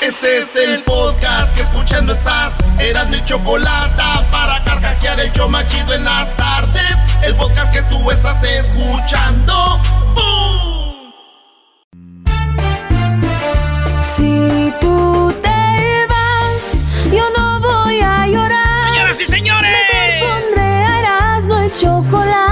Este es el podcast que escuchando estás. Eran mi chocolate para carcajear el yo machido en las tardes. El podcast que tú estás escuchando. ¡Bum! Si tú te vas, yo no voy a llorar. Señoras y señores. Pondré a Erasmo el chocolate,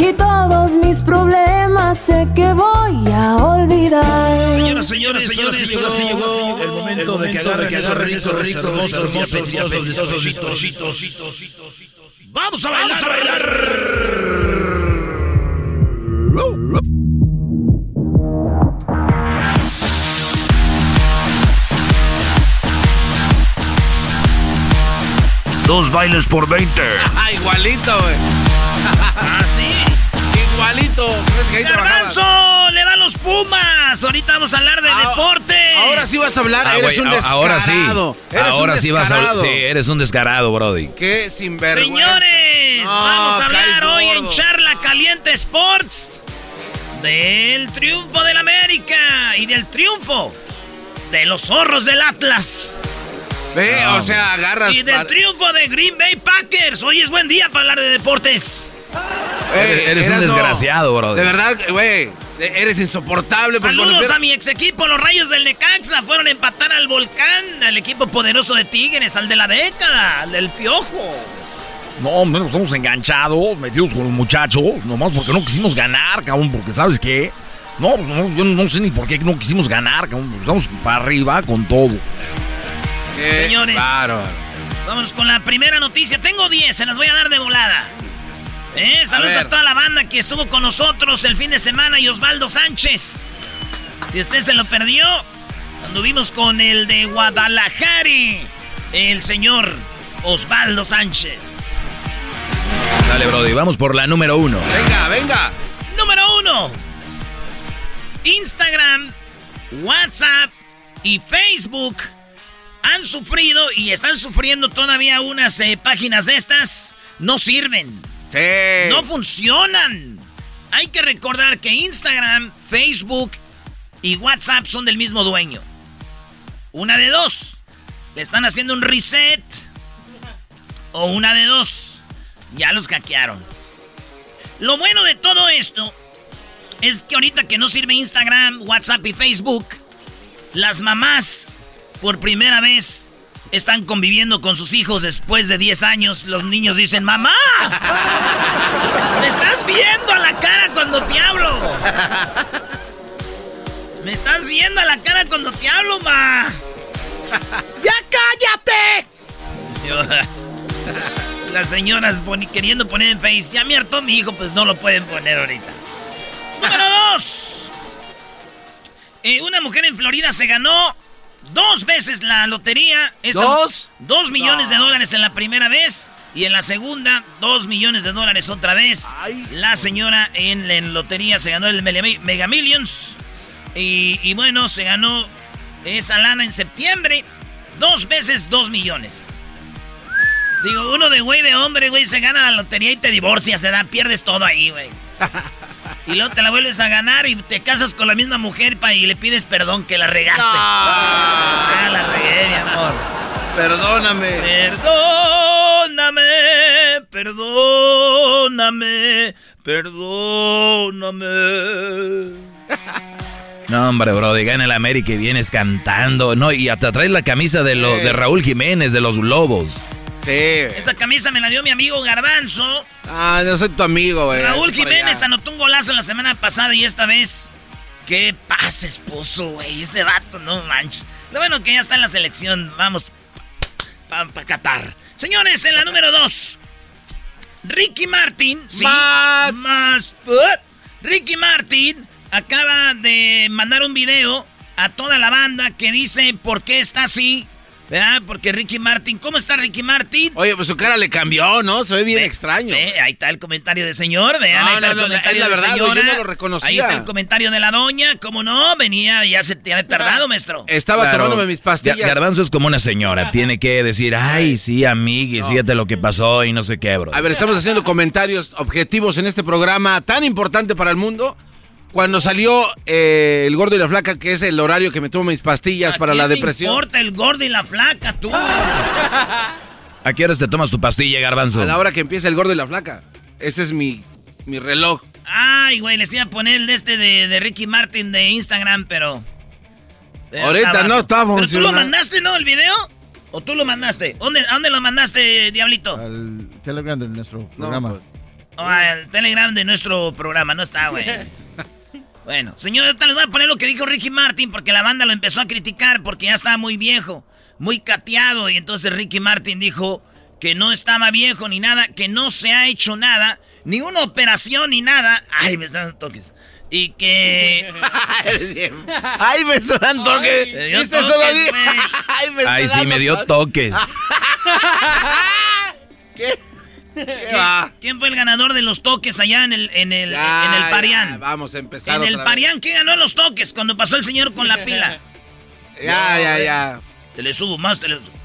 Y todos mis problemas sé que voy a olvidar. Señoras, señores, señores, señores, señores, el momento de que agarre, que agarre rico, rico, hermosos, hermosos, hermosos, hermosos, Vamos a bailar, a bailar. Dos bailes por 20. Ah, igualito, güey. ¡Garbanzo! ¡Le va a los Pumas! Ahorita vamos a hablar de Ah, deportes. Ahora sí vas a hablar, Ah, eres un descarado. Ahora sí. Eres ahora sí vas a. Sí, eres un descarado, Brody. Qué sinvergüenza. Señores, No, vamos a hablar hoy en. Charla Caliente Sports del triunfo del América y del triunfo de los zorros del Atlas Ve, No, o sea, agarras. y del triunfo de Green Bay Packers. Hoy es buen día para hablar de deportes. Eh, Eres un desgraciado, brother. De verdad, güey. Eres insoportable. cuando Saludos a mi ex equipo, los Rayos del Necaxa. Fueron a empatar al Volcán, al equipo poderoso de Tigres, al de la década, al del Piojo. No, hombre, nos estamos enganchados, metidos con los muchachos, nomás porque no quisimos ganar, cabrón, porque ¿sabes qué? No, pues no, yo no sé ni por qué no quisimos ganar, cabrón. Estamos para arriba con todo. Qué Señores. bárbaro. Vámonos con la primera noticia. Tengo 10, se las voy a dar de volada. Eh, saludos a, toda la banda que estuvo con nosotros el fin de semana y Osvaldo Sánchez. Si usted se lo perdió, anduvimos con el de Guadalajara, el señor Osvaldo Sánchez. Dale, Brody, vamos por la número uno. Venga, venga. Número uno. Instagram, WhatsApp y Facebook han sufrido y están sufriendo todavía unas eh, páginas de estas. No sirven. No funcionan. Hay que recordar que Instagram, Facebook y WhatsApp son del mismo dueño. Una de dos. Le están haciendo un reset. O una de dos. Ya los hackearon. Lo bueno de todo esto es que ahorita que no sirve Instagram, WhatsApp y Facebook, las mamás por primera vez están conviviendo con sus hijos después de 10 años. Los niños dicen, mamá, me estás viendo a la cara cuando te hablo. Me estás viendo a la cara cuando te hablo, ma. ¡Ya cállate! Las señoras queriendo poner en Face, ya me hartó mi hijo, pues no lo pueden poner ahorita. Número dos. Eh, una mujer en Florida se ganó dos veces la lotería. Esta- ¿Dos? Dos millones No. de dólares en la primera vez. Y en la segunda, dos millones de dólares otra vez. Ay, la señora en la lotería se ganó el Mega Millions. Y, y bueno, se ganó esa lana en septiembre. Dos veces dos millones. Digo, uno de güey de hombre, güey, se gana la lotería y te divorcias, se da, pierdes todo ahí, güey. Y luego te la vuelves a ganar y te casas con la misma mujer y le pides perdón que la regaste. Ah, la regué, mi amor. Perdóname. Perdóname, perdóname, perdóname. No, hombre, bro, gana el América y vienes cantando. No, y hasta traes la camisa de, lo, de Raúl Jiménez, de los Lobos. Sí. Esa camisa me la dio mi amigo Garbanzo. Ah, no soy tu amigo, güey. Raúl Jiménez anotó un golazo la semana pasada y esta vez. ¿Qué pasa, esposo, güey? Ese vato, no manches. Lo bueno que ya está en la selección. Vamos para pa Qatar. Señores, en la número dos. Ricky Martin. Sí, más. Más. Ricky Martin acaba de mandar un video a toda la banda que dice por qué está así. ¿Verdad? Porque Ricky Martin, ¿cómo está Ricky Martin? Oye, pues su cara le cambió, ¿no? Se ve bien extraño. ahí está el comentario de señor, vean, ahí está el comentario la de verdad, señora. yo no lo reconocía. Ahí está el comentario de la doña, ¿cómo no? Venía, ya se te había tardado, maestro. Estaba claro, tomándome mis pastillas. Garbanzo es como una señora, tiene que decir, ay, sí, amiguis, no. fíjate lo que pasó y no sé qué, bro. A ver, estamos haciendo comentarios objetivos en este programa tan importante para el mundo. Cuando salió eh, el gordo y la flaca, que es el horario que me tomo mis pastillas para la depresión. No importa el gordo y la flaca, tú? ¿A qué horas te tomas tu pastilla, garbanzo? A la hora que empieza el gordo y la flaca. Ese es mi, mi reloj. Ay, güey, les iba a poner el de este de, de Ricky Martin de Instagram, pero... Ahorita no estamos. ¿Pero tú lo mandaste, no, el video? ¿O tú lo mandaste? ¿Dónde, ¿A dónde lo mandaste, Diablito? Al Telegram de nuestro programa. No, pues. al Telegram de nuestro programa, no está, güey. Bueno, señor, ahorita les voy a poner lo que dijo Ricky Martin porque la banda lo empezó a criticar porque ya estaba muy viejo, muy cateado y entonces Ricky Martin dijo que no estaba viejo ni nada, que no se ha hecho nada, ni una operación ni nada. Ay, me están dando toques. Y que... Ay, me están dando toques. ¿Viste eso, Doggy? Ay, me Ay sí, me dio toques. ¿Qué? ¿Quién fue el ganador de los toques allá en el, en el, ya, en el Parián? Ya, vamos a empezar. En el Parián, ¿quién ganó los toques cuando pasó el señor con la pila? Ya, ya, ya. Te le subo más, te le subo.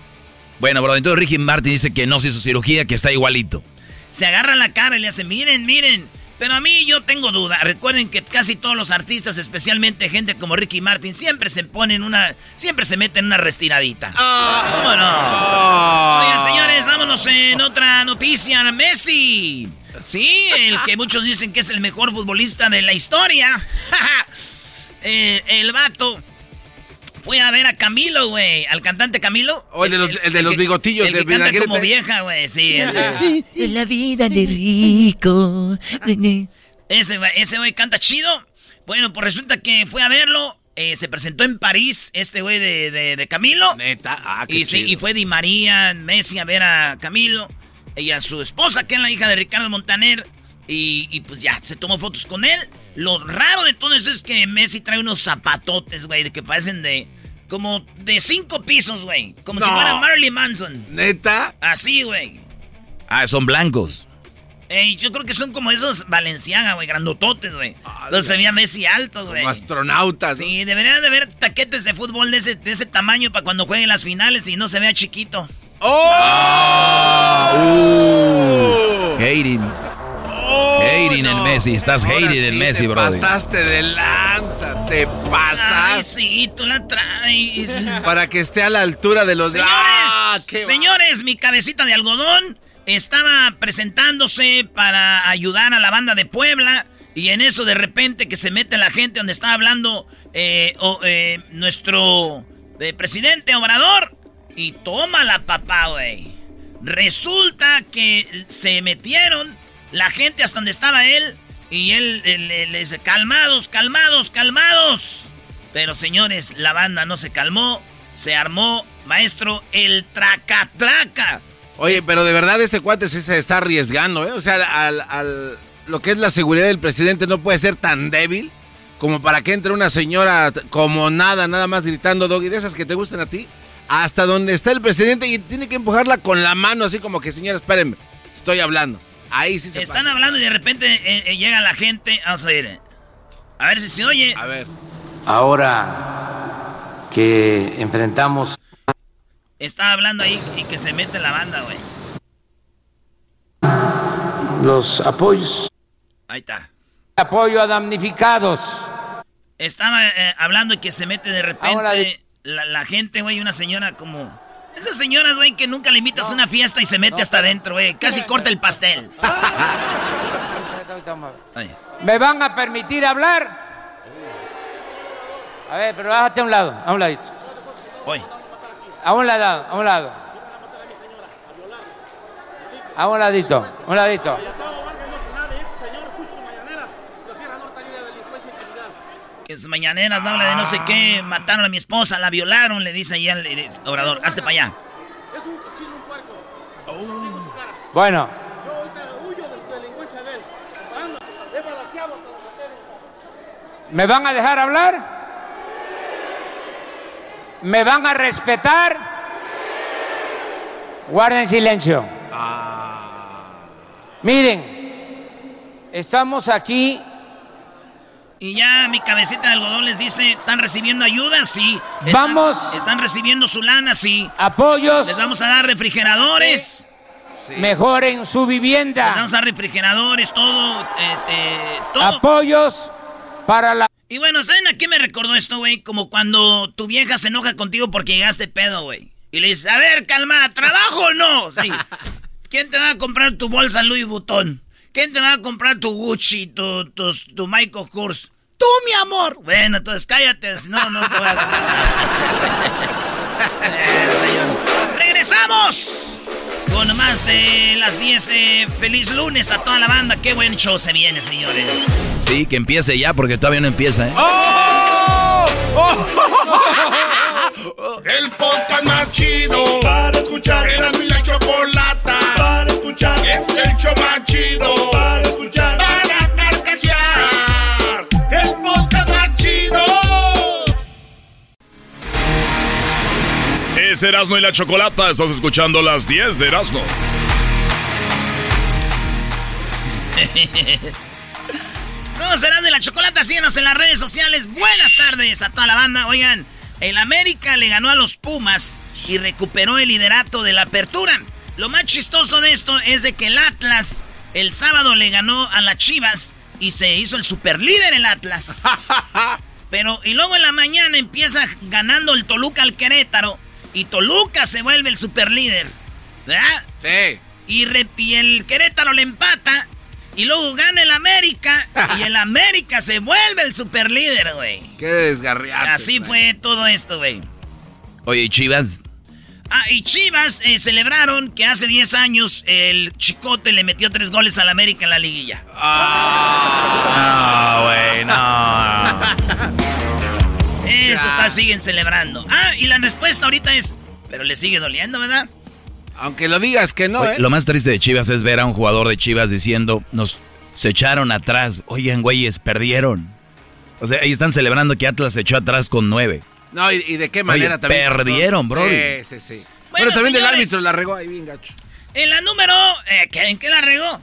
Bueno, bro, entonces Ricky Martin dice que no se hizo cirugía, que está igualito. Se agarra la cara y le hace, miren, miren. Pero a mí yo tengo duda. Recuerden que casi todos los artistas, especialmente gente como Ricky Martin, siempre se ponen una. Siempre se meten una restiradita. Oh. ¿Cómo no? Oigan, señores, vámonos en otra noticia. Messi. Sí, el que muchos dicen que es el mejor futbolista de la historia. eh, el vato. Fue a ver a Camilo, güey. Al cantante Camilo. O el de los, el, el de los bigotillos el de que canta como vieja, güey. Sí. El de, la vida de rico. Ese, ese güey canta chido. Bueno, pues resulta que fue a verlo. Eh, se presentó en París este güey de, de, de, Camilo. Neta. Ah, qué y, sí, y fue Di María, Messi a ver a Camilo. Y a su esposa, que es la hija de Ricardo Montaner. Y, y, pues ya, se tomó fotos con él. Lo raro de todo eso es que Messi trae unos zapatotes, güey, de que parecen de. Como de cinco pisos, güey. Como No. si fuera Marilyn Manson. Neta. Así, güey. Ah, son blancos. Ey, yo creo que son como esos Valenciaga, güey, grandototes, güey. Entonces se veía Messi alto, güey. Como astronautas. ¿no? Sí, deberían de haber taquetes de fútbol de ese, de ese tamaño para cuando jueguen las finales y no se vea chiquito. ¡Oh! Uh. Hating. ¡Oh, Hating en no! Messi, estás Ahora hating sí en Messi, te brother. pasaste de lanza, te Ay, pasaste. sí, tú la traes. Para que esté a la altura de los... Señores, ¡Ah, señores, mi cabecita de algodón estaba presentándose para ayudar a la banda de Puebla y en eso de repente que se mete la gente donde estaba hablando eh, eh, nuestro eh, presidente Obrador y toma la papá, güey. Resulta que se metieron la gente hasta donde estaba él y él le- les dice, calmados, calmados, calmados. Pero señores, la banda no se calmó, se armó, maestro, el traca-traca. Oye, pero de verdad este cuate sí se está arriesgando, ¿eh? O sea, al, al- lo que es la seguridad del presidente no puede ser tan débil como para que entre una señora como nada, nada más gritando, Doggy, de esas que te gustan a ti, hasta donde está el presidente y tiene que empujarla con la mano, así como que, señora, espérenme, estoy hablando. Ahí sí se Están pasa. hablando y de repente eh, eh, llega la gente. Vamos a ver. A ver si se oye. A ver. Ahora que enfrentamos Está hablando ahí y que se mete la banda, güey. los apoyos. Ahí está. Apoyo a damnificados. Estaba eh, hablando y que se mete de repente la, la, gente, güey, una señora como... Esas señoras, güey, que nunca le invitas a una fiesta y se mete hasta adentro, güey. Casi corta el pastel. ¿Me van a permitir hablar? A ver, pero bájate a un lado, a un ladito. Voy. A un lado, a un lado. A un ladito, a un ladito. Que es mañaneras, no habla de no sé qué, mataron a mi esposa, la violaron, le dice ahí al obrador, hazte para allá. Es un cochino, un puerco. Bueno. ¿Me van a dejar hablar? ¿Me van a respetar? Guarden silencio. Miren, estamos aquí. Y ya mi cabecita de algodón les dice, ¿están recibiendo ayuda? Sí. vamos. Están recibiendo su lana, sí. Apoyos. Les vamos a dar refrigeradores. Mejoren su vivienda. Les vamos a dar refrigeradores, todo, eh, eh, todo. Apoyos para la y bueno, ¿saben a qué me recordó esto, güey? Como cuando tu vieja se enoja contigo porque llegaste pedo, güey. Y le dices, a ver, calma, ¿trabajo o no? Sí. ¿Quién te va a comprar tu bolsa Louis Vuitton? ¿Quién te va a comprar tu Gucci, tu, tu, tu Michael Kors? Tú, mi amor. Bueno, entonces cállate, si no, no te voy a... ¡Regresamos! Con más de las 10. Eh, feliz lunes a toda la banda. Qué buen show se viene, señores. Sí, que empiece ya porque todavía no empieza, ¿eh? ¡Oh! El podcast más chido para escuchar. Era mi la chocolata para escuchar. Es el show más chido Erasmo y la Chocolata. Estás escuchando las 10 de Erasmo. Somos Erasmo y la Chocolata. Síguenos en las redes sociales. Buenas tardes a toda la banda. Oigan, el América le ganó a los Pumas y recuperó el liderato de la apertura. Lo más chistoso de esto es de que el Atlas el sábado le ganó a las Chivas y se hizo el superlíder el Atlas. Pero, y luego en la mañana empieza ganando el Toluca al Querétaro y Toluca se vuelve el superlíder. ¿Verdad? Sí. Y, el Querétaro le empata. Y luego gana el América. y el América se vuelve el superlíder, güey. Qué desgarriado. Así fue todo esto, güey. Oye, Chivas? Ah, y Chivas eh, celebraron que hace 10 años el Chicote le metió tres goles al América en la liguilla. Ah, güey, no. Eso está, siguen celebrando. Ah, y la respuesta ahorita es, pero le sigue doliendo, ¿verdad? Aunque lo digas que no, ¿eh? Lo más triste de Chivas es ver a un jugador de Chivas diciendo, nos se echaron atrás. Oigan, güeyes, perdieron. O sea, ahí están celebrando que Atlas se echó atrás con nueve. No, y, de qué manera también. Perdieron, bro. Sí, sí, sí. Bueno, también del árbitro la regó ahí bien gacho. En la número. Eh, ¿En qué la regó?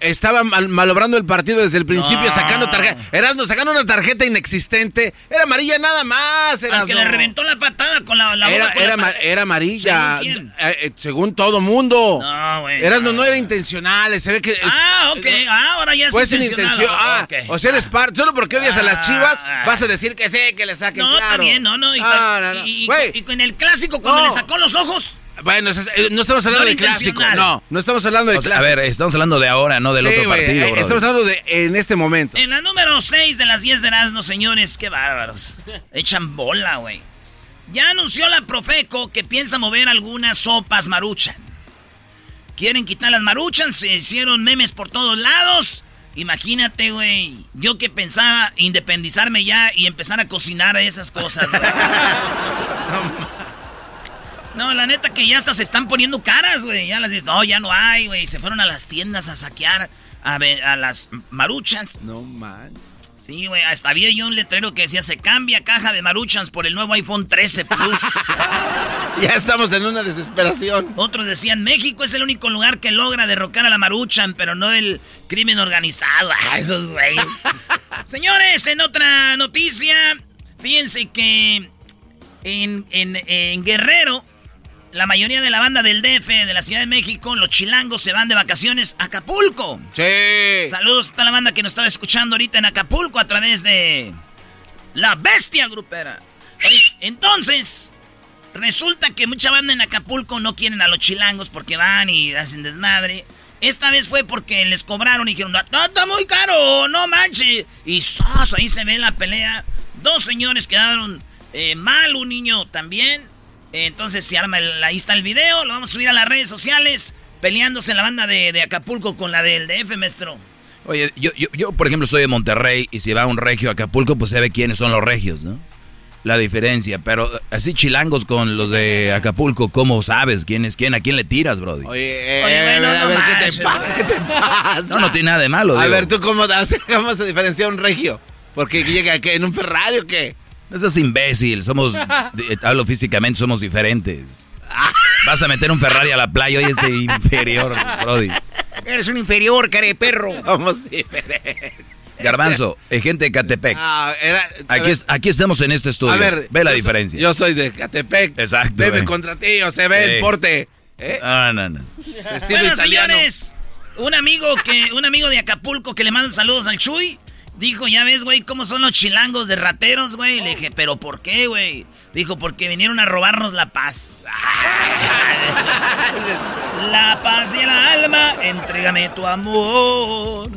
Estaba malobrando el partido desde el principio, sacando tarjeta. Erasmo, sacando una tarjeta inexistente. Era amarilla nada más. Erasmo. que le reventó la patada con la, la era, era, amarilla. ¿Según, eh, eh, según todo mundo. No, güey. Erasmo no, era intencional. Se ve que. Ah, ok. Ah, ahora ya es Fue sin intención. Ah, o sea, eres parte. Solo porque odias a las ah, chivas, vas a decir que sí, que le saquen. No, claro. está bien, no, no. Y, ah, y, con el clásico, cuando le sacó los ojos. Bueno, no estamos hablando de clásico. No, no estamos hablando de clásico. A ver, estamos hablando de ahora, no del otro partido. Eh, estamos hablando de en este momento. En la número 6 de las 10 de Erasmo, señores, qué bárbaros. Echan bola, güey. Ya anunció la Profeco que piensa mover algunas sopas maruchan. Quieren quitar las maruchan, se hicieron memes por todos lados. Imagínate, güey. Yo que pensaba independizarme ya y empezar a cocinar esas cosas, güey. No, la neta que ya hasta se están poniendo caras, güey. Ya las dices, no, ya no hay, güey. Se fueron a las tiendas a saquear a, a las maruchas. No man. Sí, güey. Hasta había yo un letrero que decía, se cambia caja de maruchans por el nuevo iPhone 13 Plus. ya estamos en una desesperación. Otros decían, México es el único lugar que logra derrocar a la maruchan, pero no el crimen organizado. Ah, esos güey. Señores, en otra noticia, fíjense que en, en, en Guerrero la mayoría de la banda del DF, de la Ciudad de México, los chilangos se van de vacaciones a Acapulco. Sí. Saludos a toda la banda que nos está escuchando ahorita en Acapulco a través de La Bestia Grupera. Oye, entonces, resulta que mucha banda en Acapulco no quieren a los chilangos porque van y hacen desmadre. Esta vez fue porque les cobraron y dijeron, no, está muy caro, no manches. Y ¡zas! ahí se ve la pelea. Dos señores quedaron eh, mal, un niño también. Entonces se arma, el- ahí está el video, lo vamos a subir a las redes sociales. Peleándose la banda de, de Acapulco con la del DF, maestro. Oye, yo, yo, yo, por ejemplo, soy de Monterrey y si va un regio a Acapulco, pues se ve quiénes son los regios, ¿no? La diferencia, pero así chilangos con los de Acapulco, ¿cómo sabes quién es quién? ¿A quién le tiras, Brody? Oye, eh, Oye, bueno, a ver, a no ver, ¿qué manches, te pasa? ¿Qué te pasa? No, no tiene nada de malo, A digo. ver, ¿tú cómo das- vamos a diferenciar un regio? ¿Porque llega ¿qué, en un Ferrari o qué? No seas imbécil, somos, de- hablo físicamente, somos diferentes. Vas a meter un Ferrari a la playa, hoy es de inferior, Brody. Eres un inferior, care perro. Somos diferentes. Garbanzo, eh, gente de Catepec. Ah, era- Aquí, ver, es- aquí estamos en este estudio. a ver, ve la yo soy- diferencia. Yo soy de Catepec. Exacto, Bebe eh. contra ti, o se ve Sí. el porte. ¿eh? Ah, no, no. Estilo Bueno, italiano. señores, un amigo que, un amigo de Acapulco que le manda saludos al Chuy, dijo, ya ves, güey, cómo son los chilangos de rateros, güey. Le dije, ¿pero por qué, güey? Dijo, porque vinieron a robarnos la paz. la paz y el alma, entrégame tu amor.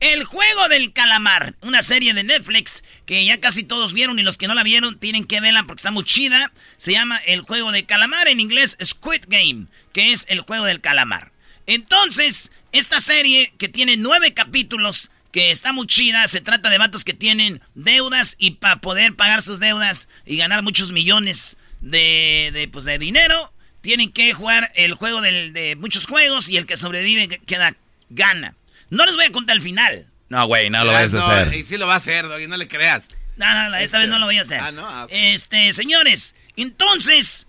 El juego del calamar, una serie de Netflix que ya casi todos vieron y los que no la vieron tienen que verla porque está muy chida. Se llama El juego del calamar, en inglés Squid Game, que es el juego del calamar. Entonces, esta serie que tiene nueve capítulos, que está muy chida, se trata de vatos que tienen deudas y para poder pagar sus deudas y ganar muchos millones de, de, pues, de dinero, tienen que jugar el juego del- de muchos juegos y el que sobrevive que- queda gana. No les voy a contar el final. No, güey, no lo vayas a No, hacer. Y sí lo va a hacer, Doggy, no le creas. No, no, no, esta vez no lo voy a hacer. Ah, no, ah. Este, señores, entonces,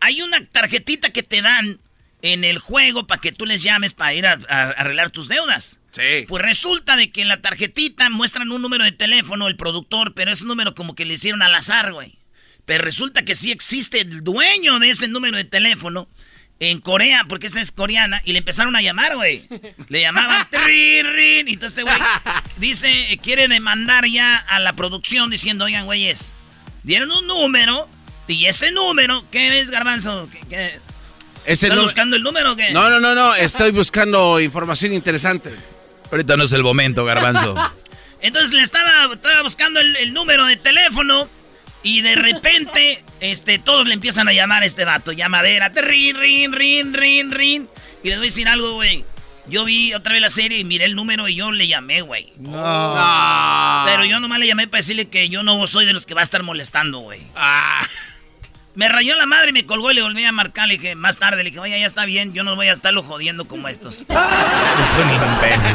hay una tarjetita que te dan en el juego para que tú les llames para ir a, a arreglar tus deudas. Sí. Pues resulta de que en la tarjetita muestran un número de teléfono, el productor, pero ese número como que le hicieron al azar, güey. Pero resulta que sí existe el dueño de ese número de teléfono en Corea, porque esa es coreana, y le empezaron a llamar, güey. Le llamaban trin, rin, y entonces este güey dice, quiere demandar ya a la producción diciendo, oigan, güeyes, dieron un número, y ese número, ¿qué es, Garbanzo? ¿Qué, qué? ¿Estás buscando el número o qué? No, no, no, no. Estoy buscando información interesante. Ahorita no es el momento, Garbanzo. Entonces le estaba, estaba buscando el, el número de teléfono y de repente este, todos le empiezan a llamar a este vato. Llamadera. Rin, rin, rin, rin, rin. Y les voy a decir algo, güey. Yo vi otra vez la serie y miré el número y yo le llamé, güey. No. Pero yo nomás le llamé para decirle que yo no soy de los que va a estar molestando, güey. Ah. Me rayó la madre y me colgó y le volví a marcar. Le dije, más tarde, le dije, oye, ya está bien, yo no voy a estarlo jodiendo como estos. es un imbécil.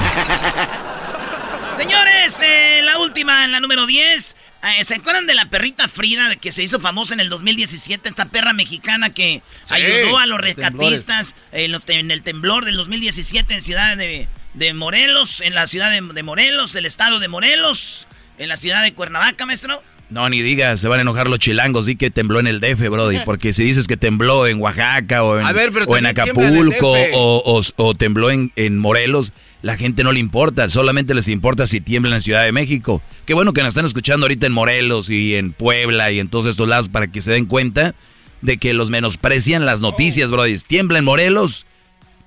Señores, eh, la última, en la número 10. eh, ¿Se acuerdan de la perrita Frida de que se hizo famosa en el 2017? Esta perra mexicana que ayudó a los rescatistas en, lo- en el temblor del 2017 en ciudad de, de Morelos, en la ciudad de, de Morelos, el estado de Morelos, en la ciudad de Cuernavaca, maestro. No, ni digas, se van a enojar los chilangos. Di que tembló en el DF, Brody. Porque si dices que tembló en Oaxaca o en, ver, o Acapulco o, o- o tembló en, en Morelos, la gente no le importa. Solamente les importa si tiembla en Ciudad de México. Qué bueno que nos están escuchando ahorita en Morelos y en Puebla y en todos estos lados para que se den cuenta de que los menosprecian las noticias, Brody. Tiembla en Morelos,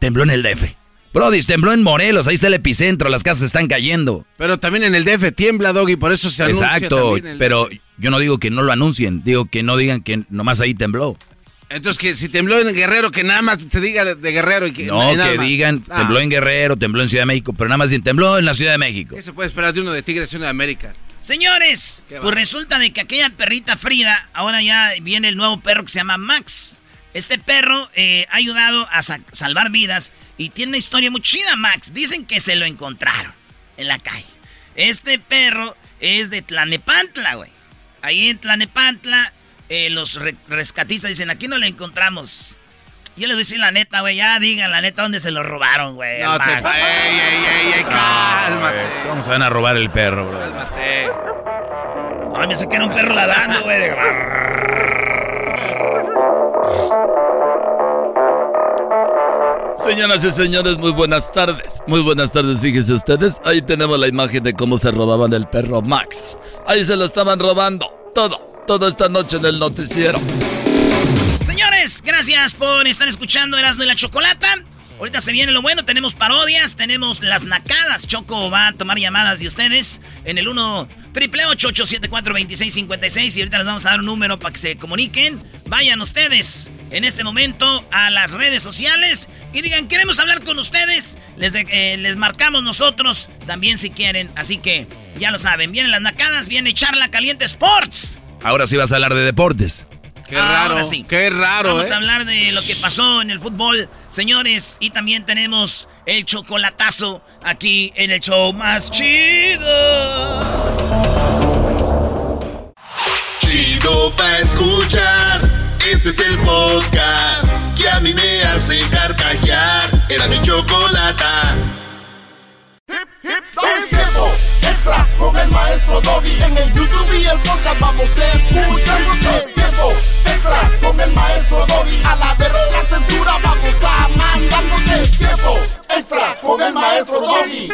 tembló en el DF. Brody, tembló en Morelos, ahí está el epicentro, las casas están cayendo. Pero también en el DF tiembla, Doggy, por eso se anuncia Exacto, el pero DF. yo no digo que no lo anuncien, digo que no digan que nomás ahí tembló. Entonces, que si tembló en Guerrero, que nada más se diga de, de Guerrero y que... No, que más. digan, Ah, tembló en Guerrero, tembló en Ciudad de México, pero nada más dicen, tembló en la Ciudad de México. ¿Qué se puede esperar de uno de Tigres y uno de América? Señores, pues resulta de que aquella perrita Frida, ahora ya viene el nuevo perro que se llama Max. Este perro eh, ha ayudado a sa- salvar vidas y tiene una historia muy chida, Max. Dicen que se lo encontraron en la calle. Este perro es de Tlanepantla, güey. Ahí en Tlanepantla, eh, los re- rescatistas dicen, aquí no lo encontramos. Yo les voy a decir la neta, güey, ya digan la neta dónde se lo robaron, güey. No te... Max. pa- ¡Ey, ey, ey, ey! ¡Cálmate! ¿Cómo se van a robar el perro, bro? ¡Cálmate! Ay, me saqué un perro ladrando, güey. Señoras y señores, muy buenas tardes. Muy buenas tardes, fíjense ustedes. Ahí tenemos la imagen de cómo se robaban el perro Max. Ahí se lo estaban robando. Todo, todo esta noche en el noticiero. Señores, gracias por estar escuchando Erasmo y la Chocolata. Ahorita se viene lo bueno, tenemos parodias, tenemos las nacadas. Choco va a tomar llamadas de ustedes en el 1 triple 874 2656 y ahorita les vamos a dar un número para que se comuniquen. Vayan ustedes en este momento a las redes sociales y digan, queremos hablar con ustedes. Les, eh, les marcamos nosotros también si quieren. Así que ya lo saben, vienen las nacadas, viene Charla Caliente Sports. Ahora sí vas a hablar de deportes. Qué raro, qué raro, Vamos ¿eh? a hablar de lo que pasó en el fútbol, señores. Y también tenemos el chocolatazo aquí en el show más chido. Chido pa' escuchar. Este es el podcast que a mí me hace carcajear. Era mi chocolata. Es tiempo extra con el maestro Doggy. En el YouTube y el podcast vamos a escuchar. Extra con el maestro Doggy. A la verga la censura vamos a mandar. Es tiempo extra con el maestro Doggy.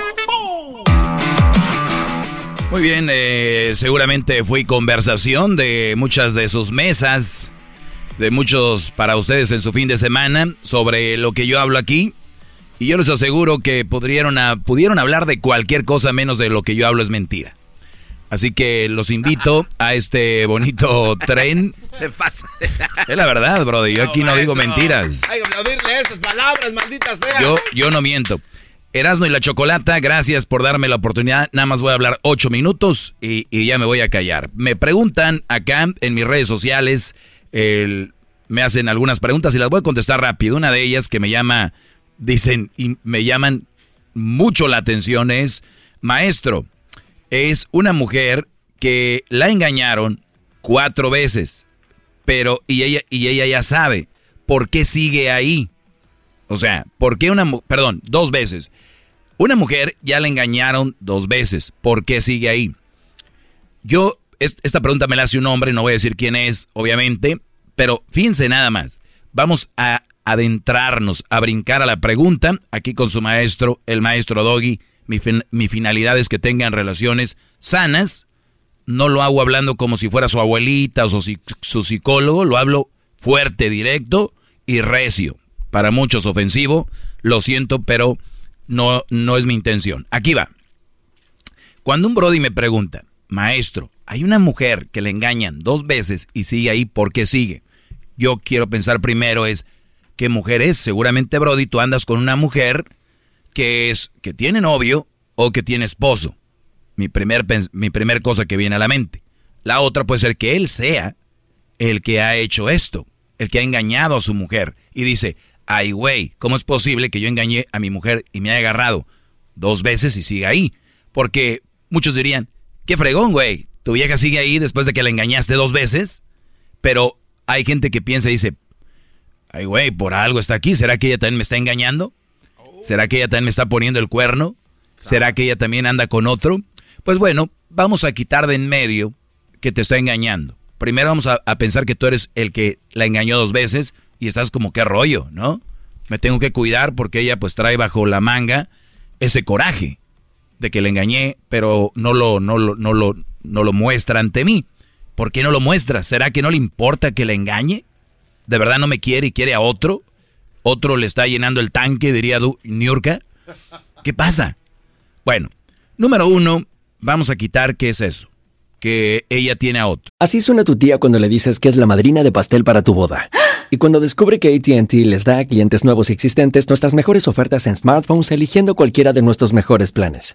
Muy bien, eh, seguramente fue conversación de muchas de sus mesas, de muchos para ustedes en su fin de semana, sobre lo que yo hablo aquí. Y yo les aseguro que pudieron hablar de cualquier cosa menos de lo que yo hablo es mentira. Así que los invito a este bonito tren. Se pasa. Es la verdad, brother. Yo aquí no digo mentiras. Hay que aplaudirle esas palabras, maldita sea. Yo, yo no miento. Erasno y la Chocolata, gracias por darme la oportunidad. Nada más voy a hablar ocho minutos y, y ya me voy a callar. Me preguntan acá en mis redes sociales, el- me hacen algunas preguntas y las voy a contestar rápido. Una de ellas que me llama, dicen, y me llaman mucho la atención es, maestro, es una mujer que la engañaron cuatro veces, pero y ella, y ella ya sabe por qué sigue ahí. O sea, ¿por qué una perdón, dos veces? Una mujer ya la engañaron dos veces, ¿por qué sigue ahí? Yo, es- esta pregunta me la hace un hombre, no voy a decir quién es, obviamente, pero fíjense nada más. Vamos a adentrarnos, a brincar a la pregunta, aquí con su maestro, el maestro Doggy. Mi, fin- mi finalidad es que tengan relaciones sanas. No lo hago hablando como si fuera su abuelita o su, su psicólogo, lo hablo fuerte, directo y recio. Para muchos ofensivo, lo siento, pero no, no es mi intención. Aquí va. Cuando un Brody me pregunta, maestro, hay una mujer que le engañan dos veces y sigue ahí, ¿por qué sigue? Yo quiero pensar primero es, ¿qué mujer es? Seguramente, Brody, tú andas con una mujer que es, que tiene novio o que tiene esposo. Mi primer, mi primer cosa que viene a la mente. La otra puede ser que él sea el que ha hecho esto, el que ha engañado a su mujer. Y dice, ay güey, ¿cómo es posible que yo engañé a mi mujer y me haya agarrado dos veces y siga ahí? Porque muchos dirían, qué fregón, güey, tu vieja sigue ahí después de que la engañaste dos veces. Pero hay gente que piensa y dice, ay güey, por algo está aquí, ¿será que ella también me está engañando? ¿Será que ella también me está poniendo el cuerno? ¿Será que ella también anda con otro? Pues bueno, vamos a quitar de en medio que te está engañando. Primero vamos a, a pensar que tú eres el que la engañó dos veces y estás como qué rollo, ¿no? Me tengo que cuidar porque ella pues trae bajo la manga ese coraje de que le engañé, pero no lo, no lo, no lo, no lo muestra ante mí. ¿Por qué no lo muestra? ¿Será que no le importa que le engañe? ¿De verdad no me quiere y quiere a otro? ¿Otro le está llenando el tanque, diría Niurka? ¿Qué pasa? Bueno, número uno, vamos a quitar qué es eso. Que ella tiene a otro. Así suena tu tía cuando le dices que es la madrina de pastel para tu boda. Y cuando descubre que ATT les da a clientes nuevos y existentes nuestras mejores ofertas en smartphones eligiendo cualquiera de nuestros mejores planes.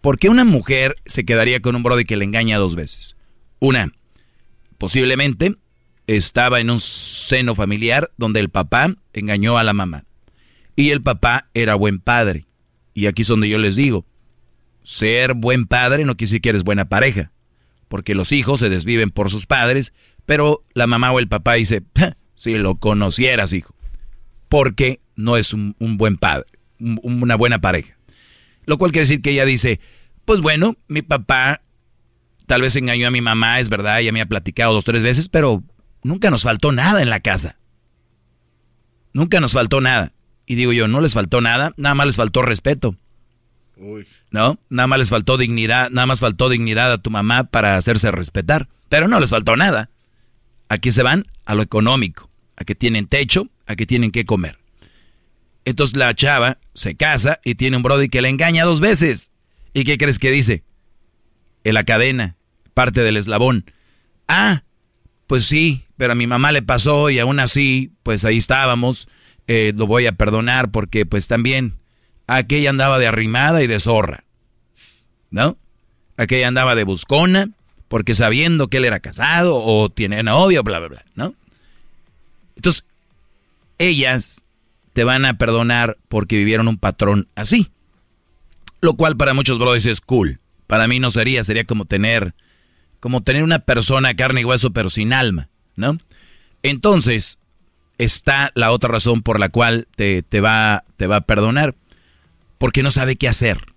¿Por qué una mujer se quedaría con un brody que le engaña dos veces? Una, posiblemente estaba en un seno familiar donde el papá engañó a la mamá. Y el papá era buen padre. Y aquí es donde yo les digo, ser buen padre no quiere decir que eres buena pareja. Porque los hijos se desviven por sus padres, pero la mamá o el papá dice, si lo conocieras, hijo. Porque no es un, buen padre, una buena pareja. Lo cual quiere decir que ella dice, pues bueno, mi papá tal vez engañó a mi mamá, es verdad, ella me ha platicado dos, tres veces, pero nunca nos faltó nada en la casa. Nunca nos faltó nada. Y digo yo, no les faltó nada, nada más les faltó respeto. ¿No? Nada más les faltó dignidad, nada más faltó dignidad a tu mamá para hacerse respetar. Pero no les faltó nada. Aquí se van a lo económico, a que tienen techo, a que tienen que comer. Entonces la chava se casa y tiene un brody que le engaña dos veces. ¿Y qué crees que dice? En la cadena, parte del eslabón. Ah, pues sí, pero a mi mamá le pasó y aún así, pues ahí estábamos. Eh, lo voy a perdonar porque pues también aquella andaba de arrimada y de zorra. ¿No? Aquella andaba de buscona porque sabiendo que él era casado o tiene novio, bla, bla, bla, ¿no? Entonces, ellas te van a perdonar porque vivieron un patrón así. Lo cual para muchos brothers es cool. Para mí no sería, sería como tener, como tener una persona carne y hueso pero sin alma, ¿no? Entonces, está la otra razón por la cual te, te, va, te va a perdonar. Porque no sabe qué hacer.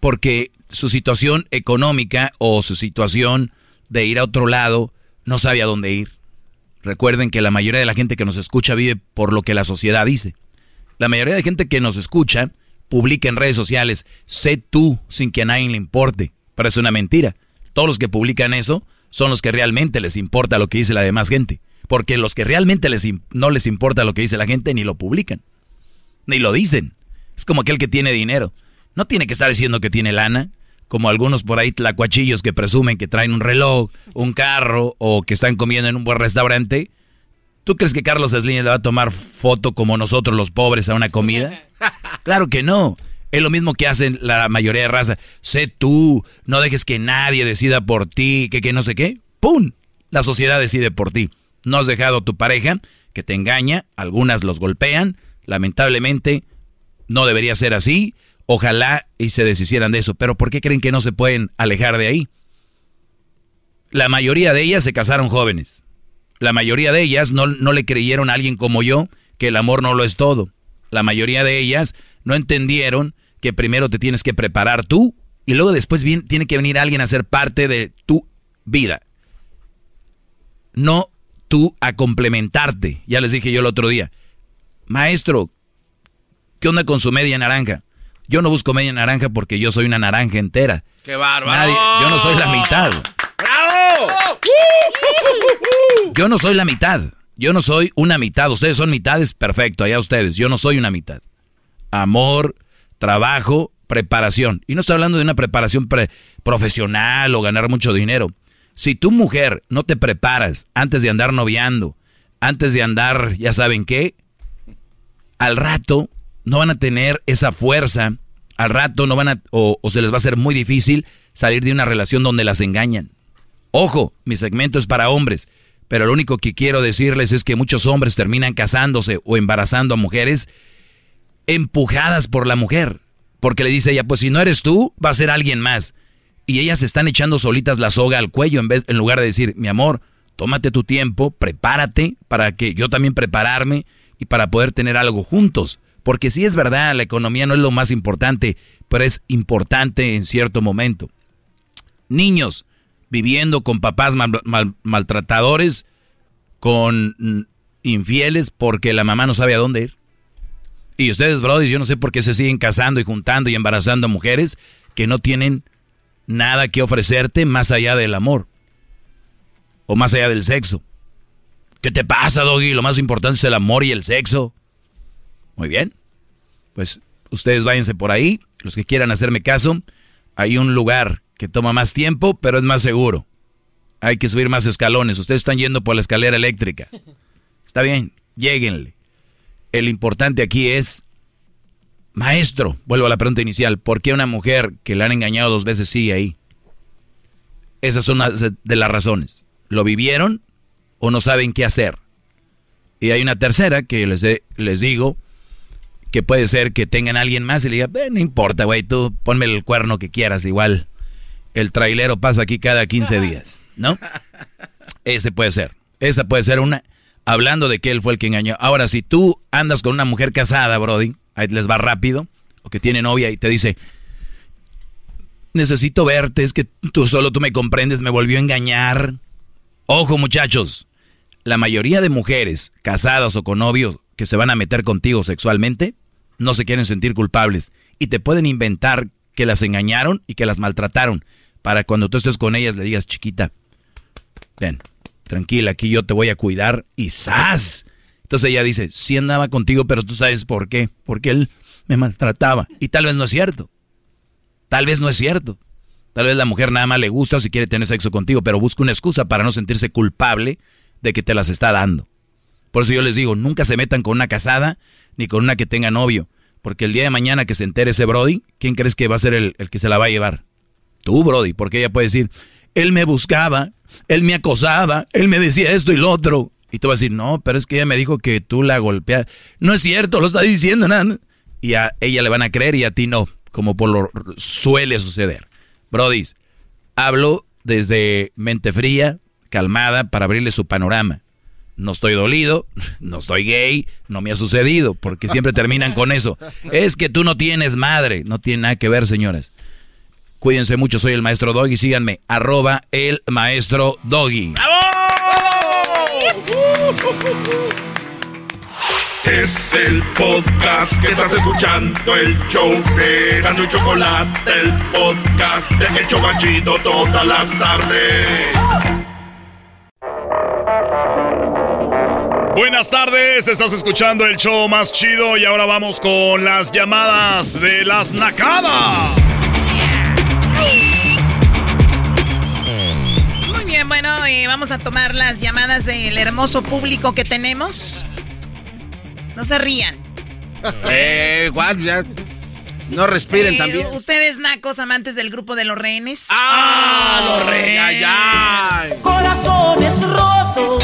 Porque su situación económica o su situación de ir a otro lado no sabe a dónde ir. Recuerden que la mayoría de la gente que nos escucha vive por lo que la sociedad dice. La mayoría de gente que nos escucha publica en redes sociales, sé tú sin que a nadie le importe. Pero es una mentira. Todos los que publican eso son los que realmente les importa lo que dice la demás gente. Porque los que realmente les, no les importa lo que dice la gente ni lo publican. Ni lo dicen. Es como aquel que tiene dinero. No tiene que estar diciendo que tiene lana como algunos por ahí tlacuachillos que presumen que traen un reloj, un carro o que están comiendo en un buen restaurante. ¿Tú crees que Carlos Slim le va a tomar foto como nosotros los pobres a una comida? Claro que no. Es lo mismo que hacen la mayoría de raza. Sé tú, no dejes que nadie decida por ti, que, que no sé qué. ¡Pum! La sociedad decide por ti. No has dejado a tu pareja que te engaña, algunas los golpean. Lamentablemente, no debería ser así. Ojalá y se deshicieran de eso. Pero ¿por qué creen que no se pueden alejar de ahí? La mayoría de ellas se casaron jóvenes. La mayoría de ellas no, no le creyeron a alguien como yo que el amor no lo es todo. La mayoría de ellas no entendieron que primero te tienes que preparar tú y luego después bien, tiene que venir alguien a ser parte de tu vida. No tú a complementarte. Ya les dije yo el otro día. Maestro, ¿qué onda con su media naranja? Yo no busco media naranja porque yo soy una naranja entera. ¡Qué bárbaro! yo no soy la mitad. ¡Bravo! Yo no soy la mitad. Yo no soy una mitad. Ustedes son mitades, perfecto, allá ustedes. Yo no soy una mitad. Amor, trabajo, preparación. Y no estoy hablando de una preparación profesional o ganar mucho dinero. Si tu mujer no te preparas antes de andar noviando, antes de andar, ya saben qué, al rato no van a tener esa fuerza, al rato no van a, o, se les va a ser muy difícil salir de una relación donde las engañan. Ojo, mi segmento es para hombres, pero lo único que quiero decirles es que muchos hombres terminan casándose o embarazando a mujeres empujadas por la mujer, porque le dice ella, pues si no eres tú, va a ser alguien más. Y ellas están echando solitas la soga al cuello en, vez, en lugar de decir, mi amor, tómate tu tiempo, prepárate para que yo también prepararme y para poder tener algo juntos. Porque sí es verdad, la economía no es lo más importante, pero es importante en cierto momento. Niños viviendo con papás maltratadores, con infieles porque la mamá no sabe a dónde ir. Y ustedes, Brody, yo no sé por qué se siguen casando y juntando y embarazando a mujeres que no tienen nada que ofrecerte más allá del amor. O más allá del sexo. ¿Qué te pasa, Doggy? Lo más importante es el amor y el sexo. Muy bien. Pues ustedes váyanse por ahí. Los que quieran hacerme caso, hay un lugar que toma más tiempo, pero es más seguro. Hay que subir más escalones. Ustedes están yendo por la escalera eléctrica. Está bien, lléguenle. El importante aquí es, maestro, vuelvo a la pregunta inicial, ¿por qué una mujer que le han engañado dos veces sigue ahí? Esas son de las razones. ¿Lo vivieron o no saben qué hacer? Y hay una tercera que les, les digo que puede ser que tengan a alguien más y le diga, no importa, güey, tú ponme el cuerno que quieras, igual el trailero pasa aquí cada 15 días, ¿no? Ese puede ser. Esa puede ser una, hablando de que él fue el que engañó. Ahora, si tú andas con una mujer casada, Brody, ahí les va rápido, o que tiene novia y te dice, necesito verte, es que tú solo tú me comprendes, me volvió a engañar. Ojo muchachos, la mayoría de mujeres casadas o con novio que se van a meter contigo sexualmente no se quieren sentir culpables y te pueden inventar que las engañaron y que las maltrataron para cuando tú estés con ellas le digas, chiquita, ven, tranquila, aquí yo te voy a cuidar y ¡zas! Entonces ella dice, sí andaba contigo, pero tú sabes por qué, porque él me maltrataba. Y tal vez no es cierto. Tal vez no es cierto. Tal vez la mujer nada más le gusta si quiere tener sexo contigo, pero busca una excusa para no sentirse culpable de que te las está dando. Por eso yo les digo, nunca se metan con una casada ni con una que tenga novio. Porque el día de mañana que se entere ese Brody, ¿quién crees que va a ser el, el que se la va a llevar? Tú, Brody, porque ella puede decir, él me buscaba, él me acosaba, él me decía esto y lo otro. Y tú vas a decir, no, pero es que ella me dijo que tú la golpeas. No es cierto, lo está diciendo nada. Y a ella le van a creer y a ti no, como por lo suele suceder. Brody, hablo desde mente fría, calmada, para abrirle su panorama. No estoy dolido, no estoy gay, no me ha sucedido, porque siempre terminan con eso. Es que tú no tienes madre. No tiene nada que ver, señores. Cuídense mucho, soy el maestro Doggy. Síganme, arroba el maestro Doggy. Es el podcast que estás escuchando, el show de Gano y Chocolate, el podcast de El Chocachito todas las tardes. Buenas tardes, estás escuchando el show más chido y ahora vamos con las llamadas de las nacadas. Muy bien, bueno, eh, vamos a tomar las llamadas del hermoso público que tenemos. No se rían. Eh, ya. No respiren Eh, también. Ustedes, nacos, amantes del grupo de los rehenes. ¡Ah, los rehenes! Ay, ay. Corazones rotos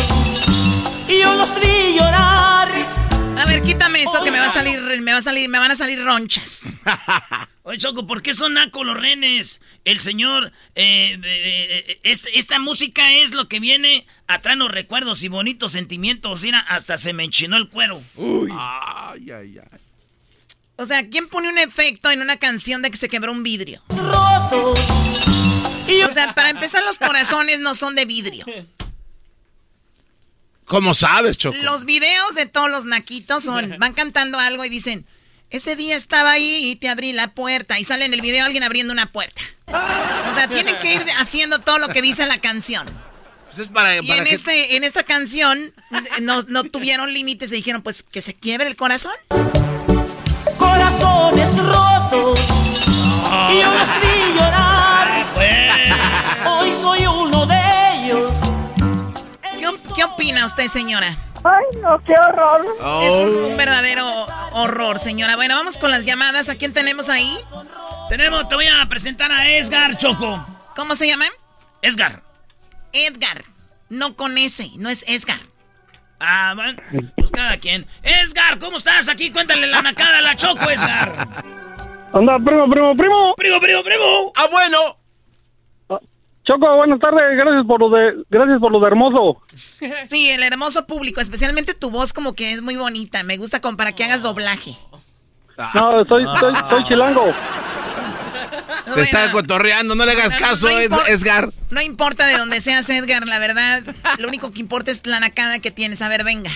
y yo los vi llorar. A ver, quítame eso que me va a salir, me va a salir, me van a salir ronchas. Oye, Choco, ¿por qué son naco los renes? El señor, eh, eh, eh, este- esta música es lo que viene a traernos recuerdos y bonitos sentimientos. Mira, hasta se me enchinó el cuero. Uy. Ay, ay, ay. O sea, ¿quién pone un efecto en una canción de que se quebró un vidrio? Rotos. O sea, para empezar, los corazones no son de vidrio. ¿Cómo sabes, Choco? Los videos de todos los naquitos son, van cantando algo y dicen, ese día estaba ahí y te abrí la puerta. Y sale en el video alguien abriendo una puerta. O sea, tienen que ir haciendo todo lo que dice la canción. Pues es para, Y para en, que- este, en esta canción no, no tuvieron límites y dijeron, pues, que se quiebre el corazón. Corazones rotos y usted, señora? Ay, no, qué horror. Es un, un verdadero horror, señora. Bueno, vamos con las llamadas. ¿A quién tenemos ahí? Tenemos, te voy a presentar a Edgar, Choco. ¿Cómo se llama? Edgar. Edgar. No con S, no es Edgar. Ah, van, pues cada quien. Edgar, ¿cómo estás? Aquí cuéntale la nacada a la Choco, Edgar. Anda, primo, primo, primo. Primo, primo, primo. Ah, bueno. Choco, buenas tardes. Gracias por lo de, gracias por lo de hermoso. Sí, el hermoso público, especialmente tu voz como que es muy bonita. Me gusta como para que hagas doblaje. No, estoy, estoy, estoy chilango. Te está cotorreando, no le hagas Bueno, caso, no Edgar. No importa de dónde seas, Edgar, la verdad, lo único que importa es la nacada que tienes. A ver, venga.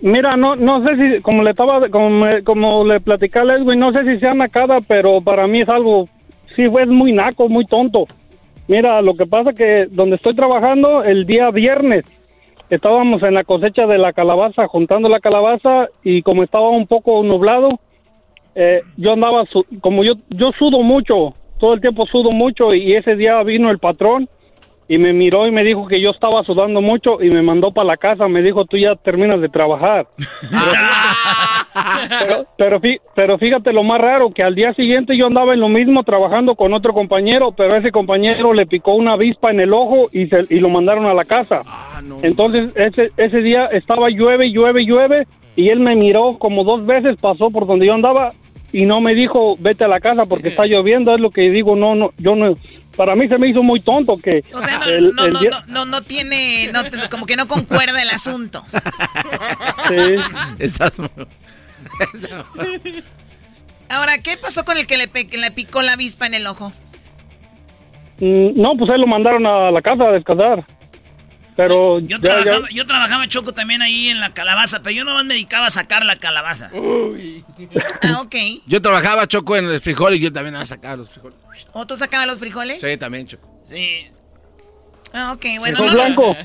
Mira, no no sé si, como le estaba, como, me- como le platicé a Leslie, no sé si sea nacada, pero para mí es algo, sí, fue muy naco, muy tonto. Mira, lo que pasa que donde estoy trabajando, el día viernes, estábamos en la cosecha de la calabaza, juntando la calabaza, y como estaba un poco nublado, eh, yo andaba, como yo, yo sudo mucho, todo el tiempo sudo mucho, y ese día vino el patrón, y me miró y me dijo que yo estaba sudando mucho y me mandó para la casa. Me dijo, tú ya terminas de trabajar. Pero, pero, pero fíjate lo más raro, que al día siguiente yo andaba en lo mismo trabajando con otro compañero, pero ese compañero le picó una avispa en el ojo y, se, y lo mandaron a la casa. Entonces ese, ese día estaba llueve, llueve, llueve y él me miró como dos veces, pasó por donde yo andaba y no me dijo vete a la casa porque está lloviendo, es lo que digo, no, no, yo no, para mí se me hizo muy tonto que O sea, no, el- no, el no, día- no, no, no tiene, no, como que no concuerda el asunto. Sí. Estás... Ahora, ¿qué pasó con el que le, le picó la avispa en el ojo? Mm, No, pues él lo mandaron a la casa a descansar. Pero Yo ya- trabajaba, ya- yo trabajaba choco también ahí en la calabaza, pero yo nomás me dedicaba a sacar la calabaza. Ah, ok. Yo trabajaba, Choco, en el frijol y yo también a sacar los frijoles. ¿O tú sacabas los frijoles? Sí, también, Choco. Sí. Ah, ok, bueno. No- blanco.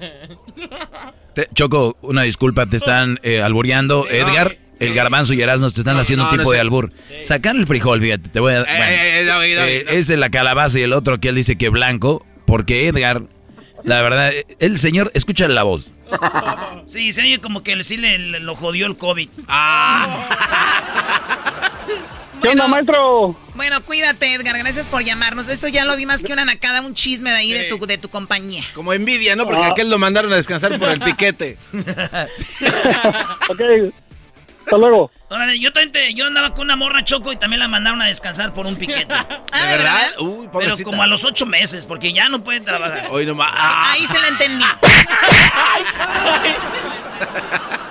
Te- Choco, una disculpa, te están eh, albureando. Edgar, el garbanzo y Erasmo te están No, haciendo no, un no tipo sé. de albur. Sacar el frijol, fíjate, te voy a... bueno, eh, Doggy, Doggy, eh, Doggy. es de la calabaza y el otro que él dice que blanco, porque Edgar, la verdad, el señor, escucha la voz. Sí, se oye como que sí le, le- lo jodió el COVID. ¿Qué onda, maestro? Bueno, cuídate, Edgar. Gracias por llamarnos. Eso ya lo vi más que una nacada, un chisme de ahí de, tu, de tu compañía. Como envidia, ¿no? Porque Ah. aquel lo mandaron a descansar por el piquete. ok, hasta luego. Órale, yo también te- yo andaba con una morra choco y también la mandaron a descansar por un piquete. Ah, ¿de verdad? Uy, Pero como a los ocho meses, porque ya no puede trabajar. Hoy nomás. ah. Ahí se la entendí.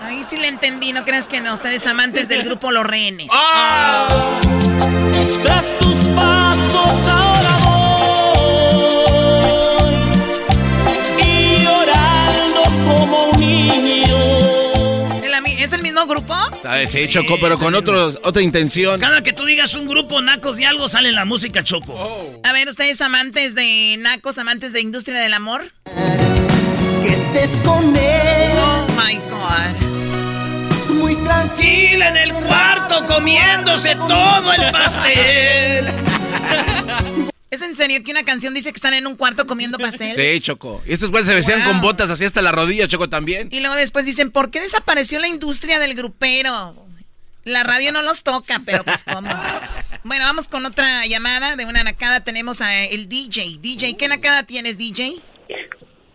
Ahí sí le entendí. No creas que no. Ustedes amantes del grupo Los Rehenes. Tras tus pasos ahora voy y llorando como un niño. Grupo? Ah, Sí, Choco, pero con otros, otra intención. Cada que tú digas un grupo nacos y algo sale la música choco. A ver, ustedes amantes de nacos, amantes de industria del amor. Que estés con él Oh my God. muy tranquila en el cuarto comiéndose todo el pastel. ¿Es en serio que una canción dice que están en un cuarto comiendo pastel? Sí, Choco. Y estos güeyes se vestían Wow. con botas así hasta la rodilla, Choco, también. Y luego después dicen, ¿por qué desapareció la industria del grupero? La radio no los toca, pero pues cómo. Bueno, vamos con otra llamada de una nacada. Tenemos a el DJ. DJ, ¿qué nacada tienes, DJ?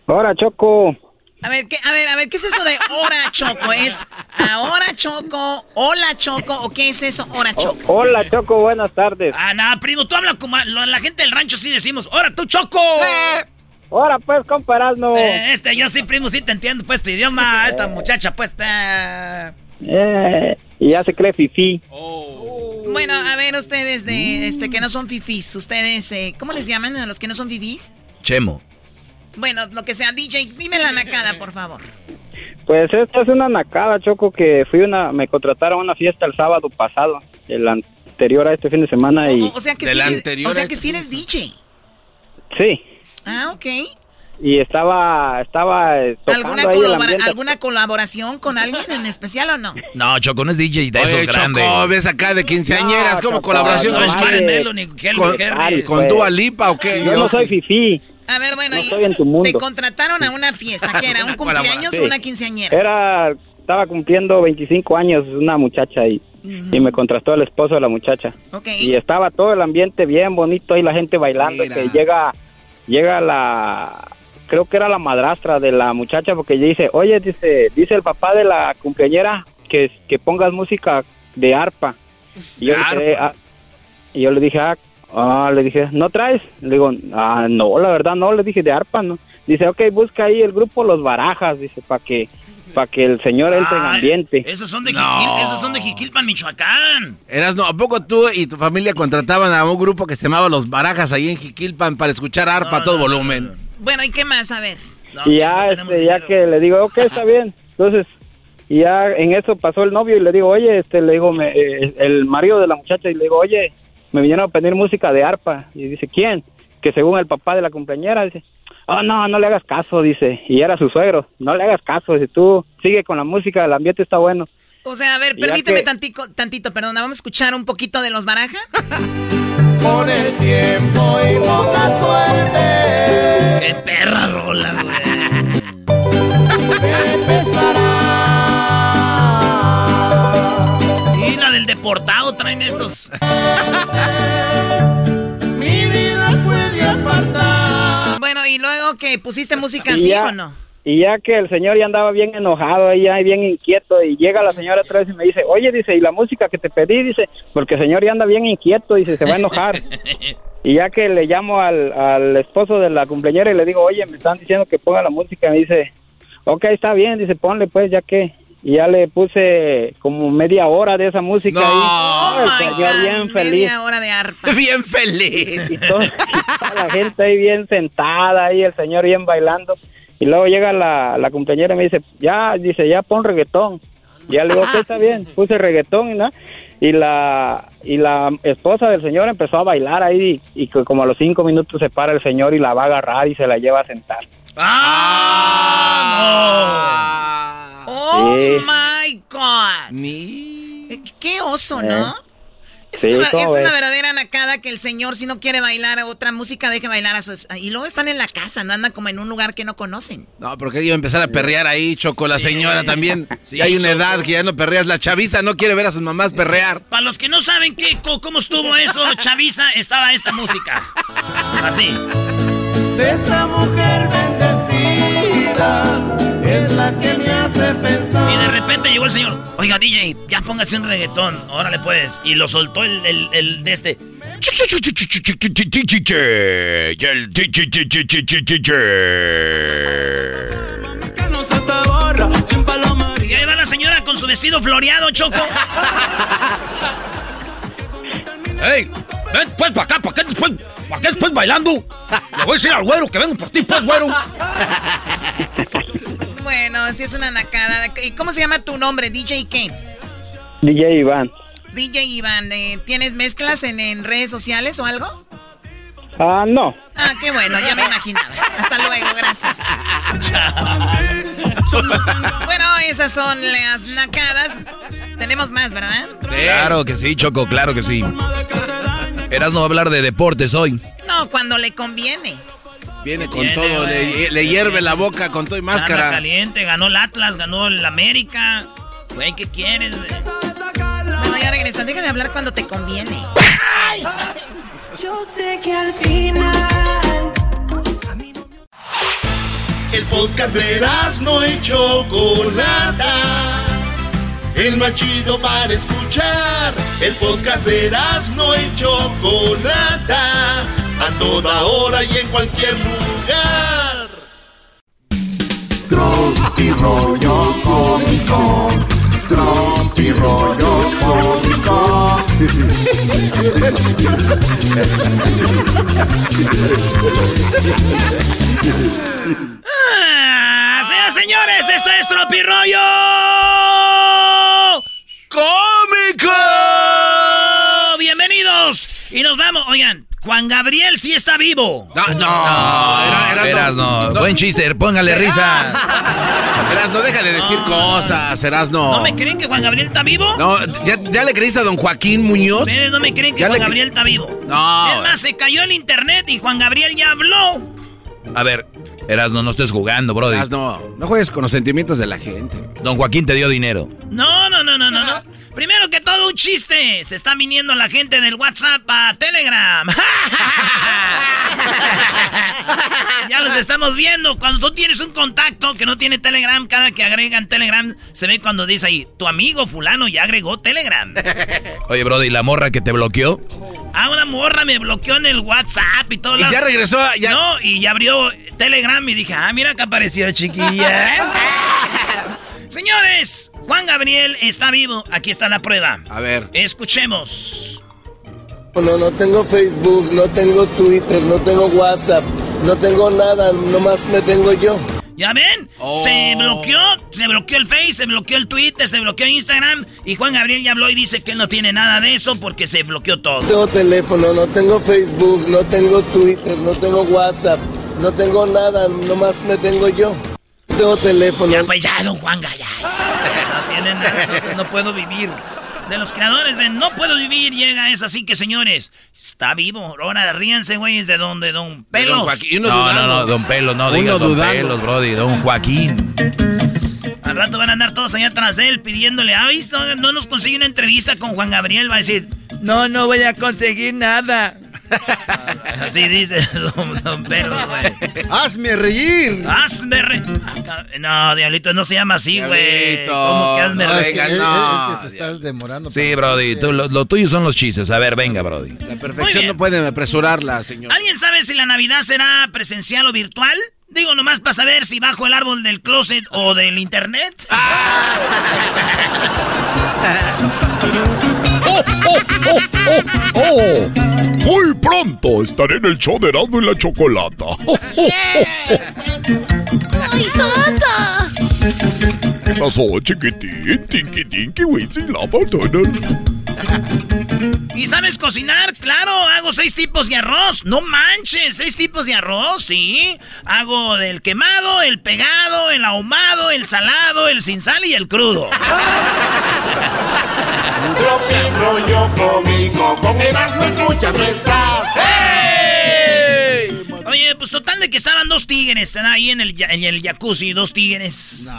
Ahora, Choco. A ver, ¿qué, a ver, a ver, ¿qué es eso de hora choco? ¿Es ahora choco, hola choco o qué es eso, hora choco? Hola, Choco, buenas tardes. Ah, nada, primo, tú hablas como la gente del rancho sí decimos, ¡Ahora tú, Choco! Ahora, pues, comparando. Eh, este, yo sí, primo, sí te entiendo, pues, tu idioma. Esta muchacha, pues, está... Eh, y ya se cree fifí. Bueno, a ver, ustedes de este que no son fifís, ustedes, eh, ¿cómo les llaman a los que no son fifís? Chemo. Bueno, lo que sea, DJ, dime la nacada, por favor. Pues esta es una nacada, Choco, que fui una, me contrataron a una fiesta el sábado pasado, el anterior a este fin de semana y... O sea que sí, eres- o sea que sí eres DJ. Sí, Ah, ok. y estaba, estaba eh, tocando ¿Alguna, colabora-. ¿Alguna colaboración con alguien en especial o no? No, Choco, no es DJ de Oye, esos Choco, grandes. ves acá de quinceañeras, No, como Choco, colaboración Harris. ¿Con Dua Lipa o qué? Yo no soy fifí. A ver, bueno, No y estoy en tu mundo. te contrataron a una fiesta, ¿qué era? ¿Un cumpleaños Sí. o una quinceañera? Era, estaba cumpliendo 25 años una muchacha y, y me contrató el esposo de la muchacha. Ok. Y estaba todo el ambiente bien bonito y la gente bailando. Mira. Que llega, llega la, creo que era la madrastra de la muchacha porque ella dice, oye, dice, dice el papá de la cumpleañera que, que pongas música de arpa. Y yo, De le quedé, ah, y yo le dije, ah, ah, le dije, ¿no traes? Le digo, ah, no, la verdad no, le dije de arpa, ¿no? Dice, ok, busca ahí el grupo Los Barajas, dice, para que, para que el señor entre en Ah, ambiente. Esos son de No. Jiquil- esos son de Jiquilpan, Michoacán. Eras, no, ¿a poco tú y tu familia contrataban a un grupo que se llamaba Los Barajas ahí en Jiquilpan para escuchar arpa a todo volumen? Bueno, ¿y qué más? A ver. y ya, este, ya que le digo, ok, está bien. Entonces, Y ya en eso pasó el novio y le digo, oye, este, le digo, me- eh, el marido de la muchacha, y le digo, oye, me vinieron a pedir música de arpa. Y dice, ¿quién? Que según el papá de la compañera, dice, oh, no, no le hagas caso, dice. Y era su suegro, no le hagas caso, dice, tú sigue con la música, el ambiente está bueno. O sea, a ver, permíteme que- tantito, tantito, perdona, vamos a escuchar un poquito de los baraja. Con el tiempo y poca suerte. ¡Qué perra rola, güey! Y deportado traen estos. Mi vida puede apartar. Bueno, y luego que pusiste música Y así ya- o no? Y ya que el señor ya andaba bien enojado, ahí ya bien inquieto, y llega la señora otra vez y me dice, oye, dice, ¿y la música que te pedí? Dice, porque el señor ya anda bien inquieto, dice, se va a enojar. y ya que le llamo al, al esposo de la cumpleañera y le digo, oye, me están diciendo que ponga la música, me dice, ok, está bien, dice, ponle pues, ya que... Y ya le puse como media hora de esa música No. ahí. Oh el my señor God, bien feliz. media hora de arpa. Bien feliz. y todo- y toda la gente ahí bien sentada, ahí el señor bien bailando. Y luego llega la, la cumpleañera y me dice, ya, dice, ya pon reggaetón. Y ya le digo, que está bien, puse reggaetón y nada. Y la, y la esposa del señor empezó a bailar ahí y, como a los cinco minutos se para el señor y la va a agarrar y se la lleva a sentar. ¡Ah! Oh Sí. my God. Eh, Qué oso, ¿no? Eh. Es, Sí, una, verdadera nacada que el señor, si no quiere bailar a otra música, deje bailar a sus. Y luego están en la casa, no andan como en un lugar que no conocen. No, porque iba a empezar a perrear ahí, Choco, la señora también. Sí, hay una Choco. edad que ya no perreas. La chaviza no quiere ver a sus mamás perrear. Para los que no saben qué, cómo estuvo eso, Chavisa, estaba esta música. Así. De esa mujer bendecida es la que me hace pensar. Y de repente llegó el señor. Oiga, DJ, ya póngase un reggaetón. Órale, pues. Y lo soltó el, el, el de este. Y el No se te borra, sin paloma. Y ahí va la señora con su vestido floreado, Choco. ¡Ey! Ven, pues, para acá, ¿para qué después, para qué después bailando? Le voy a decir al güero que vengo por ti, pues, güero. Bueno, sí es una nacada. ¿Y cómo se llama tu nombre? DJ qué? DJ Iván. DJ Iván, eh, ¿tienes mezclas en, en redes sociales o algo? Ah, no. Ah, qué bueno, ya me imaginaba. Hasta luego, gracias. bueno, esas son las nacadas. Tenemos más, ¿verdad? Claro que sí, Choco, claro que sí. Eras no va a hablar de deportes hoy. No, cuando le conviene. Viene con Viene, todo, le, hierve la boca con todo y máscara. caliente, ganó el Atlas, ganó el América. Güey, ¿qué quieres, güey? Bueno, ya regresan. Deja de hablar cuando te conviene. Yo sé que al final. El podcast de no y Chocolata. El más chido para escuchar. El podcast de no y Chocolata. A toda hora y en cualquier lugar. Tropi rollo cómico. Tropi rollo cómico. Ah, señores, esto es Tropirollo ¡Cómico! Y nos vamos. Oigan, Juan Gabriel sí está vivo. No, no, era, era- Eras no. no. Buen chiste, póngale risa. Eras, no deja de decir cosas, Eras no. ¿No me creen que Juan Gabriel está vivo? No, ¿ya, ya le creíste a don Joaquín Muñoz? Ustedes no me creen que Ya Juan Gabriel está vivo. No. Es más, se cayó el internet y Juan Gabriel ya habló. A ver, Eras no, no estés jugando, brody. Eras, no, no juegues con los sentimientos de la gente. Don Joaquín te dio dinero. No, no, no, no, no, no. Primero que todo, un chiste. Se está viniendo la gente del WhatsApp a Telegram. ya los estamos viendo. Cuando tú tienes un contacto que no tiene Telegram, cada que agregan Telegram, se ve cuando dice ahí, tu amigo fulano ya agregó Telegram. Oye, brody, ¿la morra que te bloqueó? Ah, una morra me bloqueó en el WhatsApp y todo. Y ya regresó, ya- No, y ya abrió Telegram y dije, ah, mira que apareció chiquilla. Señores, Juan Gabriel está vivo. Aquí está la prueba. A ver. Escuchemos. No, no tengo Facebook, no tengo Twitter, no tengo WhatsApp, no tengo nada, nomás me tengo yo. ¿Ya ven? Oh. Se bloqueó, se bloqueó el Face, se bloqueó el Twitter, se bloqueó Instagram. Y Juan Gabriel ya habló y dice que él no tiene nada de eso porque se bloqueó todo. No tengo teléfono, no tengo Facebook, no tengo Twitter, no tengo WhatsApp, no tengo nada, nomás me tengo yo. No tengo teléfono. Ya, pues ya, don Juan, ya. No tiene nada, no, no puedo vivir. De los creadores de No Puedo Vivir llega es así que, señores, está vivo. Ahora ríanse, güeyes, de donde Don Pelos. Don Joaquín, uno No, no, dudando. no, don Pelo, no Uno digas don dudando. Pelos, brody, don Joaquín. Al rato van a andar todos allá atrás de él pidiéndole, ah, ¿viste? no, no nos consigue una entrevista con Juan Gabriel, va a decir, No, no voy a conseguir nada. Así dice Don, don güey. ¡Hazme reír! Hazme re... No, Diablito, no se llama así, güey. ¿Cómo que hazme No, es, que, no, es que te estás demorando. Sí, brody, tú- lo, lo tuyo son los chistes. A ver, venga, brody. La perfección no puede apresurarla, señor. ¿Alguien sabe si la Navidad será presencial o virtual? Digo, nomás para saber si bajo el árbol del closet o del internet. ¡Oh! Muy pronto estaré en el show de Erasmo y la Chocolata. ¡Ay, Santa! ¿Qué pasó, chiquitín? Tinky Tinky la ¿Y sabes cocinar? Claro, hago seis tipos de arroz. No manches, seis tipos de arroz, sí. Hago del quemado, el pegado, el ahumado, el salado, el sin sal y el crudo. Rollo cómico, con Erasmo escuchas no estás. Oye, pues total de que estaban dos tigres ahí en el, en el jacuzzi, dos tigres.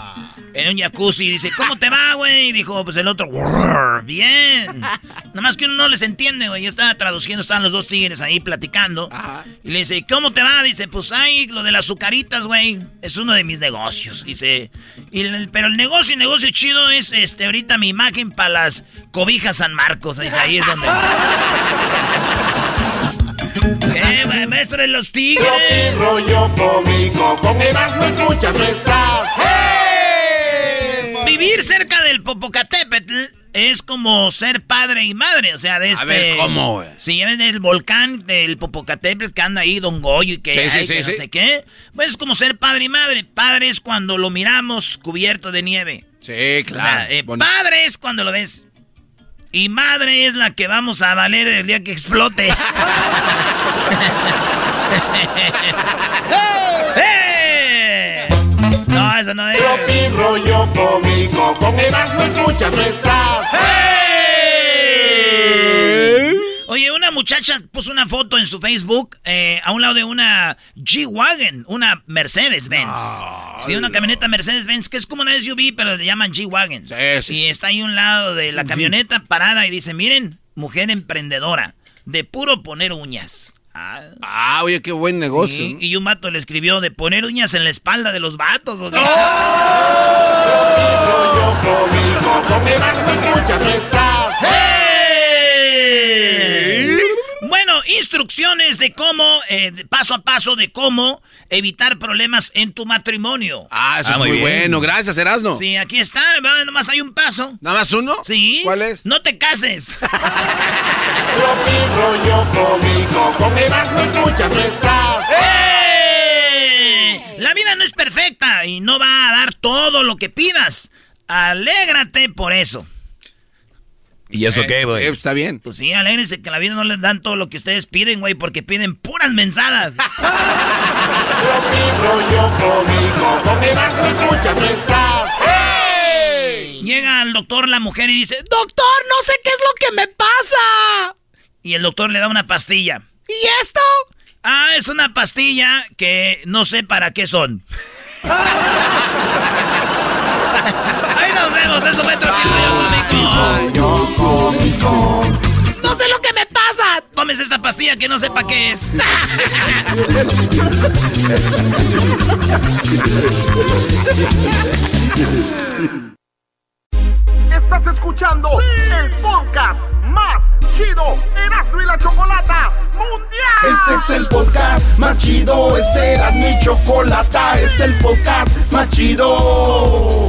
En un jacuzzi, dice, ¿cómo te va, güey? Y dijo, pues el otro, "Grrr, bien. Nada más que uno no les entiende, güey. Yo estaba traduciendo, estaban los dos tigres ahí platicando. Y le dice, ¿cómo te va? Dice, pues ay, lo de las azucaritas, güey. Es uno de mis negocios. Dice, y el- pero el negocio, el negocio chido es este ahorita mi imagen para las cobijas San Marcos. Dice, ahí es donde. ¿Qué, maestro de los tigres? Tropi rollo cómico, con Erasmo escuchas no estás. Vivir cerca del Popocatépetl es como ser padre y madre, o sea, de este... ver, ¿cómo, güey? Si ven el volcán del Popocatépetl que anda ahí, Don Goyo, y que, Sí, sí, ay, sí, que no sí. sé qué, pues es como ser padre y madre. Padre es cuando lo miramos cubierto de nieve. Sí, O sea, claro. eh, Bonito. padre es cuando lo ves. Y madre es la que vamos a valer el día que explote. ¡Eh! No, eso no es. Tropi rollo cómico, con Erasmo escuchas no estás. Oye, una muchacha puso una foto en su Facebook eh, a un lado de una G-Wagon, una Mercedes-Benz. sí, una camioneta Mercedes-Benz, que es como una SUV, pero le llaman G-Wagon. y está ahí a un lado de la camioneta parada y dice, miren, mujer emprendedora, de puro poner uñas. Ah, Ah, oye, qué buen negocio. sí, ¿no? Y un vato le escribió de poner uñas en la espalda de los vatos. ¿o instrucciones de cómo, eh, de paso a paso de cómo evitar problemas en tu matrimonio. Ah, eso Ah, es muy bien. bueno. Gracias, Erasmo. Sí, aquí está, nomás hay un paso. ¿Nada más uno? Sí. ¿Cuál es? No te cases. Rollo cómico, con Erasmo escuchas no estás. ¡Eh! La vida no es perfecta y no va a dar todo lo que pidas. Alégrate por eso. ¿Y eso qué, Eh, güey? está bien. Pues sí, alégrense que la vida no les dan todo lo que ustedes piden, güey, porque piden puras mensadas. Llega al doctor la mujer y dice, doctor, no sé qué es lo que me pasa. Y el doctor le da una pastilla. ¿Y esto? Ah, es una pastilla que no sé para qué son. Vemos, eso fue Tropi Rollo Cómico. No sé lo que me pasa. Tómese esta pastilla que no sé para qué es. Estás escuchando el podcast más chido Erasmo y la Chocolata Mundial. Este es el podcast más chido, este era mi chocolata, este es el podcast más chido.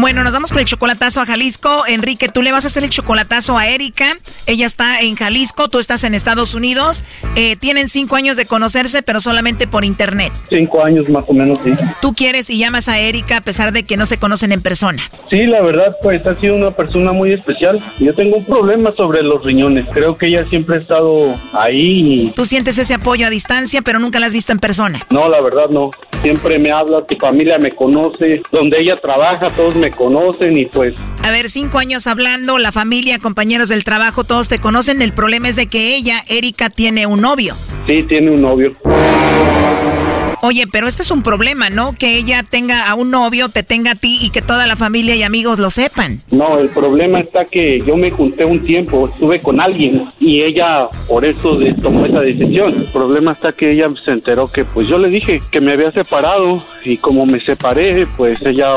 Bueno, nos vamos con el chocolatazo a Jalisco. Enrique, tú le vas a hacer el chocolatazo a Erika. Ella está en Jalisco, tú estás en Estados Unidos. Eh, tienen cinco años de conocerse, pero solamente por internet. Cinco años más o menos, sí. Tú quieres y llamas a Erika a pesar de que no se conocen en persona. Sí, la verdad, pues ha sido una persona muy especial. Yo tengo un problema sobre los riñones. Creo que ella siempre ha estado ahí. y- Tú sientes ese apoyo a distancia, pero nunca la has visto en persona. No, la verdad no. Siempre me habla, tu familia me conoce, donde ella trabaja, todos me conocen y pues A ver, cinco años hablando, la familia, compañeros del trabajo, todos te conocen. El problema es de que ella, Erika, tiene un novio. sí, tiene un novio. Oye, pero este es un problema, ¿no? Que ella tenga a un novio, te tenga a ti y que toda la familia y amigos lo sepan. No, el problema está que yo me junté un tiempo, estuve con alguien y ella por eso de- tomó esa decisión. El problema está que ella se enteró que pues yo le dije que me había separado y como me separé, pues ella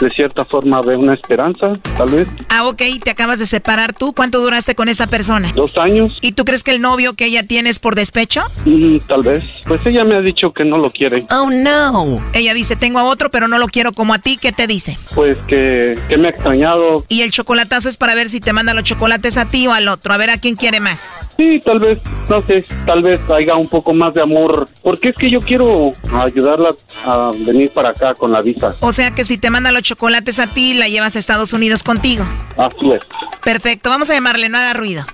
de cierta forma ve una esperanza, tal vez. Ah, ok, te acabas de separar tú. ¿Cuánto duraste con esa persona? Dos años. ¿Y tú crees que el novio que ella tiene es por despecho? Mm, tal vez. Pues ella me ha dicho que no lo quiere. Oh, no. Ella dice, tengo a otro, pero no lo quiero como a ti. ¿Qué te dice? Pues que, que me ha extrañado. Y el chocolatazo es para ver si te manda los chocolates a ti o al otro. A ver a quién quiere más. Sí, tal vez, no sé, tal vez haya un poco más de amor. Porque es que yo quiero ayudarla a venir para acá con la visa. O sea que si te manda los chocolates a ti, la llevas a Estados Unidos contigo. Así es. Perfecto, vamos a llamarle, no haga ruido.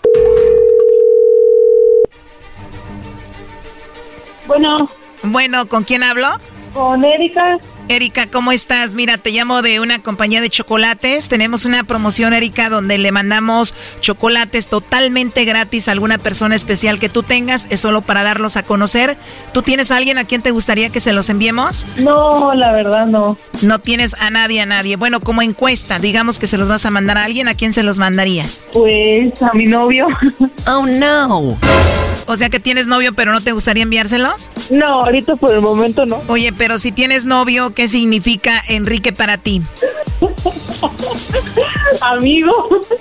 Bueno. Bueno, ¿con quién hablo? Con Erika. Erika, ¿cómo estás? Mira, te llamo de una compañía de chocolates. Tenemos una promoción, Erika, donde le mandamos chocolates totalmente gratis a alguna persona especial que tú tengas. Es solo para darlos a conocer. ¿Tú tienes a alguien a quien te gustaría que se los enviemos? No, la verdad no. No tienes a nadie, a nadie. Bueno, como encuesta, digamos que se los vas a mandar a alguien, ¿a quién se los mandarías? Pues a mi novio. Oh, no. O sea que tienes novio, pero no te gustaría enviárselos? No, ahorita por el momento no. Oye, pero si tienes novio, ¿qué significa Enrique para ti? Amigo.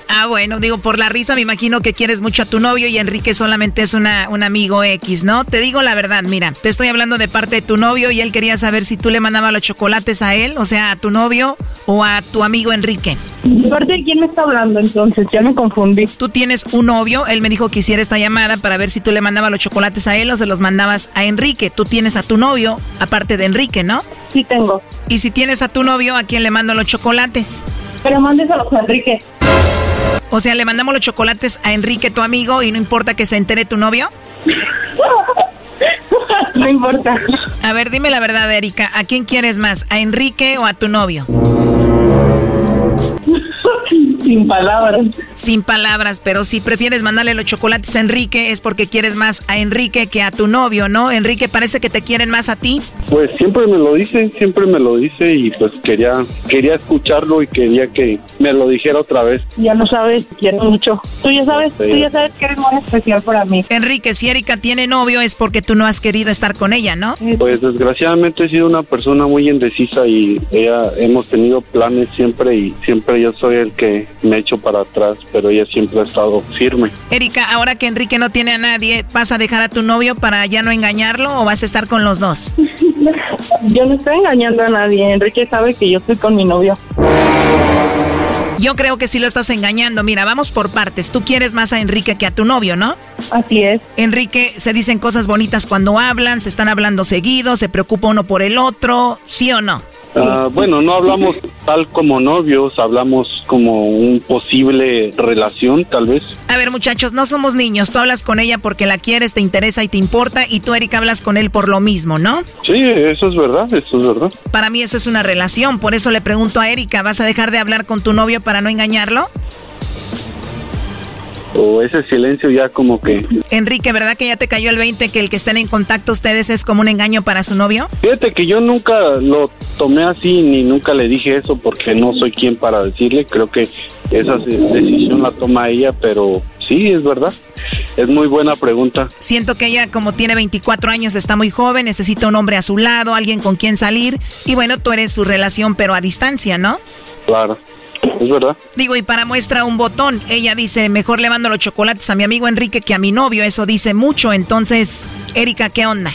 Ah, bueno, digo, por la risa me imagino que quieres mucho a tu novio y Enrique solamente es una, un amigo X, ¿no? Te digo la verdad, mira, te estoy hablando de parte de tu novio y él quería saber si tú le mandabas los chocolates a él, o sea, a tu novio o a tu amigo Enrique. ¿De parte de quién me está hablando entonces? Ya me confundí. Tú tienes un novio, él me dijo que hiciera esta llamada para ver si tú le mandabas los chocolates a él o se los mandabas a Enrique. Tú tienes a tu novio, aparte de Enrique, ¿no? Sí tengo. Y si tienes a tu novio, ¿a quién le mando los chocolates? Pero mándeselos a Enrique. O sea, le mandamos los chocolates a Enrique, tu amigo, y no importa que se entere tu novio. no importa. A ver, dime la verdad, Erika. ¿A quién quieres más? ¿A Enrique o a tu novio? Sin palabras. Sin palabras, pero si prefieres mandarle los chocolates a Enrique es porque quieres más a Enrique que a tu novio, ¿no? Enrique parece que te quieren más a ti. Pues siempre me lo dice, siempre me lo dice y pues quería quería escucharlo y quería que me lo dijera otra vez. Ya lo sabes, quiero mucho. Tú ya sabes, Sí. tú ya sabes que eres muy especial para mí. Enrique, si Erika tiene novio es porque tú no has querido estar con ella, ¿no? Pues desgraciadamente he sido una persona muy indecisa y ella hemos tenido planes siempre y siempre yo soy el que me echo para atrás, pero ella siempre ha estado firme. Erika, ahora que Enrique no tiene a nadie, ¿vas a dejar a tu novio para ya no engañarlo o vas a estar con los dos? Yo no estoy engañando a nadie. Enrique sabe que yo estoy con mi novio. Yo creo que sí lo estás engañando. Mira, vamos por partes. Tú quieres más a Enrique que a tu novio, ¿no? Así es. Enrique, se dicen cosas bonitas cuando hablan, se están hablando seguido, se preocupa uno por el otro, ¿sí o no? Ah, bueno, no hablamos tal como novios, hablamos como un posible relación, tal vez. A ver, muchachos, no somos niños. Tú hablas con ella porque la quieres, te interesa y te importa, y tú, Erika, hablas con él por lo mismo, ¿no? Sí, eso es verdad, eso es verdad. Para mí eso es una relación, por eso le pregunto a Erika, ¿vas a dejar de hablar con tu novio para no engañarlo? O ese silencio ya como que... Enrique, ¿verdad que ya te cayó el 20 que el que estén en contacto ustedes es como un engaño para su novio? Fíjate que yo nunca lo tomé así ni nunca le dije eso porque no soy quien para decirle. Creo que esa decisión la toma ella, pero sí, es verdad. Es muy buena pregunta. Siento que ella, como tiene 24 años, está muy joven, necesita un hombre a su lado, alguien con quien salir. Y bueno, tú eres su relación, pero a distancia, ¿no? Claro. Es verdad. Digo, y para muestra un botón, ella dice, mejor le mando los chocolates a mi amigo Enrique que a mi novio, eso dice mucho. Entonces, Erika, ¿qué onda?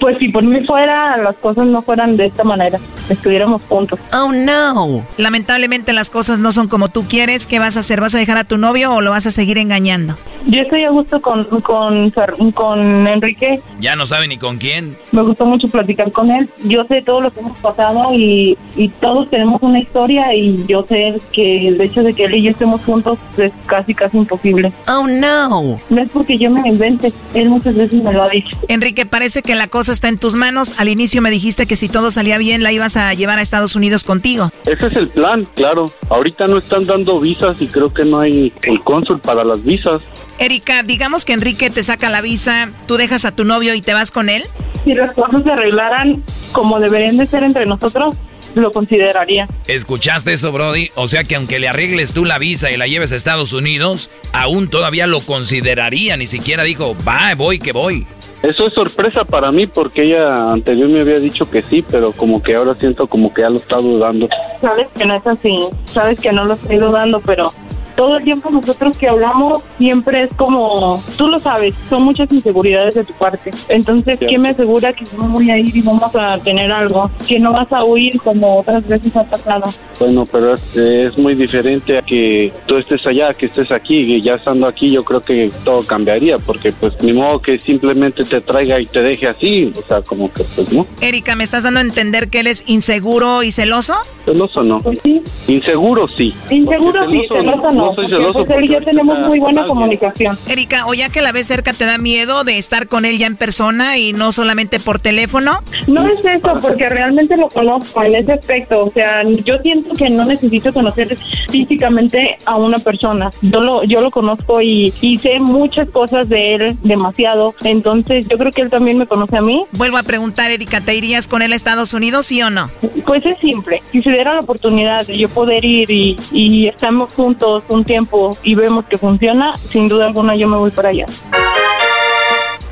Pues si por mí fuera, las cosas no fueran de esta manera, estuviéramos juntos. Oh no. Lamentablemente las cosas no son como tú quieres. ¿Qué vas a hacer? ¿Vas a dejar a tu novio o lo vas a seguir engañando? Yo estoy a gusto con, con, con Enrique. Ya no sabe ni con quién. Me gustó mucho platicar con él. Yo sé todo lo que hemos pasado y, y todos tenemos una historia y yo sé que el hecho de que él y yo estemos juntos es casi, casi imposible. Oh no. No es porque yo me invente, él muchas veces me lo ha dicho. Enrique, parece que la cosa está en tus manos. Al inicio me dijiste que si todo salía bien la ibas a llevar a Estados Unidos contigo. Ese es el plan, claro. Ahorita no están dando visas y creo que no hay el cónsul para las visas. Erika, digamos que Enrique te saca la visa, tú dejas a tu novio y te vas con él. Si las cosas se arreglaran como deberían de ser entre nosotros, lo consideraría. ¿Escuchaste eso, Brody? O sea que aunque le arregles tú la visa y la lleves a Estados Unidos, aún todavía lo consideraría. Ni siquiera dijo, va, voy, que voy. Eso es sorpresa para mí porque ella anterior me había dicho que sí, pero como que ahora siento como que ya lo está dudando. Sabes que no es así, sabes que no lo estoy dudando, pero todo el tiempo nosotros que hablamos siempre es como, tú lo sabes, son muchas inseguridades de tu parte. Entonces, ¿quién me asegura que no voy a ir y vamos a tener algo? Que no vas a huir como otras veces ha pasado. Bueno, pero es, es muy diferente a que tú estés allá, que estés aquí, y ya estando aquí yo creo que todo cambiaría, porque pues ni modo que simplemente te traiga y te deje así, o sea, como que pues no. Erika, ¿me estás dando a entender que él es inseguro y celoso? Celoso no. Pues sí. Inseguro sí. Inseguro sí, celoso no. no soy porque, celoso pues, él y yo porque tenemos muy buena comunicación. Erika, o ya que la ves cerca, ¿te da miedo de estar con él ya en persona y no solamente por teléfono? No es eso, porque realmente lo conozco en ese aspecto. O sea, yo siento que no necesito conocer físicamente a una persona. Yo lo, yo lo conozco y, y sé muchas cosas de él demasiado. Entonces, yo creo que él también me conoce a mí. Vuelvo a preguntar, Erika, ¿te irías con él a Estados Unidos, sí o no? Pues es simple. Si se diera la oportunidad de yo poder ir y, y estamos juntos un tiempo y vemos que funciona, sin duda alguna yo me voy para allá.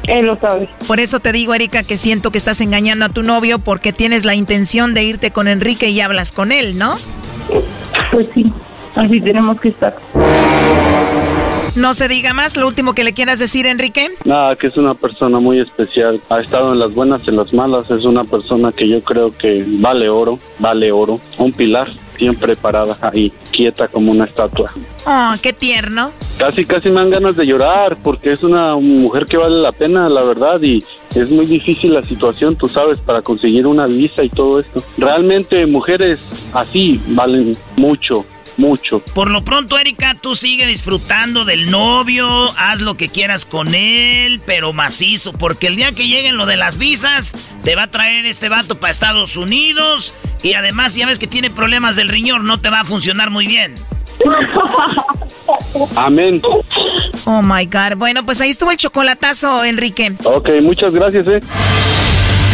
Él lo sabe. Por eso te digo, Erika, que siento que estás engañando a tu novio porque tienes la intención de irte con Enrique y hablas con él, ¿no? Pues sí, así tenemos que estar. No se diga más, lo último que le quieras decir, Enrique. Nada, que es una persona muy especial. Ha estado en las buenas y en las malas. Es una persona que yo creo que vale oro, vale oro. Un pilar, siempre parada ahí, quieta como una estatua. Oh, qué tierno. Casi, casi me dan ganas de llorar porque es una mujer que vale la pena, la verdad, y es muy difícil la situación, tú sabes, para conseguir una visa y todo esto. Realmente mujeres así valen mucho, mucho. Por lo pronto, Erika, tú sigue disfrutando del novio, haz lo que quieras con él, pero macizo, porque el día que lleguen lo de las visas, te va a traer este vato para Estados Unidos y además ya ves que tiene problemas del riñón, no te va a funcionar muy bien. Amén. Oh my God. Bueno, pues ahí estuvo el chocolatazo, Enrique. Ok, muchas gracias, eh.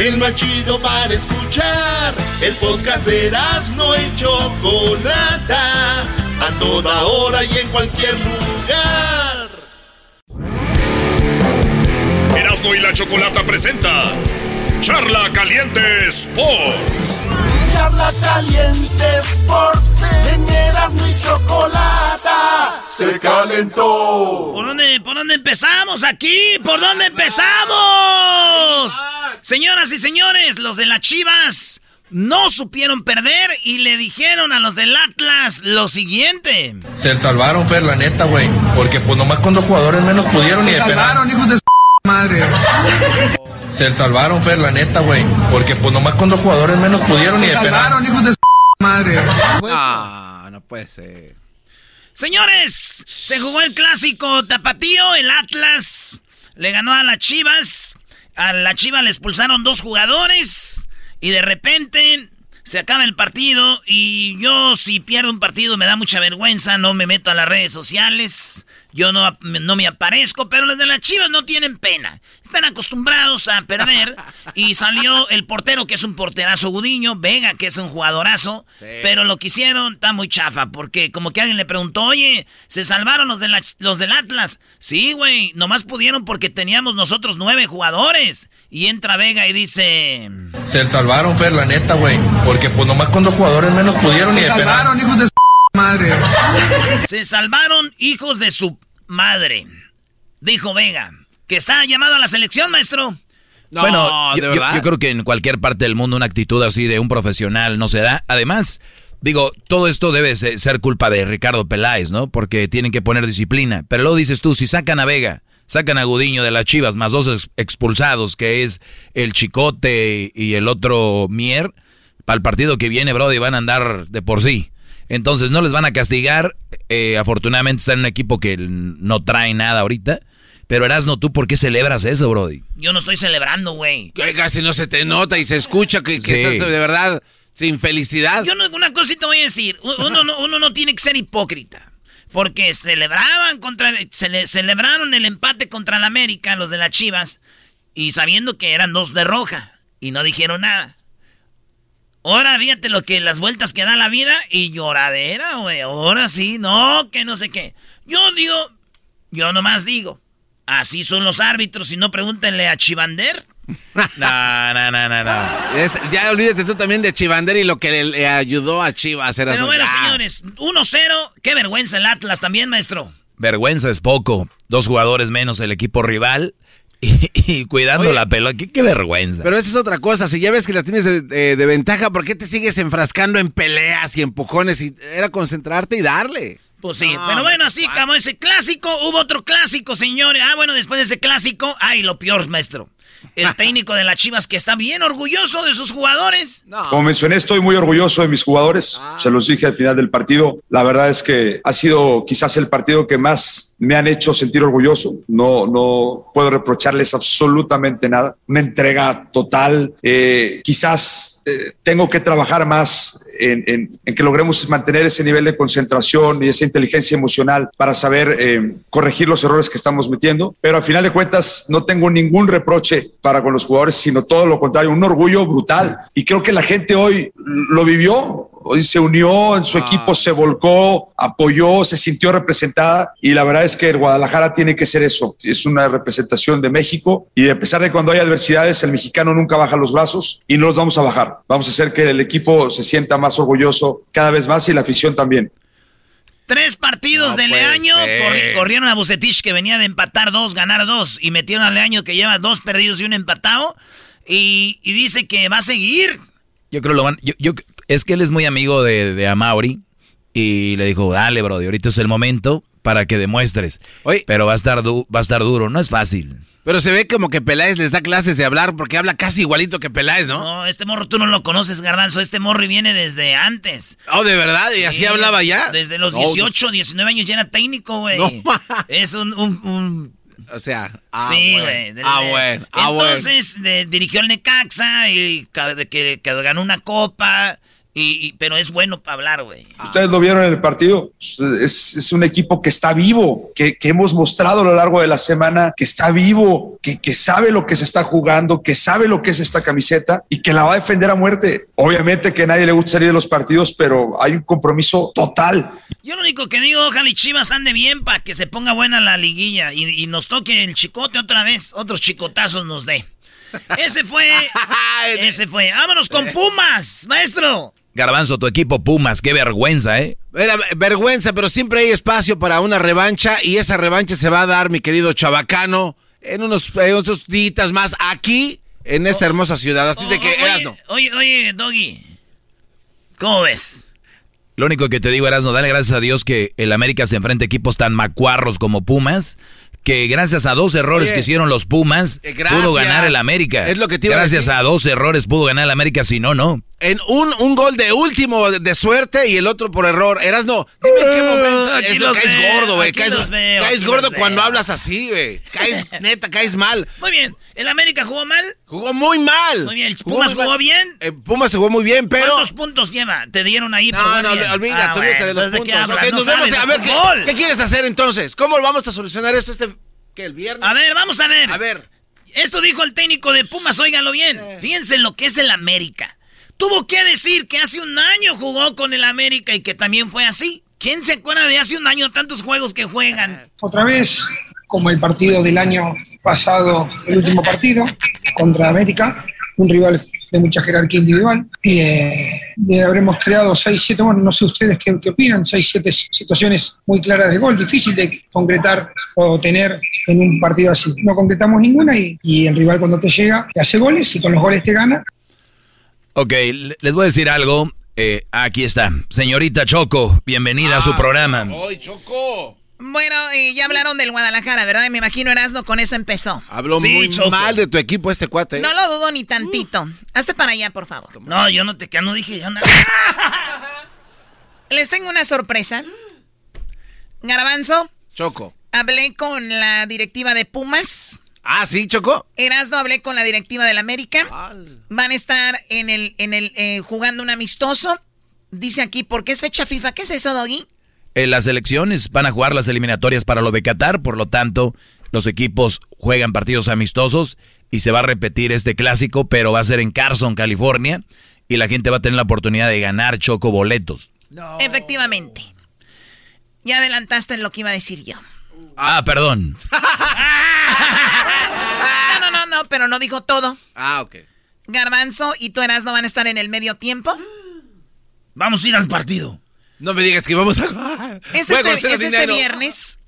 El más chido para escuchar. El podcast de no y Chocolata. A toda hora y en cualquier lugar. Erasno y la chocolata presenta Charla Caliente Sports. Carla Caliente Sports en Erasmo y Chocolata se calentó. ¿Por dónde, ¿Por dónde empezamos aquí? ¿Por dónde empezamos? Señoras y señores, los de las Chivas no supieron perder y le dijeron a los del Atlas lo siguiente. Se salvaron, Fer, la neta, güey. Porque pues nomás con dos jugadores menos pudieron ni de penal. salvaron, hijos de s- madre. Se salvaron, Fer, la neta, güey. Porque pues nomás con dos jugadores menos pudieron ni de penal. salvaron, hijos de s- madre. Ah, no puede ser. Señores, se jugó el clásico tapatío, el Atlas le ganó a las Chivas. A la Chivas le expulsaron dos jugadores y de repente se acaba el partido y yo si pierdo un partido me da mucha vergüenza, no me meto a las redes sociales, yo no, no me aparezco, pero los de las Chivas no tienen pena. Están acostumbrados a perder y salió el portero que es un porterazo Gudiño, Vega que es un jugadorazo, pero lo que hicieron está muy chafa porque como que alguien le preguntó, oye, ¿se salvaron los, de la- los del Atlas? Sí, güey, nomás pudieron porque teníamos nosotros nueve jugadores. Y entra Vega y dice... Se salvaron, Fer, la neta, güey. Porque pues nomás con dos jugadores menos pudieron ni Se salvaron, hijos de madre. Se salvaron hijos de su madre. Dijo Vega. Que está llamado a la selección, maestro. bueno, yo, yo- yo creo que en cualquier parte del mundo una actitud así de un profesional no se da. Además, digo, todo esto debe se- ser culpa de Ricardo Peláez, ¿no? Porque tienen que poner disciplina. Pero luego dices tú, si sacan a Vega, sacan a Gudiño de las Chivas, más dos ex- expulsados, que es el Chicote y el otro Mier, para el partido que viene, Brody, van a andar de por sí. Entonces no les van a castigar. Eh, afortunadamente están en un equipo que no trae nada ahorita. Pero Erasno, ¿tú por qué celebras eso, Brody? Yo no estoy celebrando, güey. Que casi no se te nota y se escucha que, que Sí. estás de verdad sin felicidad. Yo no, una cosita voy a decir. Uno, no- uno no tiene que ser hipócrita. Porque celebraban contra, cele- celebraron el empate contra el América, los de las Chivas, y sabiendo que eran dos de roja, y no dijeron nada. Ahora fíjate lo que las vueltas que da la vida y lloradera, güey. Ahora sí, no, que no sé qué. Yo digo, yo nomás digo, así son los árbitros y no pregúntenle a Chivander. No, no, no, no, no. Es- ya olvídate tú también de Chivander y lo que le, le ayudó a Chivas a hacer Pero bueno, Ya. señores, 1-0. Qué vergüenza el Atlas también, maestro. Vergüenza es poco. Dos jugadores menos el equipo rival y, y cuidando Oye. la pelota. ¿Qué, qué vergüenza. Pero esa es otra cosa. Si ya ves que la tienes de, de- de ventaja, ¿por qué te sigues enfrascando en peleas y empujones? Y era concentrarte y darle. Pues sí, No, pero bueno, no así como ese clásico, hubo otro clásico, señores. Ah, bueno, después de ese clásico, ay, lo peor, maestro. El técnico de las Chivas que está bien orgulloso de sus jugadores. Como mencioné, estoy muy orgulloso de mis jugadores. Se los dije al final del partido. La verdad es que ha sido quizás el partido que más me han hecho sentir orgulloso. No, no puedo reprocharles absolutamente nada. Una entrega total. Eh, quizás eh, tengo que trabajar más en, que logremos mantener ese nivel de concentración y esa inteligencia emocional para saber eh, corregir los errores que estamos metiendo. Pero al final de cuentas no tengo ningún reproche para con los jugadores, sino todo lo contrario, un orgullo brutal. Y creo que la gente hoy lo vivió. Hoy se unió en su equipo, se volcó, apoyó, se sintió representada y la verdad es que el Guadalajara tiene que ser eso. Es una representación de México y a pesar de cuando hay adversidades, el mexicano nunca baja los brazos y no los vamos a bajar. Vamos a hacer que el equipo se sienta más orgulloso cada vez más y la afición también. Tres partidos No de Leaño, corri- corrieron a Bucetich que venía de empatar dos, ganar dos, y metieron a Leaño que lleva dos perdidos y un empatado, y, y dice que va a seguir. Yo creo lo van. Yo, yo- es que él es muy amigo de, de Amauri y le dijo, dale, Brody, ahorita es el momento para que demuestres. Pero va a estar du- va a estar duro, no es fácil. Pero se ve como que Peláez les da clases de hablar porque habla casi igualito que Peláez, ¿no? No, este morro tú no lo conoces, Garbanzo, este morro viene desde antes. Oh, de verdad, y así Sí, hablaba ya. Desde los No, 18, 19 años ya era técnico, güey. No, es un... un- un- O sea, ah, sí, güey. Ah, de- bueno, ah, bueno. Entonces, de- dirigió el Necaxa y que ganó una copa, y, y- pero es bueno para hablar, güey. Ustedes lo vieron en el partido. Es, es un equipo que está vivo, que, que hemos mostrado a lo largo de la semana que está vivo, que, que sabe lo que se está jugando, que sabe lo que es esta camiseta y que la va a defender a muerte. Obviamente que a nadie le gusta salir de los partidos, pero hay un compromiso total. Yo lo único que digo, ojalá y Chivas ande bien para que se ponga buena la liguilla y, y nos toque el chicote otra vez, otros chicotazos nos dé. Ese fue. ese fue. Vámonos con Pumas, maestro. Garbanzo, tu equipo Pumas, qué vergüenza, ¿eh? Era vergüenza, pero siempre hay espacio para una revancha y esa revancha se va a dar, mi querido Chabacano, en unos, en unos días más aquí, en esta hermosa ciudad. Así de que, oye, Erasno. oye, oye, Doggy. ¿Cómo ves? Lo único que te digo, Erasno, dale gracias a Dios que el América se enfrenta a equipos tan macuarros como Pumas, que gracias a dos errores Oye, que hicieron los Pumas, gracias. pudo ganar el América. Es lo que te iba a Gracias decir. a dos errores pudo ganar el América, si no, no. En un, un gol de último de, de suerte y el otro por error. Erasno, dime en qué momento. aquí lo- los caes veo, gordo, güey. Caes, veo, caes gordo cuando hablas así, güey. Caes, neta, caes mal. Muy bien. ¿El América jugó mal? Jugó muy mal. Muy bien. ¿Pumas jugó bien? Eh, Pumas jugó muy bien, pero. ¿Cuántos puntos lleva? Te dieron ahí No, no, bien? olvídate, Ah, olvídate bueno, de los entonces, ¿de qué puntos. No nos vemos. A ver, ¿qué, fútbol. qué quieres hacer entonces? ¿Cómo vamos a solucionar esto este. ¿Qué, el viernes? A ver, vamos a ver. A ver. Esto dijo el técnico de Pumas, óiganlo bien. Eh. Fíjense en lo que es el América. Tuvo que decir que hace un año jugó con el América y que también fue así. ¿Quién se acuerda de hace un año tantos juegos que juegan? Otra vez, como el partido del año pasado, el último partido contra América, un rival de mucha jerarquía individual. Y, eh, eh, habremos creado 6, 7, bueno, no sé ustedes qué, qué opinan, 6, 7 situaciones muy claras de gol, difícil de concretar o tener en un partido así. No concretamos ninguna y, y el rival cuando te llega te hace goles y con los goles te gana. Ok, le- les voy a decir algo. Eh, aquí está. Señorita Choco, bienvenida a su programa. ¡Ay, Choco! Bueno, eh, ya hablaron del Guadalajara, ¿verdad? Me imagino Erasmo con eso empezó. Habló Sí, muy Choco. mal de tu equipo este cuate. ¿eh? No lo dudo ni tantito. Hazte para allá, por favor. No, yo no te que no dije yo nada. Les tengo una sorpresa. Garbanzo, Choco. hablé con la directiva de Pumas. Ah, sí, Choco. Erasmo, hablé con la directiva del América. Van a estar en el, en el, eh, jugando un amistoso. Dice aquí, ¿por qué es fecha FIFA? ¿Qué es eso, Doggy? En las elecciones van a jugar las eliminatorias para lo de Qatar, por lo tanto, los equipos juegan partidos amistosos y se va a repetir este clásico, pero va a ser en Carson, California, y la gente va a tener la oportunidad de ganar Choco boletos. Efectivamente. Ya adelantaste en lo que iba a decir yo. Ah, perdón. No, no, no, no, pero no dijo todo. Ah, ok. Garbanzo y tú Erasmo van a estar en el medio tiempo. Vamos a ir al partido. No me digas que vamos a. Es este, es este viernes.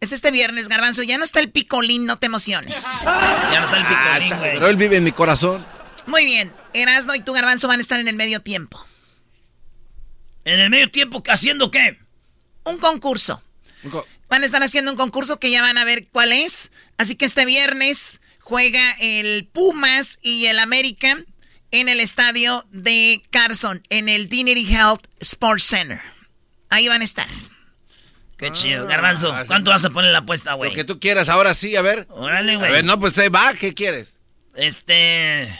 Es este viernes, Garbanzo. Ya no está el picolín, no te emociones. Ya no está el Ah, picolín, chale, güey. pero él vive en mi corazón. Muy bien. Erasmo y tú, Garbanzo, van a estar en el medio tiempo. ¿En el medio tiempo haciendo qué? Un concurso. Un co- Van a estar haciendo un concurso que ya van a ver cuál es. Así que este viernes juega el Pumas y el América en el estadio de Carson, en el Dignity Health Sports Center. Ahí van a estar. Qué chido. Garbanzo, ¿cuánto vas a poner la apuesta, güey? Lo que tú quieras, ahora sí, a ver. Órale, A güey. ver, no, pues te va, ¿qué quieres? Este.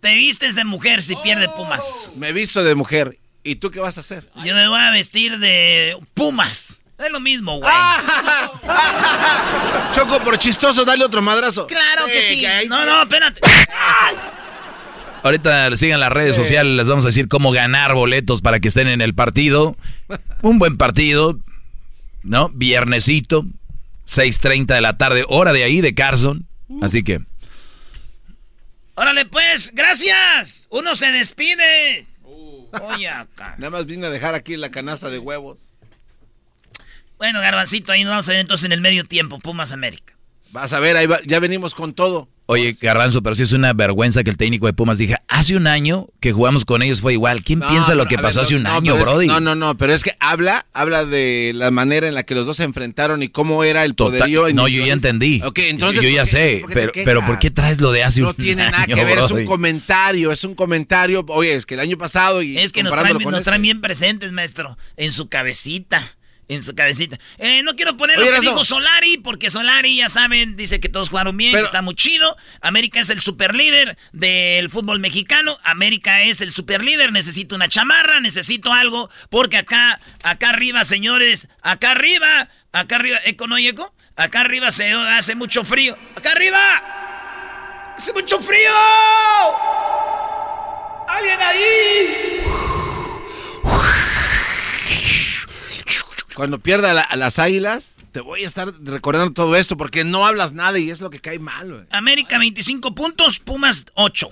Te vistes de mujer si pierde Pumas. Me visto de mujer. ¿Y tú qué vas a hacer? Yo me voy a vestir de Pumas. Es lo mismo, güey. Choco, por chistoso, dale otro madrazo. Claro que sí. No, no, espérate. Ahorita sigan las redes sociales, les vamos a decir cómo ganar boletos para que estén en el partido. Un buen partido, ¿no? Viernesito, 6.30 de la tarde, hora de ahí, de Carson. Así que, Órale, pues, gracias. Uno se despide. Oye, acá. Nada más vine a dejar aquí la canasta de huevos. Bueno, Garbancito, ahí nos vamos a ver entonces en el medio tiempo, Pumas América. Vas a ver, ahí va- ya venimos con todo. oye, Garbanzo, pero sí es una vergüenza que el técnico de Pumas diga, hace un año que jugamos con ellos fue igual. ¿Quién No, piensa lo que ver, pasó no, hace un no, año, es- Brody? no, no, no, pero es que habla, habla de la manera en la que los dos se enfrentaron y cómo era el Total- poderío. no, yo ya entendí. Ok, entonces. yo ya ¿por qué- sé, por pero, pero ¿por qué traes lo de hace No un tiene año, nada que ver, es un comentario, es un comentario. Oye, es que el año pasado y Es que traen, nos este. traen bien presentes, maestro. En su cabecita. En su cabecita. Eh, no quiero poner Oye, lo que dijo Solari, porque Solari, ya saben, dice que todos jugaron bien, Pero- que está muy chido. América es el superlíder del fútbol mexicano. América es el superlíder. Necesito una chamarra, necesito algo, porque acá, acá arriba, señores, acá arriba, acá arriba, ¿eco no hay eco? Acá arriba se hace mucho frío. ¡Acá arriba! ¡Hace mucho frío! ¡Alguien ahí! Cuando pierda la- a las águilas, te voy a estar recordando todo esto porque no hablas nada y es lo que cae mal, güey. América 25 puntos, Pumas 8.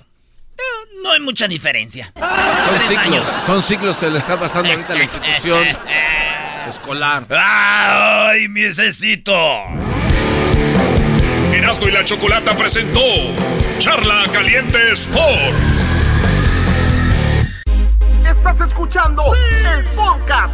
Eh, no hay mucha diferencia. Son Tres ciclos, años. son ciclos que le está pasando ahorita a la institución escolar. ¡Ay, mi necesito! Erasmo y la Chocolata presentó Charla Caliente Sports. Estás escuchando el podcast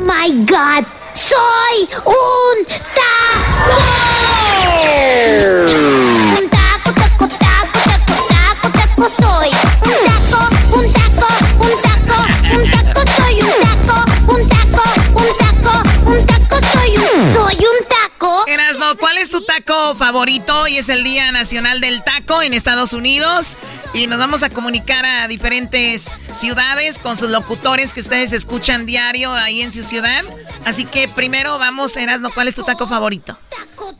My God, soy un taco. Un taco, taco, taco, taco, taco, taco soy. Tu taco favorito? Hoy es el Día Nacional del Taco en Estados Unidos y nos vamos a comunicar a diferentes ciudades con sus locutores que ustedes escuchan diario ahí en su ciudad. Así que primero vamos, Erasno, ¿cuál es tu taco favorito?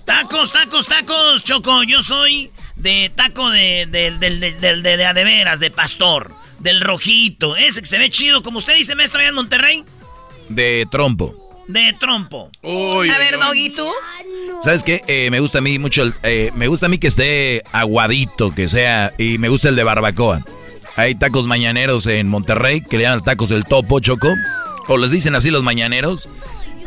Tacos, tacos, tacos, Choco. Yo soy de taco de, de, de, de, de, de, de a de veras, de pastor. Del rojito. Ese que se ve chido. Como usted dice, maestro, allá en Monterrey. De trompo. De trompo. a ver, Doggy, ¿tú? ¿Sabes qué? Eh, me gusta a mí mucho el, eh, me gusta a mí que esté aguadito, que sea, y me gusta el de barbacoa. Hay tacos mañaneros en Monterrey que le llaman tacos del topo, Choco. O les dicen así los mañaneros.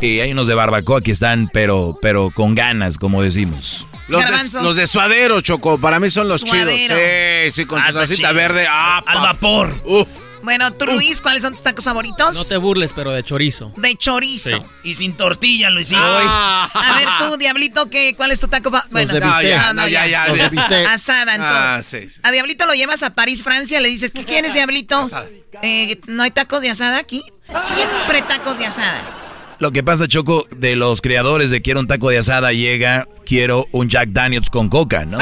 Y hay unos de barbacoa que están, pero, pero con ganas, como decimos. Los de, los de suadero, Choco, para mí son los Suadero. chidos. Sí, sí, con Ah, su salsita verde. Ah, Al vapor. Uf. Bueno, tú, Luis, ¿cuáles son tus tacos favoritos? No te burles, pero de chorizo. De chorizo. Y sin tortilla, Luisito. A ver, tú, Diablito, ¿qué, ¿cuál es tu taco favorito? Bueno, de No, bistec. ya, no, ya, ya. Los de ya. Asada, entonces. Ah, sí. sí. A Diablito lo llevas a París, Francia, le dices, ¿qué quieres, Diablito? Eh, ¿No hay tacos de asada aquí? Siempre tacos de asada. Lo que pasa, Choco, de los creadores de quiero un taco de asada llega quiero un Jack Daniels con coca, ¿no?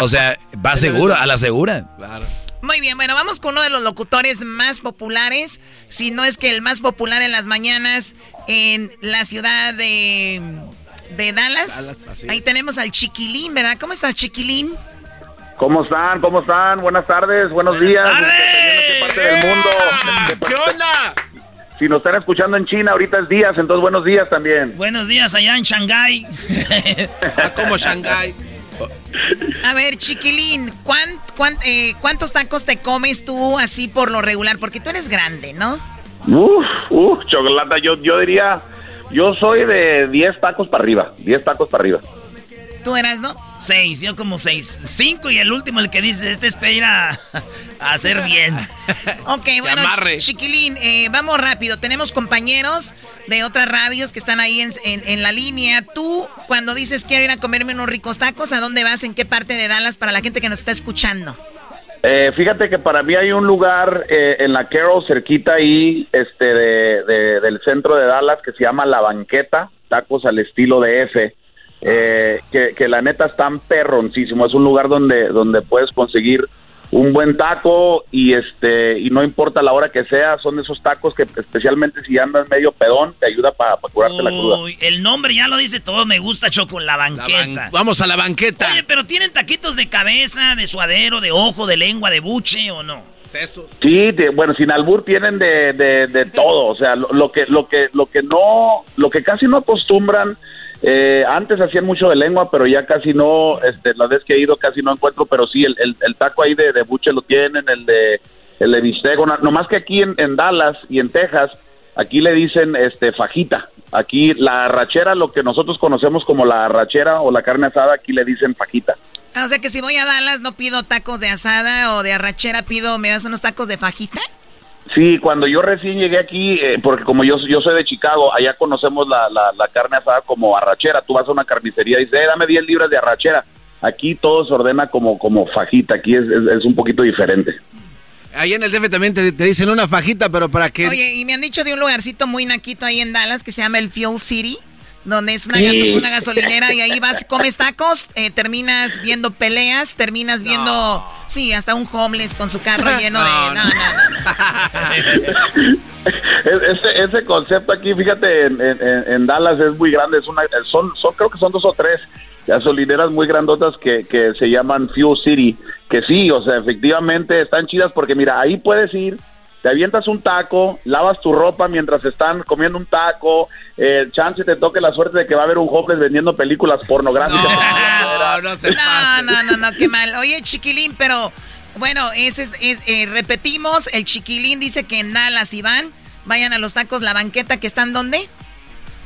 O sea, va seguro, a la segura. Claro. Muy bien, bueno, vamos con uno de los locutores más populares, si no es que el más popular en las mañanas en la ciudad de, de Dallas. Ahí es. tenemos al Chiquilín, ¿verdad? ¿Cómo estás, Chiquilín? ¿Cómo están? ¿Cómo están? Buenas tardes, buenos Buenas días. tardes. Dependiendo de qué parte del mundo. ¿Qué onda? Si nos están escuchando en China, ahorita es días, entonces buenos días también. Buenos días allá en Shanghái. Ah, como Shanghái. A ver, Chiquilín, ¿cuán- cuán- eh, ¿cuántos tacos te comes tú así por lo regular? Porque tú eres grande, ¿no? Uf, uf, chocolate, yo, yo diría, yo soy de 10 tacos para arriba, 10 tacos para arriba. ¿Tú eras, no? Seis, yo como seis. Cinco y el último, el que dice, este espera a hacer bien. Ok, bueno, amarre. Chiquilín, eh, vamos rápido. Tenemos compañeros de otras radios que están ahí en, en- en la línea. Tú, cuando dices quiero ir a comerme unos ricos tacos, ¿a dónde vas? ¿En qué parte de Dallas para la gente que nos está escuchando? Eh, fíjate que para mí hay un lugar eh, en la Carroll, cerquita ahí, este, de, de- del centro de Dallas, que se llama La Banqueta, tacos al estilo de F, eh, que, que la neta están perroncísimo. Es un lugar donde, donde puedes conseguir un buen taco y este y no importa la hora que sea, son esos tacos que especialmente si andas medio pedón, te ayuda para curarte la cruda. Uy, el nombre ya lo dice todo, me gusta Choco, la La banqueta. ban- Vamos a la banqueta. Oye, pero ¿tienen taquitos de cabeza, de suadero, de ojo, de lengua, de buche o no? Sesos. Sí, de- bueno, sin albur tienen de, de, de todo, o sea, lo, lo que lo que lo que no, lo que casi no acostumbran. Eh, antes hacían mucho de lengua, pero ya casi no, este, la vez que he ido casi no encuentro, pero sí, el, taco ahí de, buche lo tienen, el de el de bistec, no, nomás que aquí en, en Dallas y en Texas, aquí le dicen este fajita, aquí la arrachera, lo que nosotros conocemos como la arrachera o la carne asada, aquí le dicen fajita. Ah, o sea que si voy a Dallas no pido tacos de asada o de arrachera, pido, ¿me das unos tacos de fajita? Sí, cuando yo recién llegué aquí, eh, porque como yo, yo soy de Chicago, allá conocemos la, la, la carne asada como arrachera. Tú vas a una carnicería y dices, eh, dame 10 libras de arrachera. aquí todo se ordena como, como fajita, aquí es, es, es un poquito diferente. Ahí en el DF también te, te dicen una fajita, pero para que... Oye, y me han dicho de un lugarcito muy naquito ahí en Dallas que se llama el Fuel City, donde es una, Sí. gaso- una gasolinera y ahí vas, comes tacos, eh, terminas viendo peleas, terminas viendo, sí, hasta un homeless con su carro lleno de... No, no, Es- Ese, ese concepto aquí, fíjate, en, en- en- en Dallas es muy grande, es una, son, son, creo que son dos o tres gasolineras muy grandotas que, que se llaman Fuel City, que sí, o sea, efectivamente están chidas porque mira, ahí puedes ir, te avientas un taco, lavas tu ropa mientras están comiendo un taco, eh, chance te toque la suerte de que va a haber un homeless vendiendo películas pornográficas. No, no se no, no, no, no, qué mal. Oye, Chiquilín, pero bueno, ese es, es- eh, repetimos, el Chiquilín dice que en Dallas, Iván, vayan a los tacos La Banqueta, que están ¿dónde?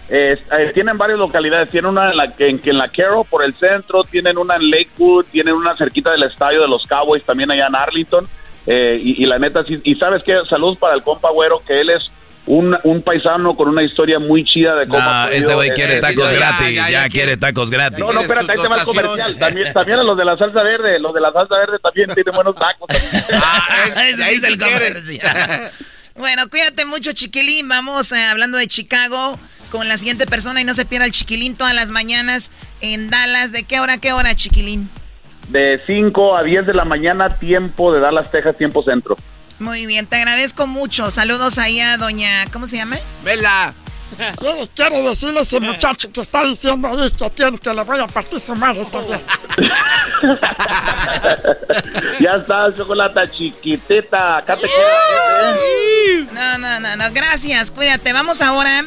Eh, eh, tienen varias localidades, tienen una en la, en, en la Carroll por el centro, tienen una en Lakewood, tienen una cerquita del estadio de los Cowboys también allá en Arlington. Eh, y, y la neta, sí, y sabes qué, saludos para el compa güero, que él es un, un paisano con una historia muy chida de cómo Ah, podido, este güey eh, quiere eh, tacos ya, gratis, ya, ya, ya quiere tacos gratis. No, no, espérate, ahí te va el comercial. También, también a los de la salsa verde, los de la salsa verde también tienen buenos tacos. Ese sí es el comercial. Bueno, cuídate mucho, Chiquilín. Vamos eh, hablando de Chicago con la siguiente persona y no se pierda el Chiquilín todas las mañanas en Dallas. ¿De qué hora a qué hora, Chiquilín? De 5 a 10 de la mañana, tiempo de Dallas, Texas, tiempo centro. Muy bien, te agradezco mucho. Saludos ahí a doña, ¿cómo se llama? Vela. Quiere, quiere decirle a ese muchacho que está diciendo ahí que tiene que le voy a partir su madre también. ya está, chocolata chiquitita. Acá te quedas. ¿eh? No, no, no, no, gracias, cuídate. Vamos ahora,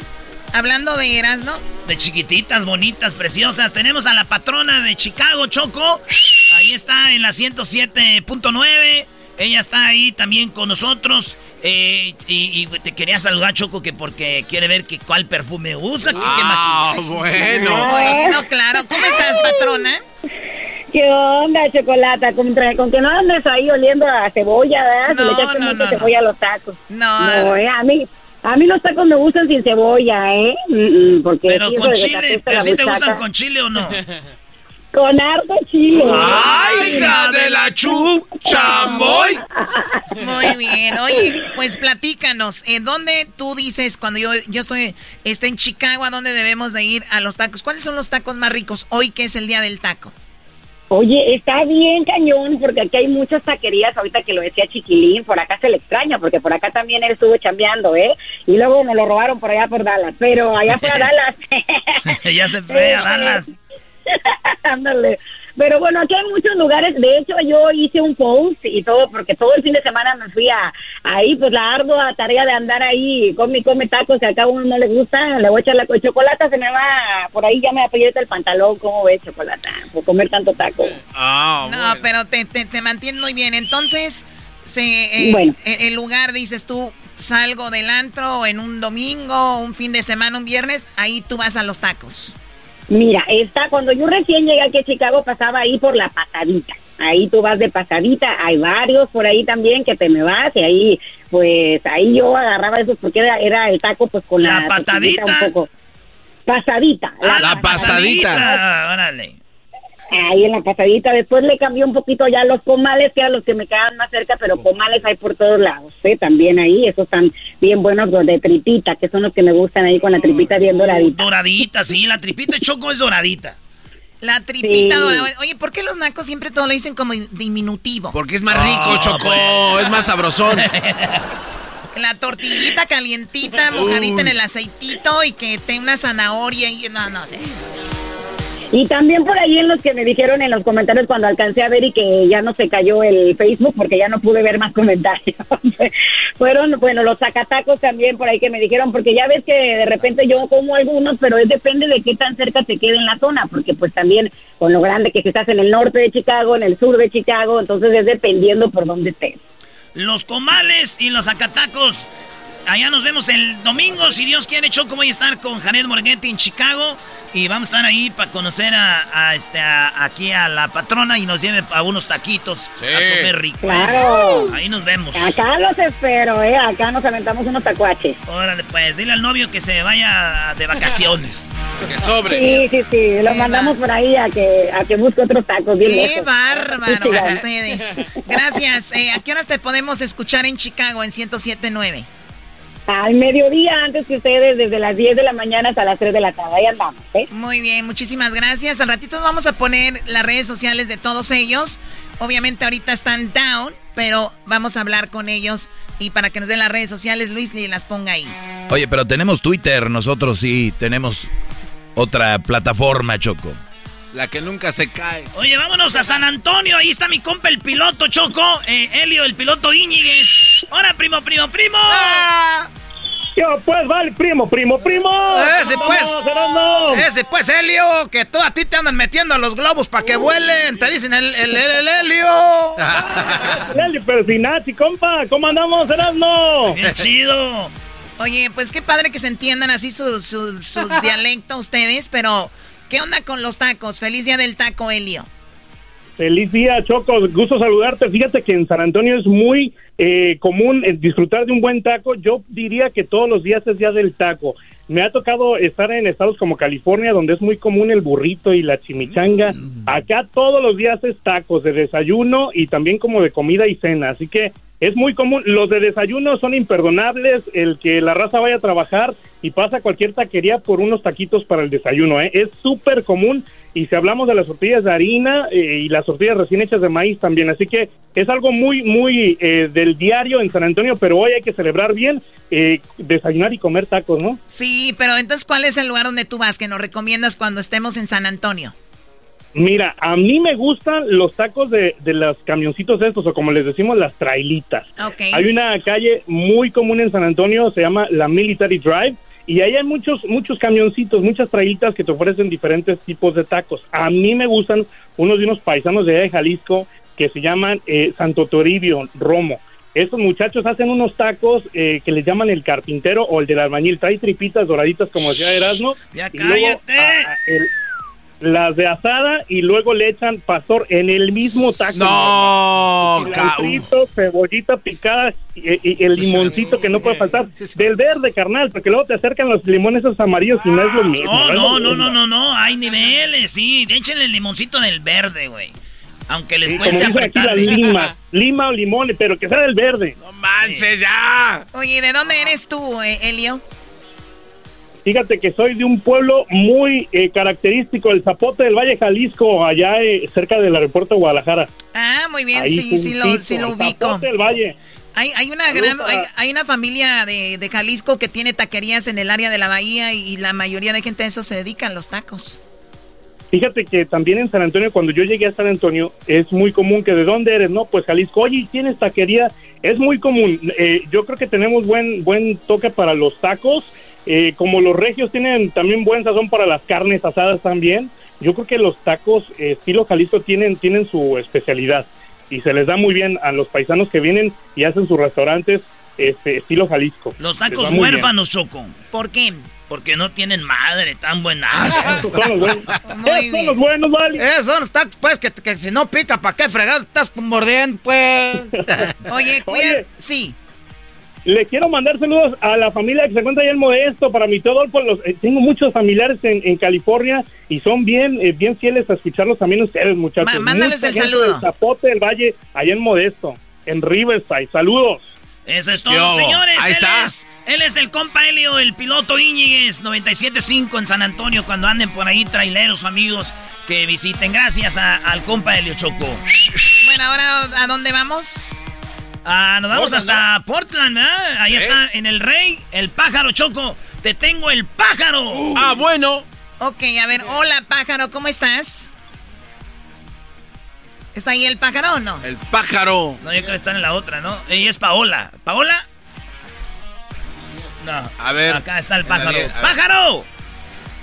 hablando de Eras, ¿no? De chiquititas, bonitas, preciosas. Tenemos a la patrona de Chicago, Choco. Ahí está en la 107.9. Ella está ahí también con nosotros. Eh, y, y te quería saludar, Choco, que porque quiere ver que cuál perfume usa. que- Ah, bueno. Bueno, claro. ¿Cómo estás, patrona? ¿Qué onda, chocolata? Con, que no andes ahí oliendo a cebolla, ¿verdad? Si No, le echaste no, mucha no, cebolla a los tacos. No. No, eh, a mí, a mí los tacos me gustan sin cebolla, ¿eh? Mm, mm, porque Pero sí, con chile, pero si te gustan con chile o no. Con harto chile. ¡Ay, hija de la chu, chamoy! Muy bien. Oye, pues platícanos. ¿En dónde tú dices, cuando yo, yo estoy está en Chicago, a dónde debemos de ir a los tacos? ¿Cuáles son los tacos más ricos hoy que es el día del taco? Oye, está bien cañón, porque aquí hay muchas taquerías, ahorita que lo decía Chiquilín, por acá se le extraña, porque por acá también él estuvo chambeando, ¿eh? Y luego nos lo robaron por allá por Dallas, pero allá por Dallas. ya se fue a Dallas. Ándale. Pero bueno, aquí hay muchos lugares. De hecho, yo hice un post y todo, porque todo el fin de semana me fui a ahí, pues la ardua tarea de andar ahí, come y come tacos, que acá a uno no le gusta. Le voy a echar la chocolate, se me va, por ahí ya me aprieta el pantalón. ¿Cómo ves, chocolate? Por comer tanto taco. no, pero te, te, te mantiene muy bien. Entonces, se, eh, Bueno. el, el lugar, dices tú, salgo del antro en un domingo, un fin de semana, un viernes, ahí tú vas a los tacos. Mira, está, cuando yo recién llegué aquí a Chicago pasaba ahí por la pasadita. Ahí tú vas de pasadita, hay varios por ahí también que te me vas y ahí, pues ahí yo agarraba esos porque era, era el taco pues con la, ¿La patadita? un poco. Pasadita. Ah, la pasadita. Órale. Ahí en la pasadita. Después le cambié un poquito ya los pomales, que eran los que me quedaban más cerca, pero pomales hay por todos lados, ¿eh? También ahí, esos están bien buenos los de tripita, que son los que me gustan ahí con la tripita bien doradita. Doradita, sí, la tripita de Choco es doradita. La tripita Sí. dorada. Oye, ¿por qué los nacos siempre todo lo dicen como diminutivo? Porque es más rico, Choco. Es más sabrosón. La tortillita calientita, mojadita en el aceitito y que tenga una zanahoria y no, no sé. Y también por ahí en los que me dijeron en los comentarios cuando alcancé a ver y que ya no se cayó el Facebook porque ya no pude ver más comentarios. Fueron, bueno, los zacatacos también por ahí que me dijeron, porque ya ves que de repente yo como algunos, pero es depende de qué tan cerca te quede en la zona, porque pues también con lo grande que estás en el norte de Chicago, en el sur de Chicago, entonces es dependiendo por dónde estés. Los comales y los acatacos. Allá nos vemos el domingo, si Dios quiere. Choco, voy a estar con Janet Morghetti en Chicago. Y vamos a estar ahí para conocer a, a este, a- aquí a la patrona y nos lleve a unos taquitos a comer rico. Claro. Ahí nos vemos. Acá los espero, ¿eh? Acá nos aventamos unos tacuaches. Órale, pues, dile al novio que se vaya de vacaciones. Que sobre. Sí, sí, sí. Lo mandamos por ahí a que, a que busque otros tacos bien ¡Qué lejos. bárbaros Sí, ustedes! Gracias. Eh, ¿A qué horas te podemos escuchar en Chicago en 107.9? Al mediodía, antes que ustedes, desde las 10 de la mañana hasta las 3 de la tarde. Ahí andamos, ¿eh? Muy bien, muchísimas gracias. Al ratito vamos a poner las redes sociales de todos ellos. Obviamente ahorita están down, pero vamos a hablar con ellos y para que nos den las redes sociales, Luis ni las ponga ahí. Oye, pero tenemos Twitter, nosotros sí tenemos otra plataforma, Choco. La que nunca se cae. Oye, vámonos a San Antonio. Ahí está mi compa, el piloto Choco. Eh, Helio, el piloto Íñiguez. Hola, primo, primo, primo. Yo, pues, vale, primo, primo, primo. Ese pues, ese pues, Helio, que tú a ti te andan metiendo a los globos para que vuelen. Te dicen el, el, el, el Helio. Helio Persinazzi, compa, ¿cómo andamos, Erasmo? Bien chido. Oye, pues qué padre que se entiendan así su, su, su dialecto ustedes, pero ¿qué onda con los tacos? Feliz día del taco, Helio. Feliz día, Choco. Gusto saludarte. Fíjate que en San Antonio es muy eh, común eh, disfrutar de un buen taco. Yo diría que todos los días es día del taco. Me ha tocado estar en estados como California, donde es muy común el burrito y la chimichanga. Acá todos los días es tacos de desayuno y también como de comida y cena. Así que es muy común. Los de desayuno son imperdonables. El que la raza vaya a trabajar y pasa cualquier taquería por unos taquitos para el desayuno. ¿eh? Es súper común. Y si hablamos de las tortillas de harina eh, y las tortillas recién hechas de maíz también. Así que es algo muy, muy eh, del diario en San Antonio. Pero hoy hay que celebrar bien, eh, desayunar y comer tacos, ¿no? Sí, pero entonces, ¿cuál es el lugar donde tú vas que nos recomiendas cuando estemos en San Antonio? Mira, a mí me gustan los tacos de, de los camioncitos estos, o como les decimos, las trailitas. Ok. Hay una calle muy común en San Antonio, se llama la Military Drive, y ahí hay muchos, muchos camioncitos, muchas trailitas que te ofrecen diferentes tipos de tacos. A mí me gustan unos de unos paisanos de allá de Jalisco que se llaman eh, Santo Toribio Romo. Estos muchachos hacen unos tacos eh, que les llaman el carpintero o el del albañil. Trae tripitas doraditas, como decía Erasmo. Ya y luego, cállate. ah, el- las de asada y luego le echan pastor en el mismo taco. No, Cilantrito, cebollita picada y, y el limoncito que no puede faltar. Del verde, carnal, porque luego te acercan los limones esos amarillos y no es lo mismo. No, no, no, no, no, no. Hay niveles, sí. Échenle el limoncito del verde, güey. Aunque les cueste dicen aquí, la apretarle. lima, lima o limón, pero que sea del verde. No manches, ya. Oye, ¿de dónde eres tú, eh, Helio? Fíjate que soy de un pueblo muy eh, característico, el Zapote del Valle Jalisco, allá eh, cerca del aeropuerto de Guadalajara. Ah, muy bien, Ahí sí, sí lo, sí lo ubico. Zapote del Valle. Hay, hay una gran, hay, hay una familia de, de Jalisco que tiene taquerías en el área de la bahía y, y la mayoría de gente a eso se dedican, los tacos. Fíjate que también en San Antonio, cuando yo llegué a San Antonio, es muy común que de dónde eres, ¿no? Pues Jalisco, oye, ¿tienes taquería? Es muy común. Eh, yo creo que tenemos buen, buen toque para los tacos. Eh, como los regios tienen también buen sazón para las carnes asadas también, yo creo que los tacos eh, estilo Jalisco tienen, tienen su especialidad y se les da muy bien a los paisanos que vienen y hacen sus restaurantes este, estilo Jalisco. Los tacos huérfanos, Choco. ¿Por qué? Porque no tienen madre tan buenas. Esos son los buenos. Esos son los buenos, vale. Esos son los tacos, pues, que, que si no pica, ¿para qué fregado? Estás mordiendo, pues. Oye, cuida, Oye. sí. Le quiero mandar saludos a la familia que se encuentra allá en Modesto, para mi todo, los, eh, tengo muchos familiares en, en California y son bien eh, bien fieles a escucharlos también ustedes, muchachos. Ma- mándales Mucha el gente saludo. Zapote del Valle, allá en Modesto, en Riverside. Saludos. Eso es ¿Qué todo, señores. Ahí él, está. Es, él es el compa Helio, el piloto Íñiguez, 97.5 en San Antonio, cuando anden por ahí traileros o amigos que visiten. Gracias a- al compa Helio Choco. Bueno, ahora, ¿a dónde vamos? Ah, nos vamos Portland, hasta Portland, ¿verdad? Ahí ¿Eh? está, en el Rey, el pájaro Choco. Te tengo el pájaro. Ah, bueno. Ok, a ver, hola pájaro, ¿cómo estás? ¿Está ahí el pájaro o no? El pájaro. No, yo creo que están en la otra, ¿no? Ella es Paola. ¿Paola? No. A ver. Acá está el pájaro. diez, a ver. ¡Pájaro!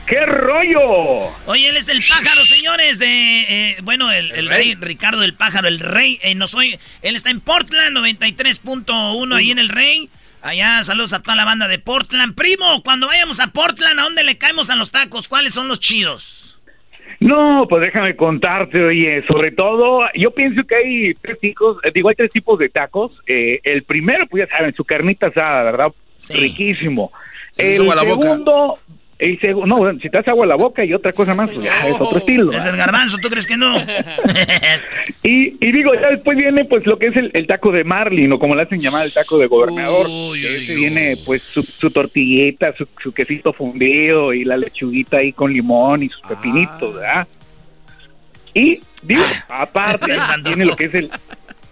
¡Qué rollo! Oye, él es el pájaro, señores, de... eh, bueno, el, el El rey. rey. Ricardo el pájaro, el rey. eh, no soy... Él está en Portland, 93.1 ahí en el rey. Allá, saludos a toda la banda de Portland. Primo, cuando vayamos a Portland, ¿a dónde le caemos a los tacos? ¿Cuáles son los chidos? No, pues déjame contarte, oye, sobre todo, yo pienso que hay tres tipos, eh, digo, hay tres tipos de tacos. Eh, el primero, pues ya saben, su carnita asada, ¿verdad? Sí. Riquísimo. Se el boca. Y segu- no, bueno, si te hace agua a la boca y otra cosa más, pues ya es otro estilo. Es el garbanzo, ¿tú crees que no? Y, y digo, ya después viene pues lo que es el, el taco de Marlin, o como le hacen llamar el taco de gobernador. ese viene pues su, su tortillita, su, su quesito fundido y la lechuguita ahí con limón y sus pepinitos, ¿verdad? Y digo, aparte viene lo que es el...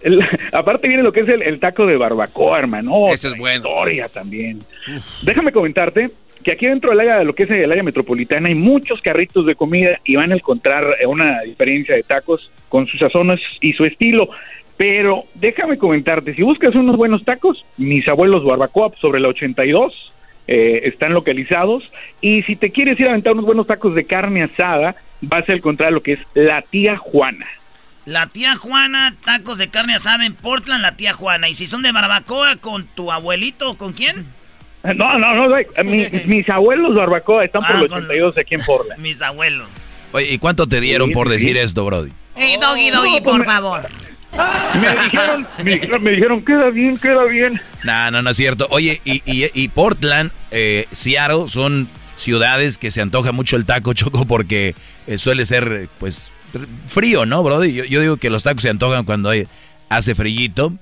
el- aparte viene lo que es el, el taco de barbacoa, hermano. Ese es bueno. Historia también. Déjame comentarte que aquí dentro del área, lo que es el área metropolitana, hay muchos carritos de comida y van a encontrar eh, una diferencia de tacos con sus sazones y su estilo. Pero déjame comentarte, si buscas unos buenos tacos, mis abuelos barbacoa sobre la 82 eh, están localizados. Y si te quieres ir a aventar unos buenos tacos de carne asada, vas a encontrar lo que es la tía Juana. La tía Juana, tacos de carne asada en Portland, la tía Juana. Y si son de barbacoa, ¿con tu abuelito o con quién? No, no, no, güey, mi- mis abuelos barbacoa están por Ah, el con- 82 aquí en Portland. Mis abuelos. Oye, ¿y cuánto te dieron Sí, por sí. decir esto, Brody? Eh, doggy, doggy, No, pues por me- favor. Me dijeron, me dijeron, me dijeron, queda bien, queda bien. No, no, no es cierto. Oye, y, y, y Portland, eh, Seattle son ciudades que se antoja mucho el taco, Choco, porque eh, suele ser, pues, frío, ¿no, Brody? Yo, yo digo que los tacos se antojan cuando hay- hace frillito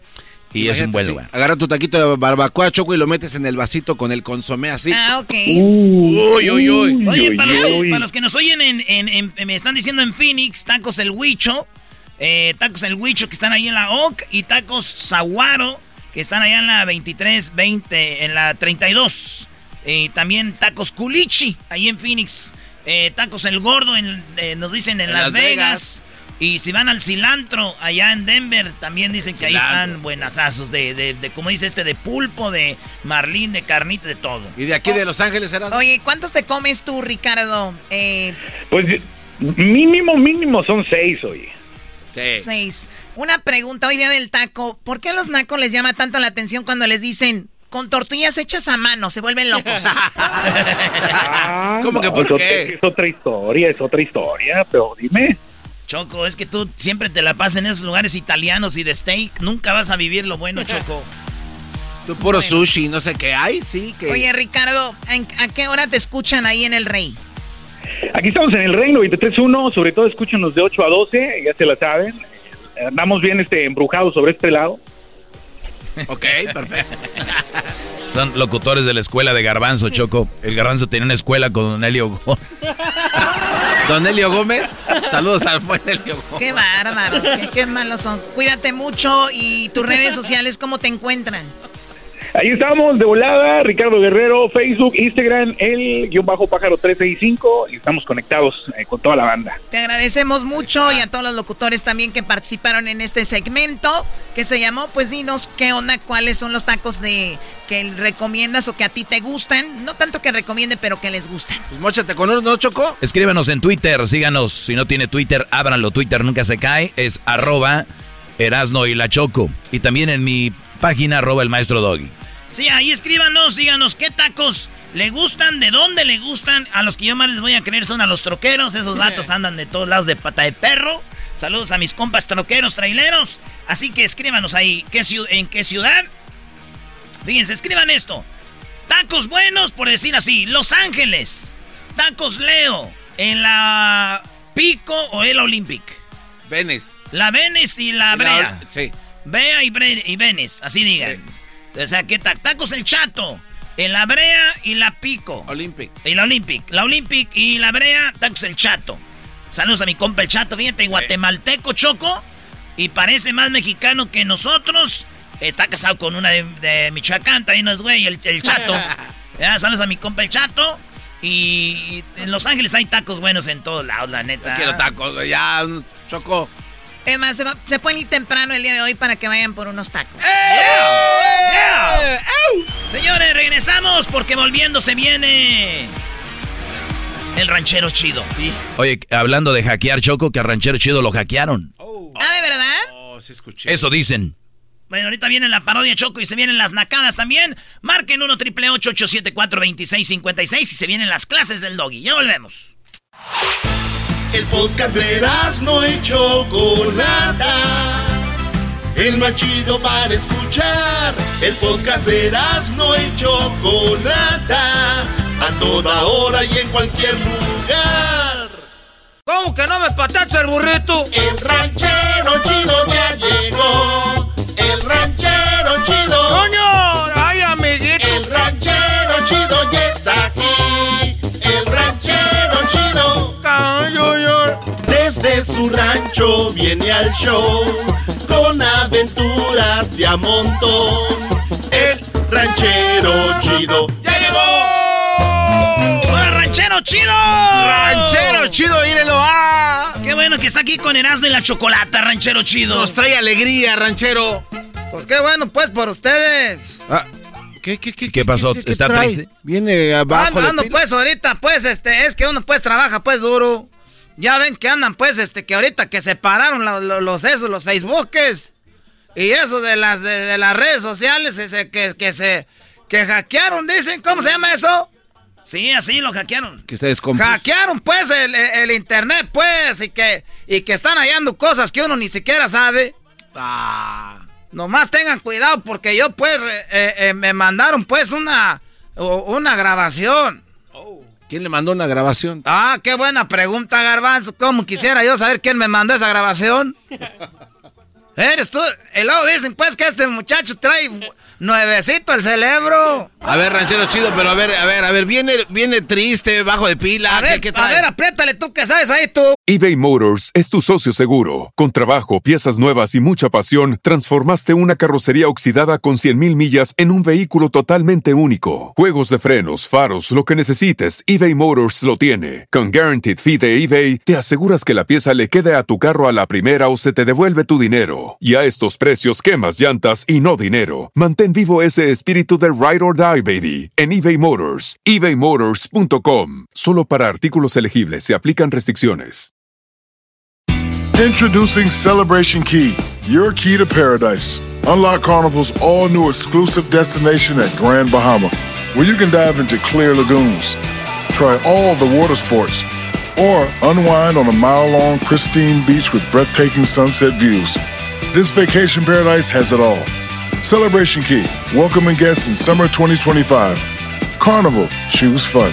y es un buen sí. lugar. Agarra tu taquito de barbacoa, choco, y lo metes en el vasito con el consomé así. Ah, ok. Uy, uy, uy. Oye, para, los, uy. para los que nos oyen en, en- en- me están diciendo en Phoenix, tacos el Huicho, eh, tacos el Huicho que están ahí en la OC y tacos Zaguaro que están allá en la 23, 20, en la 32. Y también tacos Culichi, ahí en Phoenix. Eh, tacos el Gordo, en- eh, nos dicen en, En Las, Las Vegas. Vegas. Y si van al cilantro, allá en Denver, también dicen que ahí están buenasazos de, de, de, como dice este, de pulpo, de marlín, de carnita, de todo. Y de aquí de Los Ángeles era. Oye, ¿cuántos te comes tú, Ricardo? Eh, Pues mínimo, mínimo son seis, oye. Seis. Una pregunta hoy día del taco. ¿Por qué a los nacos les llama tanto la atención cuando les dicen con tortillas hechas a mano? Se vuelven locos. ¿Cómo que por qué? Es otra historia, es otra historia, pero dime. Choco, es que tú siempre te la pasas en esos lugares italianos y de steak. Nunca vas a vivir lo bueno, Choco. Tú puro sushi, no sé qué hay, sí. Que... Oye, Ricardo, ¿en- ¿a qué hora te escuchan ahí en el Rey? Aquí estamos en el Reino 23.1, sobre todo escúchanos de 8 a 12, ya se la saben. Andamos bien este, embrujados sobre este lado. Ok, perfecto. Son locutores de la escuela de Garbanzo, Choco. El Garbanzo tenía una escuela con Don Elio Gómez. Don Elio Gómez, saludos al buen Elio Gómez. Qué bárbaros, qué, qué malos son. Cuídate mucho y tus redes sociales, ¿cómo te encuentran? Ahí estamos, de volada, Ricardo Guerrero, Facebook, Instagram, el guion bajo pájaro 365, y estamos conectados eh, con toda la banda. Te agradecemos mucho y a todos los locutores también que participaron en este segmento que se llamó Pues dinos qué onda, cuáles son los tacos de que recomiendas o que a ti te gustan. No tanto que recomiende, pero que les gustan. Pues mochate con uno, ¿no, Choco? Escríbanos en Twitter, síganos. Si no tiene Twitter, ábranlo. Twitter nunca se cae. Es arroba Erasno y la Choco. Y también en mi página, arroba el maestro Doggy. Sí, ahí escríbanos, díganos qué tacos le gustan, de dónde le gustan. A los que yo más les voy a creer son a los troqueros. Esos vatos andan de todos lados de pata de perro. Saludos a mis compas troqueros, traileros. Así que escríbanos ahí, ¿qué ciu- ¿en qué ciudad? Fíjense, escriban esto. Tacos buenos, por decir así, Los Ángeles. Tacos Leo, en la Pico o el Olympic. Venes. La Venes y la La- Brea. sí. Bea y, Bre- y Venes, así digan. O sea, ¿qué ta- tacos el Chato? En la Brea y la Pico. Olympic. Y la Olympic. La Olympic y la Brea, tacos el Chato. Saludos a mi compa el Chato, fíjate, guatemalteco choco. Y parece más mexicano que nosotros. Está casado con una de, de Michoacán, también no es güey, el, el Chato. Ya, saludos a mi compa el Chato. Y en Los Ángeles hay tacos buenos en todos lados, la neta. Quiero tacos, ya, Choco. Es más, se, va- se pueden ir temprano el día de hoy para que vayan por unos tacos. Señores, regresamos porque volviendo se viene el ranchero chido. Oye, hablando de hackear, Choco, que a Ranchero Chido lo hackearon. Ah, ¿de verdad? Oh, sí escuché. Eso dicen. Bueno, ahorita viene la parodia Choco y se vienen las nacadas también. Marquen 1 triple 874 2656 y se vienen las clases del doggy. Ya volvemos. El podcast de no y Chocolata. El más chido para escuchar. El podcast de no y Chocolata. A toda hora y en cualquier lugar. ¿Cómo que no me patacha el burrito? El ranchero chido ya llegó. El ranchero chido. ¡Coño! ¡Ay, amiguito! El ranchero chido ya Desde su rancho viene al show con aventuras de a montón. El ranchero chido ya llegó. ¡Hola, ranchero chido! Ranchero chido, írelo a. Qué bueno que está aquí con Erasmo y la chocolata, ranchero chido. Nos trae alegría, ranchero. Pues qué bueno, pues, por ustedes. Ah, ¿qué, qué, qué, ¿Qué pasó? qué- ¿Está trae? triste? Viene abajo. Ando, ando, pues, ahorita, pues, este, es que uno, pues, trabaja, pues, duro. Ya ven que andan, pues, este, que ahorita que separaron lo- lo- los, esos, los Facebookes. Y eso de las, de, de las redes sociales, ese, que, que se, que hackearon, dicen, ¿cómo se llama eso? Sí, así lo hackearon. Que se. Hackearon, pues, el, el- el internet, pues, y que, y que están hallando cosas que uno ni siquiera sabe. Ah. Nomás tengan cuidado porque yo, pues, eh, eh, me mandaron, pues, una, una grabación. ¿Quién le mandó una grabación? Ah, qué buena pregunta, Garbanzo. ¿Cómo quisiera yo saber quién me mandó esa grabación? Eres tú. Y luego dicen, pues, que este muchacho trae nuevecito el cerebro. A ver, ranchero chido, pero a ver, a ver, a ver, viene, viene triste, bajo de pila. A ver, ¿qué, qué a ver, apriétale tú que sabes ahí tú. eBay Motors es tu socio seguro. Con trabajo, piezas nuevas y mucha pasión, transformaste una carrocería oxidada con 100.000 millas en un vehículo totalmente único. Juegos de frenos, faros, lo que necesites, eBay Motors lo tiene. Con Guaranteed Fee de eBay, te aseguras que la pieza le quede a tu carro a la primera o se te devuelve tu dinero. Y a estos precios, quemas llantas y no dinero. Mantén vivo ese espíritu de Ride or Die, baby, en eBay Motors. ebaymotors.com. Solo para artículos elegibles se aplican restricciones. Introducing Celebration Key, your key to paradise. Unlock Carnival's all new exclusive destination at Grand Bahama, where you can dive into clear lagoons, try all the water sports, or unwind on a mile long, pristine beach with breathtaking sunset views. This vacation paradise has it all. Celebration Key, welcoming guests in summer 2025. Carnival, choose fun.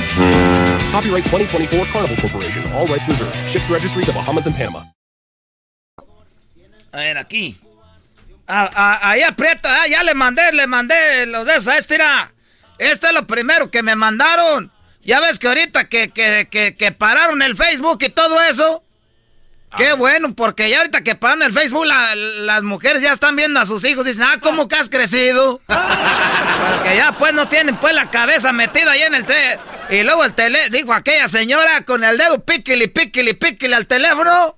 Copyright 2024 Carnival Corporation. All rights reserved. Ships registry the Bahamas and Panama. A ver, aquí. Ah, ah, ahí aprieta, ah, ya le mandé, le mandé los de esos, este era. Este es lo primero que me mandaron. Ya ves que ahorita que, que, que, que pararon el Facebook y todo eso. Qué bueno, porque ya ahorita que pararon el Facebook, la- las mujeres ya están viendo a sus hijos y dicen, ah, ¿cómo que has crecido? porque ya pues no tienen pues la cabeza metida ahí en el tele. Y luego el tele, dijo aquella señora con el dedo píquele, píquele, píquele al teléfono.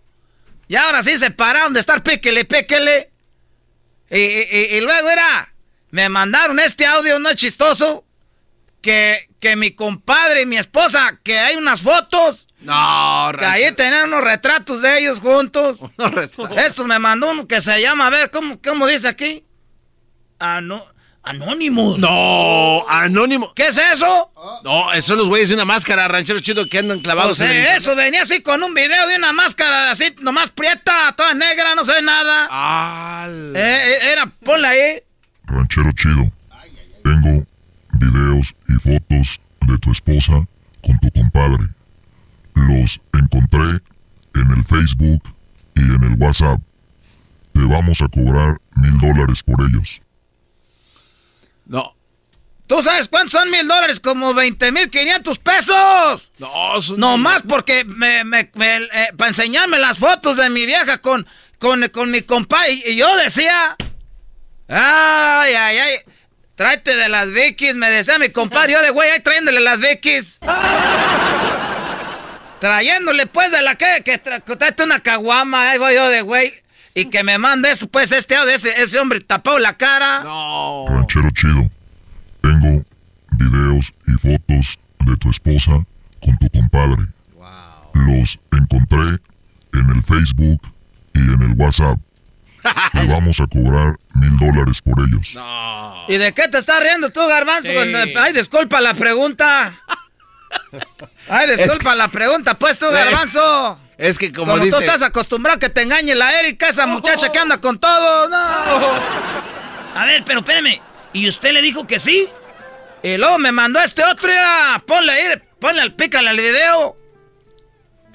Y ahora sí se pararon de estar píquele. Y, y- y- y luego era, me mandaron este audio, no es chistoso, que, que mi compadre y mi esposa, que hay unas fotos. No, Que ahí tenían unos retratos de ellos juntos. Esto me mandó uno que se llama, a ver, ¿cómo, cómo dice aquí? Ano, Anónimos. No, anónimo. ¿Qué es eso? No, esos son los güeyes de una máscara, ranchero chido, que andan clavados Pues, en el eh, eso venía así con un video de una máscara así, nomás prieta, toda negra, no se ve nada. Eh, eh, era, ponla ahí. Ranchero chido. Tengo videos y fotos de tu esposa con tu compadre. Los encontré en el Facebook y en el WhatsApp. Te vamos a cobrar mil dólares por ellos. No. ¿Tú sabes cuántos son mil dólares? Como 20 mil 500 pesos. No, son... No más porque me, me- me- eh, para enseñarme las fotos de mi vieja con, con, con mi compa. Y, y yo decía, ay, ay, ay, tráete de las Vikis, me decía mi compadre. Yo de güey, ahí trayéndole las Vikis. Trayéndole pues de la que, que tra- que tráete una caguama, ahí voy yo de güey. Y que me mande eso, pues este audio, ese, ese hombre tapado la cara. No. Ranchero chido. Tengo videos y fotos de tu esposa con tu compadre. Los encontré en el Facebook y en el WhatsApp. Te vamos a cobrar mil dólares por ellos. ¿Y de qué te estás riendo tú, Garbanzo? Sí. Ay, disculpa la pregunta. Ay, disculpa la pregunta, pues tú, Garbanzo. Es que como, Como, dice... tú estás acostumbrado a que te engañe la Erika, esa muchacha que anda con todo, no. A ver, pero espérame. ¿Y usted le dijo que sí? Y luego me mandó este otro, ya. Ponle ahí, ponle al pícale al video.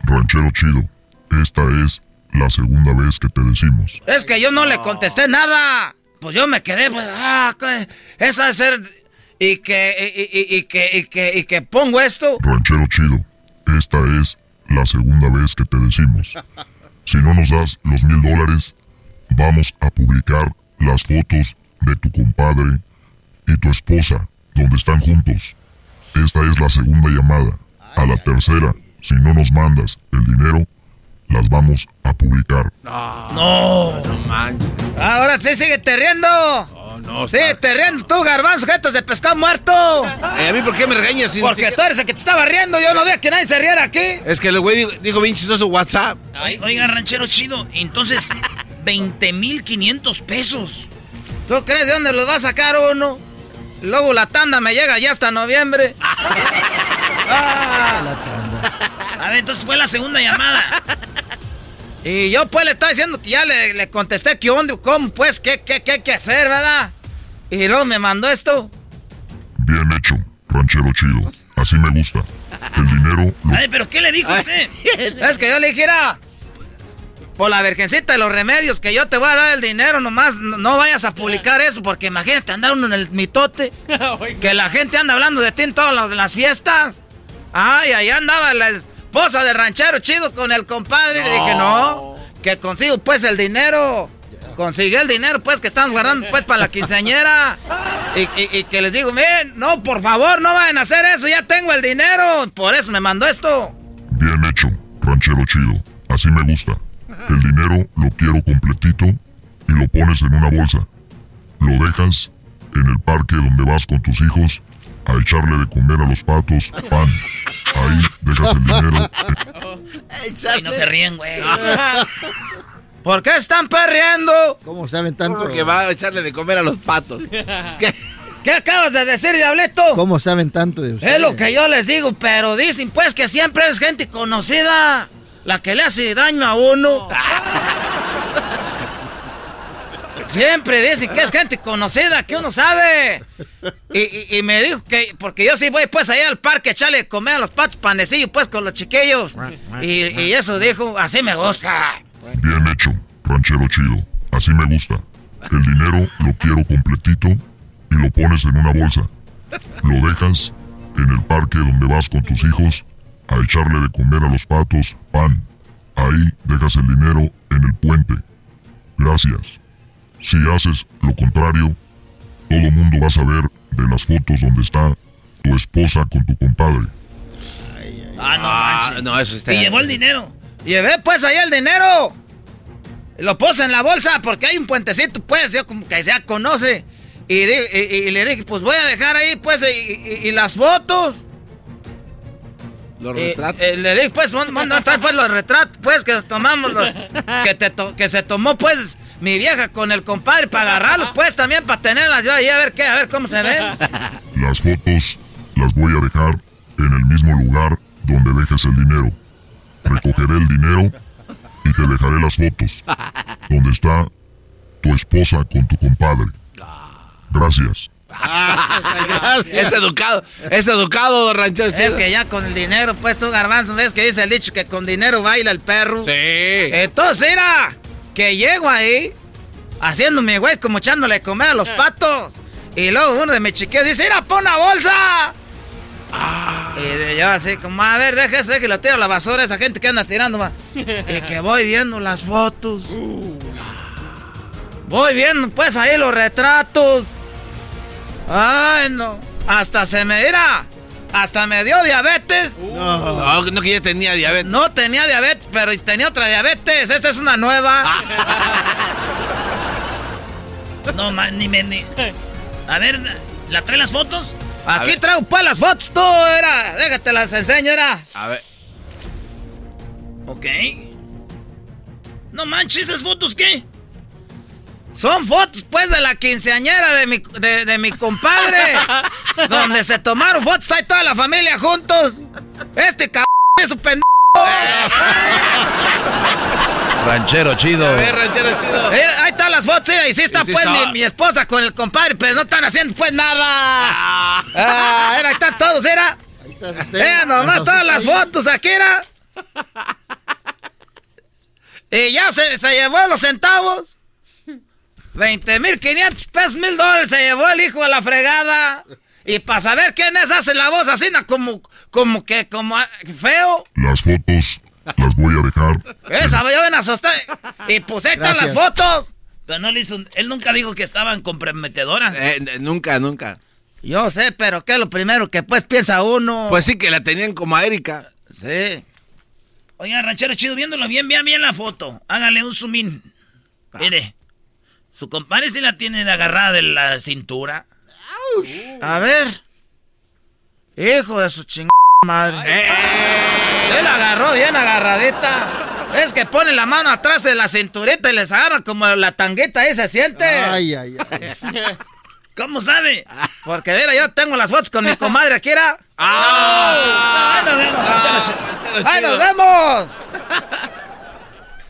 Ranchero chido, esta es la segunda vez que te decimos. Es que yo no le contesté nada. Pues yo me quedé, pues, ah, esa es ser. Y que, y, y- y que, y que, y que pongo esto. Ranchero chido, esta es la segunda vez que te decimos. Si no nos das los mil dólares, vamos a publicar las fotos de tu compadre y tu esposa, donde están juntos. Esta es la segunda llamada. A la tercera, si no nos mandas el dinero, las vamos a publicar. No. No manches. Ahora sí, sigue riendo. Oh, no. Sigue riendo tú, garbanzo, jetas de pescado muerto. Eh, ¿A mí por qué me regañas? sin Porque siquiera- tú eres el que te estaba riendo. Yo no veía que nadie se riera aquí. Es que el güey dijo, dijo bien chistoso WhatsApp. Oiga, ranchero chido. Entonces, 20 mil 500 pesos. ¿Tú crees de dónde los va a sacar uno? Luego la tanda me llega ya hasta noviembre. Ah. A ver, entonces fue la segunda llamada. Y yo pues le estaba diciendo que ya le, le contesté que onda, cómo pues, qué, qué, qué hay que hacer, ¿verdad? Y luego me mandó esto. Bien hecho, ranchero chido. Así me gusta. El dinero lo Ay, pero ¿qué le dijo usted? Es que yo le dijera, por la virgencita de los remedios, que yo te voy a dar el dinero nomás, no, no vayas a publicar eso, porque imagínate andar uno en el mitote, que la gente anda hablando de ti en todas las, las fiestas. Ay, ahí andaba la esposa de ranchero chido con el compadre, y le dije, no, que consigo pues el dinero. Consiguió el dinero, pues, que estamos guardando, pues, para la quinceañera. Y, y- y que les digo, miren, no, por favor, no vayan a hacer eso, ya tengo el dinero. Por eso me mandó esto. Bien hecho, ranchero chido. Así me gusta. El dinero lo quiero completito y lo pones en una bolsa. Lo dejas en el parque donde vas con tus hijos a echarle de comer a los patos pan. Ahí dejas el dinero. Ay, no se ríen, güey. ¿Por qué están perreando? ¿Cómo saben tanto? Porque va a echarle de comer a los patos. ¿Qué acabas de decir, Diablito? ¿Cómo saben tanto de ustedes? Es lo que yo les digo, pero dicen pues que siempre es gente conocida la que le hace daño a uno. Siempre dicen que es gente conocida, que uno sabe. Y, y- y me dijo que, porque yo sí voy pues allá al parque a echarle de comer a los patos panecillos pues con los chiquillos. Y, y eso dijo, así me gusta. Bien hecho, ranchero chido. Así me gusta. El dinero lo quiero completito y lo pones en una bolsa. Lo dejas en el parque donde vas con tus hijos a echarle de comer a los patos pan. Ahí dejas el dinero en el puente. Gracias. Si haces lo contrario, todo mundo va a saber de las fotos donde está tu esposa con tu compadre. Ah, no manches. no, eso está- Y llevó el dinero. Llevé pues ahí el dinero. Lo puse en la bolsa porque hay un puentecito, pues, yo como que ya conoce. Y, di- y- y le dije, pues voy a dejar ahí, pues, y, y- y las fotos. Los retratos. eh, le dije, pues, manda atrás, pues, los retratos, pues, que nos tomamos, los- que, te to- que se tomó, pues, mi vieja con el compadre para agarrarlos, pues, también para tenerlas yo ahí, a ver qué, a ver cómo se ven. Las fotos las voy a dejar en el mismo lugar donde dejes el dinero. Recogeré el dinero y te dejaré las fotos donde está tu esposa con tu compadre. Gracias. Es educado, es educado, ranchero chido. Es que ya con el dinero, pues tú, garbanzo, ves que dice el dicho que con dinero baila el perro. Sí. Entonces, mira, que llego ahí, haciéndome güey, como echándole comer a los patos. Y luego uno de mis chiquillos dice, mira, pon una bolsa. Y yo así como, a ver, deja ese que lo tira a la basura, esa gente que anda tirando más. Y que voy viendo las fotos. Voy viendo pues ahí los retratos. Ay, no. Hasta se me dirá. Hasta me dio diabetes. No, no que ya tenía diabetes. No tenía diabetes, pero tenía otra diabetes. Esta es una nueva. no, man, ni me. Ni... A ver, ¿la trae las fotos? Aquí ver. traigo pues las fotos, tú, era. Déjate las enseño, era. A ver. Ok. No manches, ¿esas fotos qué? Son fotos, pues, de la quinceañera de mi, de, de mi compadre. donde se tomaron fotos, ahí toda la familia juntos. Este cabrón es su pendejo. Ranchero chido. A ver, ranchero chido. Eh, ahí está están las fotos, mira, y sí está Sí, sí pues está. mi, mi esposa con el compadre, pero no están haciendo pues nada. Ah, era, ahí están todos, era. Vean nomás todas las fotos, aquí era. Y ya se, se llevó los centavos. 20 mil 500 pesos, mil dólares se llevó el hijo a la fregada. Y para saber quién es, hace la voz así, como, como que, como ah, feo. Las fotos las voy a dejar. Esa, ya ven a asustar. Y pues ahí están las fotos. Pero no le hizo, él nunca dijo que estaban comprometedoras. Eh, nunca, nunca. Yo sé, pero ¿qué es lo primero que pues piensa uno? Pues sí, que la tenían como a Erika. Sí. Oiga, ranchero chido, viéndolo bien, vean bien la foto. Hágale un zoom in. Mire. Su compadre sí la tiene de agarrada de la cintura. A ver. Hijo de su chingada madre. Él la agarró bien agarradita. Es que pone la mano atrás de la cinturita y les agarra como la tanguita esa, ¿siente? Ay, ay, ay. ¿Cómo sabe? Porque mira, yo tengo las fotos con mi comadre aquí, era. ¡Ah! ¡Ahí nos vemos! ¡Ahí nos vemos!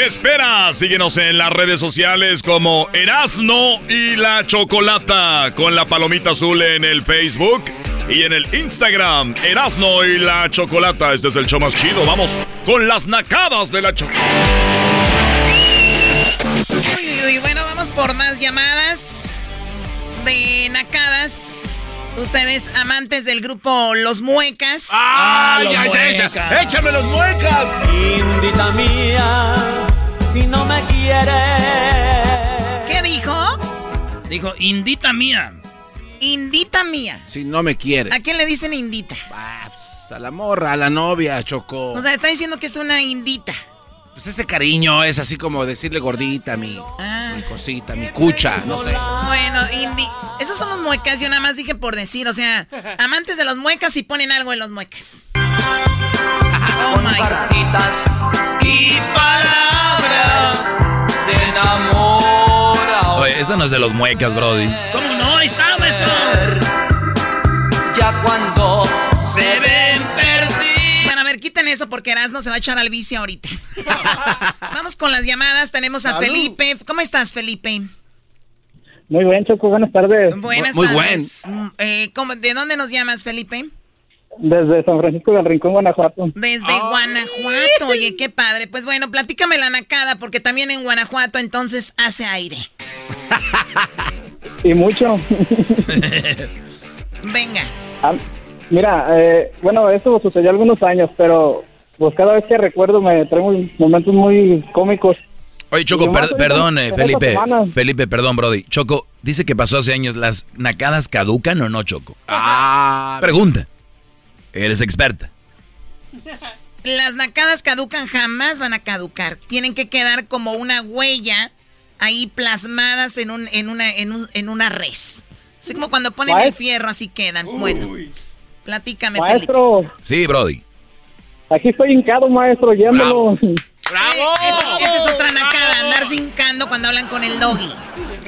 ¿Qué esperas? Síguenos en las redes sociales como Erasno y la Chocolata con la palomita azul en el Facebook y en el Instagram Erasno y la Chocolata. Este es el show más chido. Vamos con las nacadas de la Chocolata. Uy, uy, uy, bueno, vamos por más llamadas de nacadas. Ustedes, amantes del grupo Los Muecas. ¡Ah, ya, ya, ya! ¡Échame los muecas! Indita mía, si no me quieres. ¿Qué dijo? Dijo, indita mía. Indita mía. Si no me quiere. ¿A quién le dicen indita? A la morra, a la novia, Choco. O sea, está diciendo que es una indita. Pues ese cariño es así como decirle gordita, mi, Ah. mi cosita, mi cucha, no sé. Bueno, indi esos son los muecas, yo nada más dije por decir, o sea, amantes de los muecas y ponen algo en los muecas. Oh my God. y palabras se enamora. Oye, esa no es de los muecas, Brody. ¿Cómo no? Ahí está, maestro. Ya cuando se ven perdidos. Bueno, a ver, quiten eso porque Erasmo se va a echar al vicio ahorita. Vamos con las llamadas, tenemos a Salud. Felipe. ¿Cómo estás, Felipe? Muy buen, Choco, buenas tardes. Buenas Muy tardes. Mm, eh, ¿cómo- ¿De dónde nos llamas, Felipe? Desde San Francisco del Rincón, Guanajuato. Desde Guanajuato, oye, qué padre. Pues bueno, platícame la nacada, porque también en Guanajuato entonces hace aire. Y mucho. Venga. Ah, mira, eh, bueno, esto sucedió algunos años, pero pues cada vez que recuerdo me muy- momentos muy cómicos. Oye, Choco, per- perdón, eh, Felipe. Felipe, perdón, Brody. Choco, dice que pasó hace años. ¿Las nacadas caducan o no, Choco? Ah. Pregunta. Eres experta. Las nacadas caducan, jamás van a caducar. Tienen que quedar como una huella ahí plasmadas en, un, en, una, en, un- en una res. Así como cuando ponen el Maestro. fierro, así quedan. Bueno, platícame, Maestro, Sí, Brody. aquí estoy hincado, maestro, llévelo. Felipe. Eh, esa, es otra nacada, andarse hincando cuando hablan con el doggy.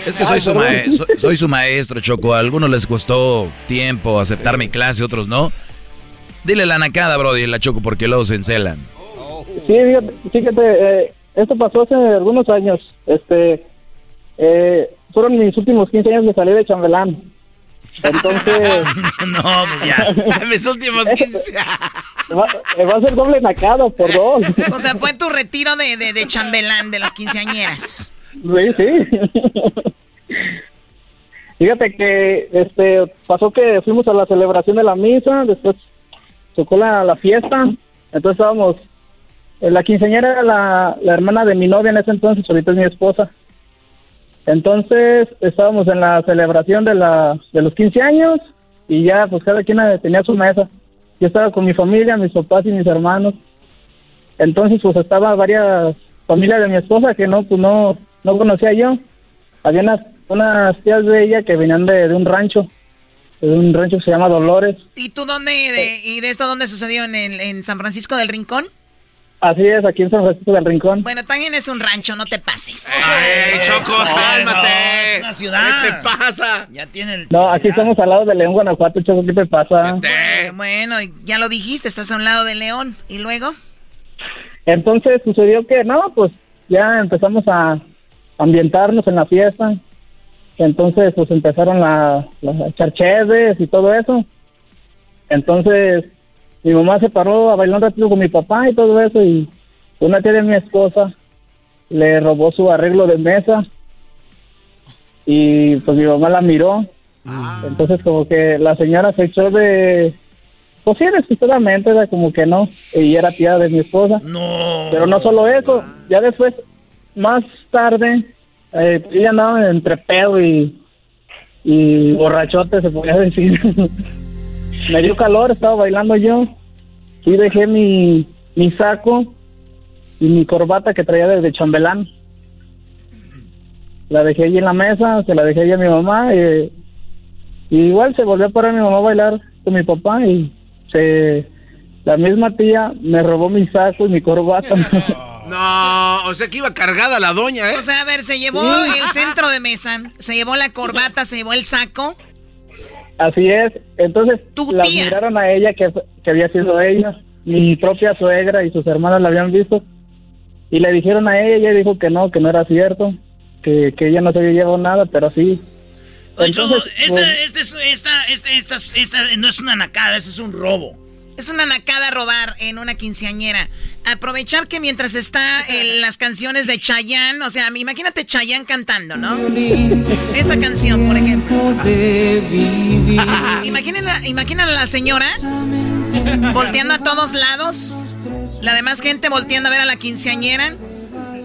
Es que soy su, mae- so- soy su maestro, Choco. A algunos les costó tiempo aceptar mi clase, otros no. Dile la nacada, Brody, la Choco, porque luego se encelan. Sí, fíjate, fíjate, eh, esto pasó hace algunos años. Este, eh, fueron mis últimos 15 años de salir de chambelán. Entonces, no, pues ya. Mis últimos 15. va, eh, va a ser doble nacada por dos. O sea, fue tu retiro de, de, de chambelán de las quinceañeras. Sí, sí. Fíjate que este pasó que fuimos a la celebración de la misa, después tocó la, la fiesta, entonces estábamos, eh, la quinceañera era la, la hermana de mi novia en ese entonces, ahorita es mi esposa. Entonces estábamos en la celebración de, la, de los 15 años y ya pues cada quien tenía su mesa. Yo estaba con mi familia, mis papás y mis hermanos. Entonces pues estaba varias familias de mi esposa que no, pues no, no conocía yo. Había unas, unas tías de ella que venían de, de un rancho, de un rancho que se llama Dolores. ¿Y tú dónde, de, y de esto dónde sucedió? ¿En, el, en San Francisco del Rincón? Así es, aquí en San Francisco del Rincón. Bueno, también es un rancho, no te pases. ¡Ey, Choco, cálmate! es una ciudad. ¿Qué te pasa? Ya tiene el... No, aquí estamos al lado de León, Guanajuato, Choco, ¿qué te pasa? Eh, Bueno, ya lo dijiste, estás a un lado de León. ¿Y luego? Entonces sucedió que, no, pues ya empezamos a ambientarnos en la fiesta. Entonces, pues empezaron a, a echar cheves y todo eso. Entonces, mi mamá se paró a bailar un ratito con mi papá y todo eso. Y una tía de mi esposa le robó su arreglo de mesa. Y pues mi mamá la miró. Entonces, como que la señora se echó de. Pues sí, desesperadamente, era como que no. Y era tía de mi esposa. No. Pero no solo eso, ya después, más tarde, eh, ella andaba entre pedo y, y borrachote, se podría decir. Me dio calor, estaba bailando yo. Y dejé mi, mi saco y mi corbata que traía desde chambelán. La dejé ahí en la mesa, se la dejé ahí a mi mamá. Y, y igual se volvió a parar mi mamá a bailar con mi papá y se... La misma tía me robó mi saco y mi corbata. No, o sea que iba cargada la doña, ¿eh? O sea, a ver, se llevó Sí. el centro de mesa, se llevó la corbata, se llevó el saco. Así es. Entonces la miraron a ella que, que había sido ella. Mi propia suegra y sus hermanas la habían visto. Y le dijeron a ella, ella dijo que no, que no era cierto, que, que ella no se había llevado nada, pero sí. Entonces, esta, pues, esta, es- esta, esta, esta, esta no es una nacada, este es un robo. Es una nacada robar en una quinceañera. Aprovechar que mientras está en las canciones de Chayanne, o sea, imagínate Chayanne cantando, ¿no? Esta canción, por ejemplo. Imaginen, imaginen a la señora volteando a todos lados, la demás gente volteando a ver a la quinceañera.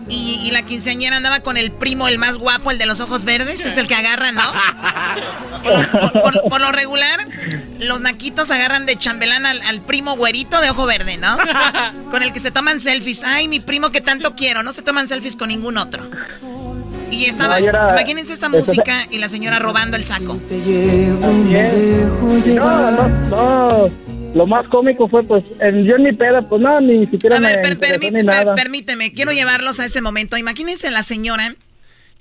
Y, y la quinceañera andaba con el primo, el más guapo, el de los ojos verdes, es el que agarra, ¿no? Por, por- por- por lo regular, los naquitos agarran de chambelán al, al primo güerito de ojo verde, ¿no? Con el que se toman selfies. Ay, mi primo que tanto quiero. No se toman selfies con ningún otro. Y estaba, No, era- imagínense esta música y la señora robando el saco. así es. No, no, no. Lo más cómico fue, pues, en, yo en mi peda, pues no, ni siquiera me interesó ni nada. Permíteme, quiero llevarlos a ese momento. Imagínense a la señora,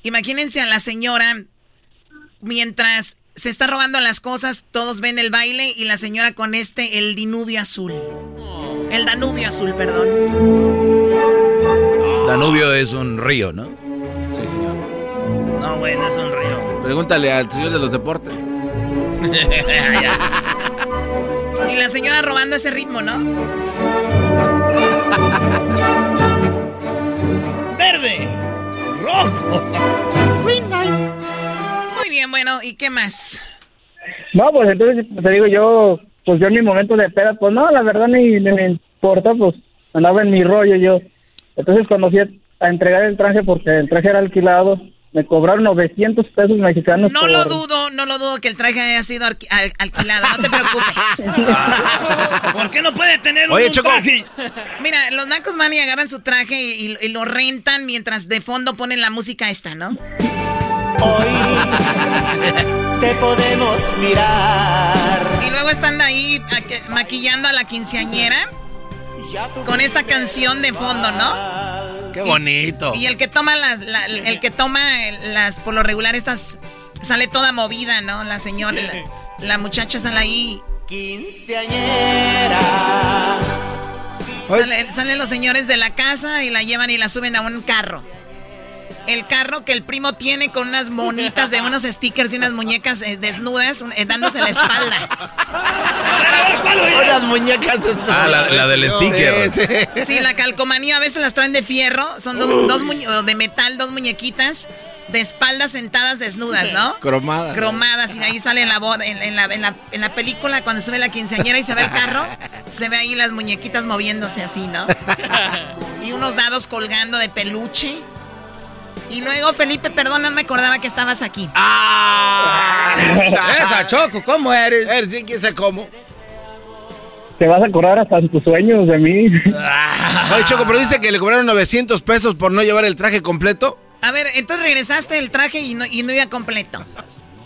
imagínense a la señora mientras se está robando las cosas, todos ven el baile y la señora con este, el dinubio azul. El Danubio azul, perdón. Danubio es un río, ¿no? Sí, señor. No, güey, no es un río. Pregúntale al señor de los deportes. Y la señora robando ese ritmo, ¿no? Verde, rojo. Green light. Muy bien, bueno, ¿y qué más? No, pues entonces, te digo, yo, pues yo en mi momento de peda, pues no, la verdad ni, ni me importa, pues andaba en mi rollo yo. Entonces cuando fui a, a entregar el traje, porque el traje era alquilado, me cobraron 900 pesos mexicanos. No por- lo dudo, no lo dudo que el traje haya sido alqui- al- alquilado, no te preocupes. ¿Por qué no puede tener Oye, un Choco. traje? Mira, los nacos van y agarran su traje y, y lo rentan mientras de fondo ponen la música esta, ¿no? Te podemos mirar. Y luego están ahí maquillando a la quinceañera con esta canción de fondo, ¿no? Qué bonito. Y el que toma las, la- el que toma las, por lo regular estas, sale toda movida, ¿no? La señora, la, la muchacha sale ahí. Quinceañera. Sale- salen los señores de la casa y la llevan y la suben a un carro. El carro que el primo tiene con unas monitas de unos stickers y unas muñecas eh, desnudas eh, dándose la espalda. Unas muñecas de Ah, la, la del sticker. Sí, sí. Sí, la calcomanía a veces las traen de fierro, son dos, dos muñe- o de metal, dos muñequitas de espaldas sentadas desnudas, ¿no? Cromada. Cromadas y ahí sale en la, boda, en, en la, en, la, en la película cuando se ve la quinceañera y se ve el carro, se ve ahí las muñequitas moviéndose así, ¿no? Y unos dados colgando de peluche. Y luego, Felipe, perdón, no me acordaba que estabas aquí. Esa Choco, ¿cómo eres? Eres sí, quién sabe cómo. Te vas a acordar hasta en tus sueños de mí. Oye, Choco, pero dice que le cobraron 900 pesos por no llevar el traje completo. A ver, entonces regresaste el traje y no, y no iba completo.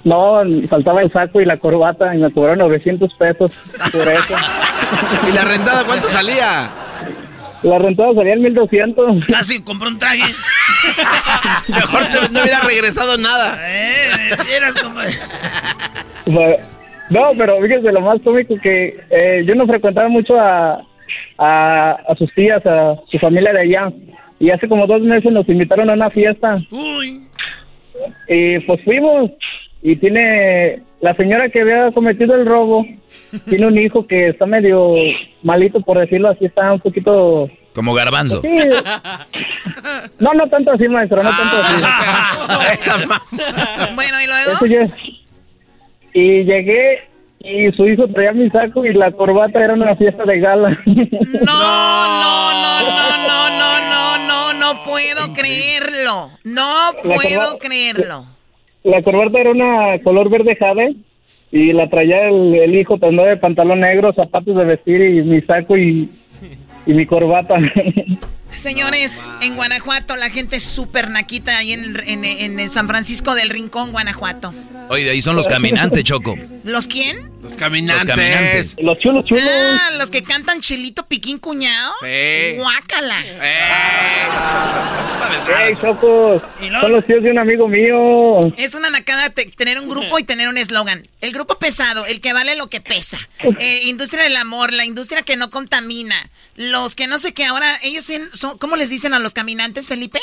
No, faltaba el saco y la corbata y me cobraron 900 pesos por eso. ¿Y la rentada cuánto salía? La rentada salía en 1200. Casi compró un traje. Mejor te, no hubiera regresado nada. Eh, cómo... Bueno, No, pero fíjese lo más cómico que eh, yo no frecuentaba mucho a, a, a sus tías, a su familia de allá. Y hace como dos meses nos invitaron a una fiesta. Uy. Y pues fuimos. Y tiene la señora que había cometido el robo. Tiene un hijo que está medio malito, por decirlo así. Está un poquito. Como garbanzo. Sí. No, no tanto así, maestro. No tanto así. Bueno, y luego. Eso ya- Y llegué y su hijo traía mi saco y la corbata era una fiesta de gala. No, no, no, no, no, no, no, no, no puedo creerlo. No puedo creerlo. La corbata era una color verde jade y la traía el, el hijo también de pantalón negro, zapatos de vestir y mi saco y, y mi corbata. Señores, en Guanajuato la gente es súper naquita ahí en, en, en San Francisco del Rincón, Guanajuato. Oye, de ahí son los caminantes, Choco. ¿Los quién? Los caminantes. Los caminantes. Los chulos, chulos. Ah, los que cantan Chilito Piquín Cuñado. Sí. Guácala. ¡Ey, chocos! Son los tíos de un amigo mío. Es una nacada te- tener un grupo y tener un eslogan. El grupo pesado, el que vale lo que pesa. Eh, industria del amor, la industria que no contamina. Los que no sé qué ahora, ellos en- son, ¿cómo les dicen a los caminantes, Felipe?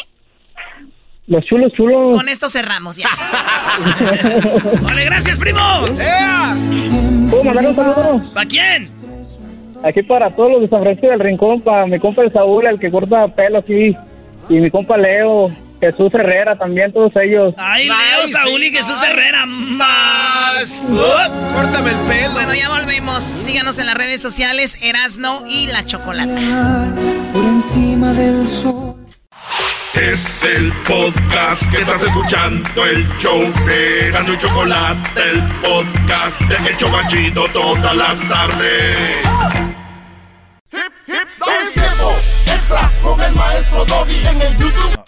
Los chulos, chulos. Con esto cerramos ya. Vale, gracias, primo. ¿Puedo mandar un saludo? ¿Para quién? Aquí para todos los de San Francisco del Rincón, para mi compa el Saúl, el que corta pelo aquí, y mi compa Leo, Jesús Herrera también, todos ellos. Ay, Leo, Saúl y Jesús Herrera. Más. Córtame el pelo. Bueno, ya volvemos. Síganos en las redes sociales, Erasno y La Chocolata. Por encima del sol. Es el podcast que estás escuchando, el show de Gano y Chocolate, el podcast de El Chobachito todas las tardes. Es tiempo extra con el maestro Doggy en el YouTube.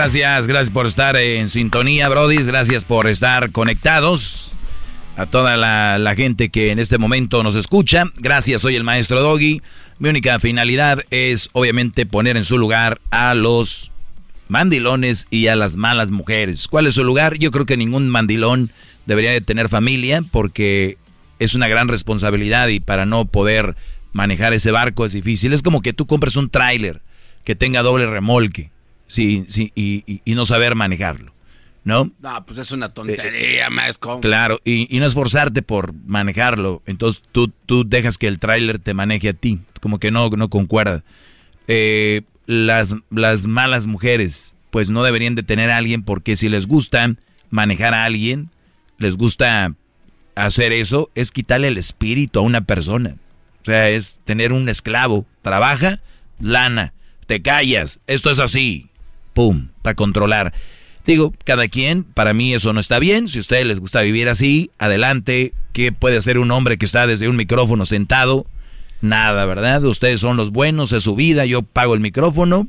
Gracias, gracias por estar en sintonía, Brodis. Gracias por estar conectados. A toda la, gente que en este momento nos escucha. Gracias, soy el maestro Doggy. Mi única finalidad es obviamente poner en su lugar a los mandilones y a las malas mujeres. ¿Cuál es su lugar? Yo creo que ningún mandilón debería de tener familia porque es una gran responsabilidad y para no poder manejar ese barco es difícil. Es como que tú compres un tráiler que tenga doble remolque sí, sí, y, y- y no saber manejarlo, ¿no? No, pues es una tontería, maestro. Claro, y, y no esforzarte por manejarlo. Entonces tú, tú dejas que el tráiler te maneje a ti. Como que no, no concuerda. Eh, las, las malas mujeres, pues no deberían de tener a alguien porque si les gusta manejar a alguien, les gusta hacer eso, es quitarle el espíritu a una persona. O sea, es tener un esclavo. Trabaja, lana. Te callas. Esto es así. Pum, para controlar. Digo, cada quien, para mí eso no está bien. Si a ustedes les gusta vivir así, adelante. ¿Qué puede hacer un hombre que está desde un micrófono sentado? Nada, ¿verdad? Ustedes son los buenos, es su vida. Yo pago el micrófono.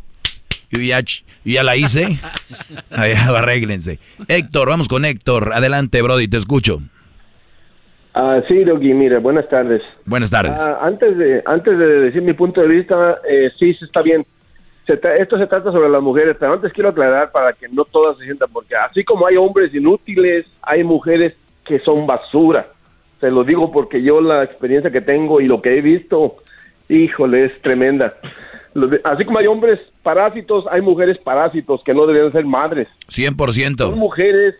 Yo ya, yo ya la hice. Allá, arréglense. Héctor, vamos con Héctor. Adelante, Brody, te escucho. Ah, sí, Doggy, mire, buenas tardes. Buenas tardes. Ah, antes, de, antes de decir mi punto de vista, eh, sí, sí está bien. Se esto se trata sobre las mujeres, pero antes quiero aclarar para que no todas se sientan, porque así como hay hombres inútiles, hay mujeres que son basura. Se lo digo porque yo la experiencia que tengo y lo que he visto, híjole, es tremenda. Así como hay hombres parásitos, hay mujeres parásitos que no deberían ser madres. 100%. Son mujeres,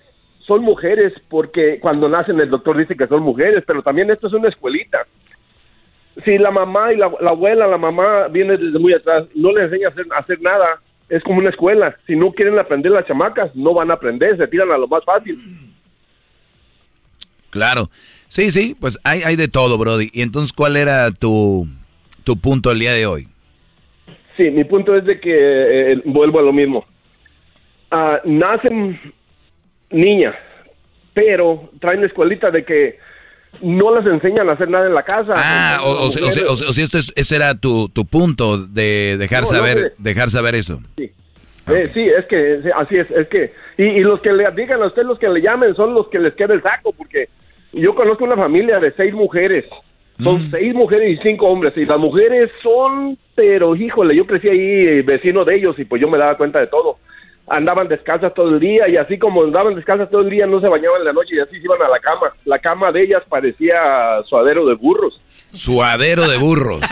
son mujeres porque cuando nacen el doctor dice que son mujeres, pero también esto es una escuelita. Si la mamá y la, la abuela, la mamá viene desde muy atrás, no les enseña a hacer, a hacer nada, es como una escuela. Si no quieren aprender las chamacas, no van a aprender, se tiran a lo más fácil. Claro. Sí, sí, pues hay, hay de todo, Brody. Y entonces, ¿cuál era tu, tu punto el día de hoy? Sí, mi punto es de que eh, vuelvo a lo mismo. Ah, nacen niñas, pero traen la escuelita de que no las enseñan a hacer nada en la casa. Ah, o, o, sea- o esto es- ese era tu, tu punto de dejar No, no, saber dejar saber eso. Eh, sí, es que sí, así es, es que y, y los que le digan a usted los que le llamen son los que les queda el saco porque yo conozco una familia de seis mujeres, son seis mujeres y cinco hombres y las mujeres son, pero híjole, yo crecí ahí eh, vecino de ellos y pues yo me daba cuenta de todo. Andaban descalzas todo el día y así como andaban descalzas todo el día no se bañaban en la noche y así se iban a la cama. La cama de ellas parecía suadero de burros. Suadero de burros.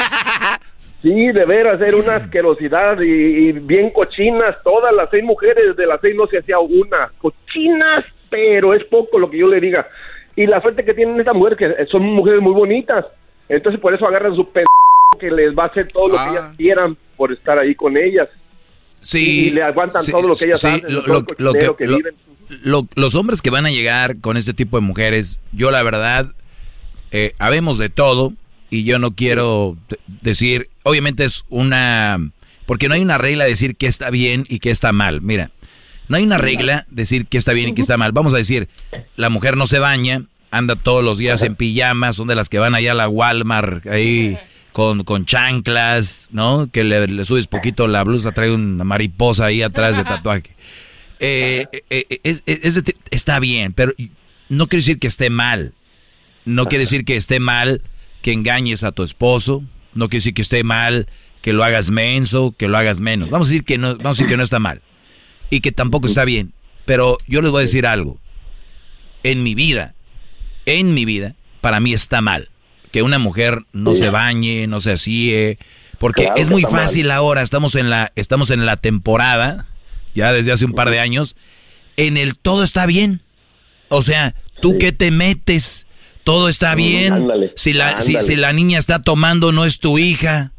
Sí, de veras, era una asquerosidad y, y bien cochinas, todas las seis mujeres, de las seis no se hacía una. Cochinas, pero es poco lo que yo le diga. Y la suerte que tienen estas mujeres, que son mujeres muy bonitas, entonces por eso agarran su p que les va a hacer todo lo que ellas quieran por estar ahí con ellas. Sí. Y le aguantan sí, todo lo que ellas sí, hacen, lo- lo- que- viven. lo- los hombres que van a llegar con este tipo de mujeres, yo la verdad, eh, habemos de todo y yo no quiero decir, obviamente es una, porque no hay una regla de decir qué está bien y qué está mal. Mira, no hay una regla de decir qué está bien y qué está mal. Vamos a decir, la mujer no se baña, anda todos los días en pijamas, son de las que van allá a la Walmart ahí con, con chanclas, ¿no? Que le, le subes poquito la blusa, trae una mariposa ahí atrás de tatuaje. Eh, es- es- está bien, pero no quiere decir que esté mal. No quiere decir que esté mal que engañes a tu esposo. No quiere decir que esté mal que lo hagas menso, que lo hagas menos. Vamos a decir que no, vamos a decir que no está mal. Y que tampoco está bien. Pero yo les voy a decir algo. En mi vida, en mi vida, para mí está mal. Que una mujer no se bañe, no se asíe. Porque Claro es que muy mal. fácil ahora, estamos en la, estamos en la temporada, ya desde hace un par de años, en el todo está bien. O sea, tú qué te metes, todo está bien. ándale, si, la, si, si la niña está tomando, no es tu hija.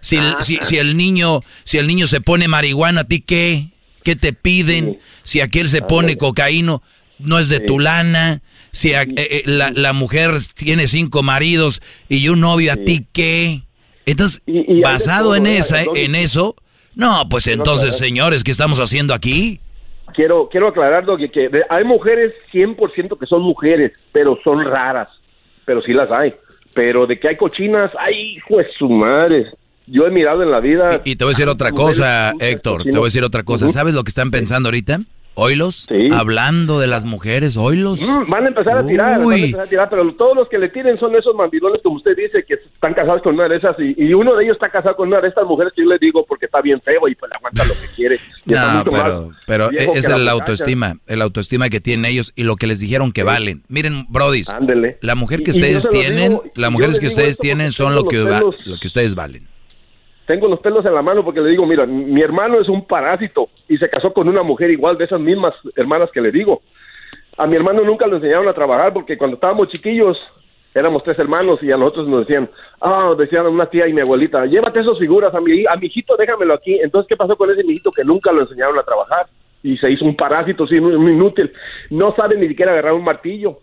Si, el- si, si el niño, si el niño se pone marihuana, ¿a ti qué? ¿Qué te piden? Si aquel se pone cocaíno, no es de tu lana. Si a- eh, eh, la, la mujer tiene cinco maridos y un novio, ¿a ti qué? Entonces, basado todo, en ¿verdad? esa, en eso, no, pues entonces, señores, ¿qué estamos haciendo aquí? Quiero, quiero aclarar, Doggy, que hay mujeres 100% que son mujeres, pero son raras. Pero sí las hay. Pero de que hay cochinas, ay, hijo de su madre. Yo he mirado en la vida. Y te voy a decir otra cosa, Héctor, te cochinas. voy a decir otra cosa. Ujú. ¿Sabes lo que están pensando ahorita? ¿Oilos? Hablando de las mujeres, ¿oilos? Mm, Van a empezar a tirar, van a empezar a tirar, pero todos los que le tiren son esos mandilones, como usted dice, que están casados con una de esas, y, y uno de ellos está casado con una de estas mujeres que yo le digo porque está bien feo y pues le aguanta lo que quiere. No, pero, pero viejo es el autoestima, el autoestima que tienen ellos y lo que les dijeron que valen. Miren, brodis, la mujer que Y- ustedes tienen, digo- las mujeres que ustedes tienen son lo que, va- lo que ustedes valen. Tengo los pelos en la mano porque le digo, mira, mi hermano es un parásito y se casó con una mujer igual de esas mismas hermanas que le digo. A mi hermano nunca lo enseñaron a trabajar porque cuando estábamos chiquillos éramos tres hermanos y a nosotros nos decían, ah, decían una tía y mi abuelita, llévate esas figuras a mi, a mi hijito, déjamelo aquí. Entonces, ¿qué pasó con ese mijito que nunca lo enseñaron a trabajar? Y se hizo un parásito, sí, un inútil. No sabe ni siquiera agarrar un martillo.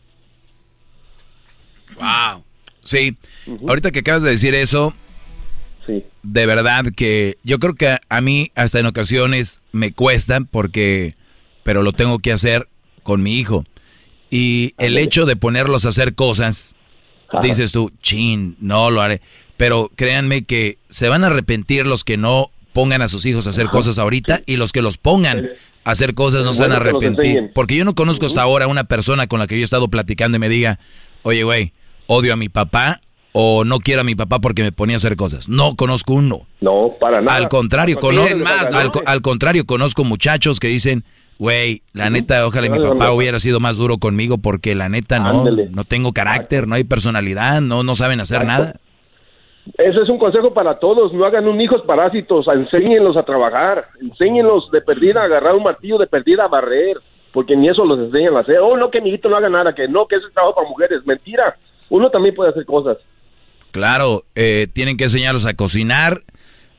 Wow. Sí, ahorita que acabas de decir eso, de verdad que yo creo que a, mí hasta en ocasiones me cuesta porque, pero lo tengo que hacer con mi hijo. Y el hecho de ponerlos a hacer cosas, dices tú, chin, no lo haré. Pero créanme que se van a arrepentir los que no pongan a sus hijos a hacer cosas ahorita y los que los pongan a hacer cosas no se van a arrepentir. Porque yo no conozco hasta ahora una persona con la que yo he estado platicando y me diga, oye, güey, odio a mi papá o no quiero a mi papá porque me ponía a hacer cosas. No conozco uno. No, para nada. Al contrario, Porque cono- miren más, al, co- al contrario, conozco muchachos que dicen, güey, la neta, ojalá mi papá hubiera sido más duro conmigo porque la neta no, Ándale. no tengo carácter, no hay personalidad, no, no saben hacer Exacto. nada. Eso es un consejo para todos, no hagan un hijos parásitos, enséñenlos a trabajar, enséñenlos de perdida a agarrar un martillo, de perdida a barrer, porque ni eso los enseñan a hacer. Oh, no, que mi hijito no haga nada, que no, que eso es trabajo para mujeres. Mentira, uno también puede hacer cosas. Claro, eh, tienen que enseñarlos a cocinar,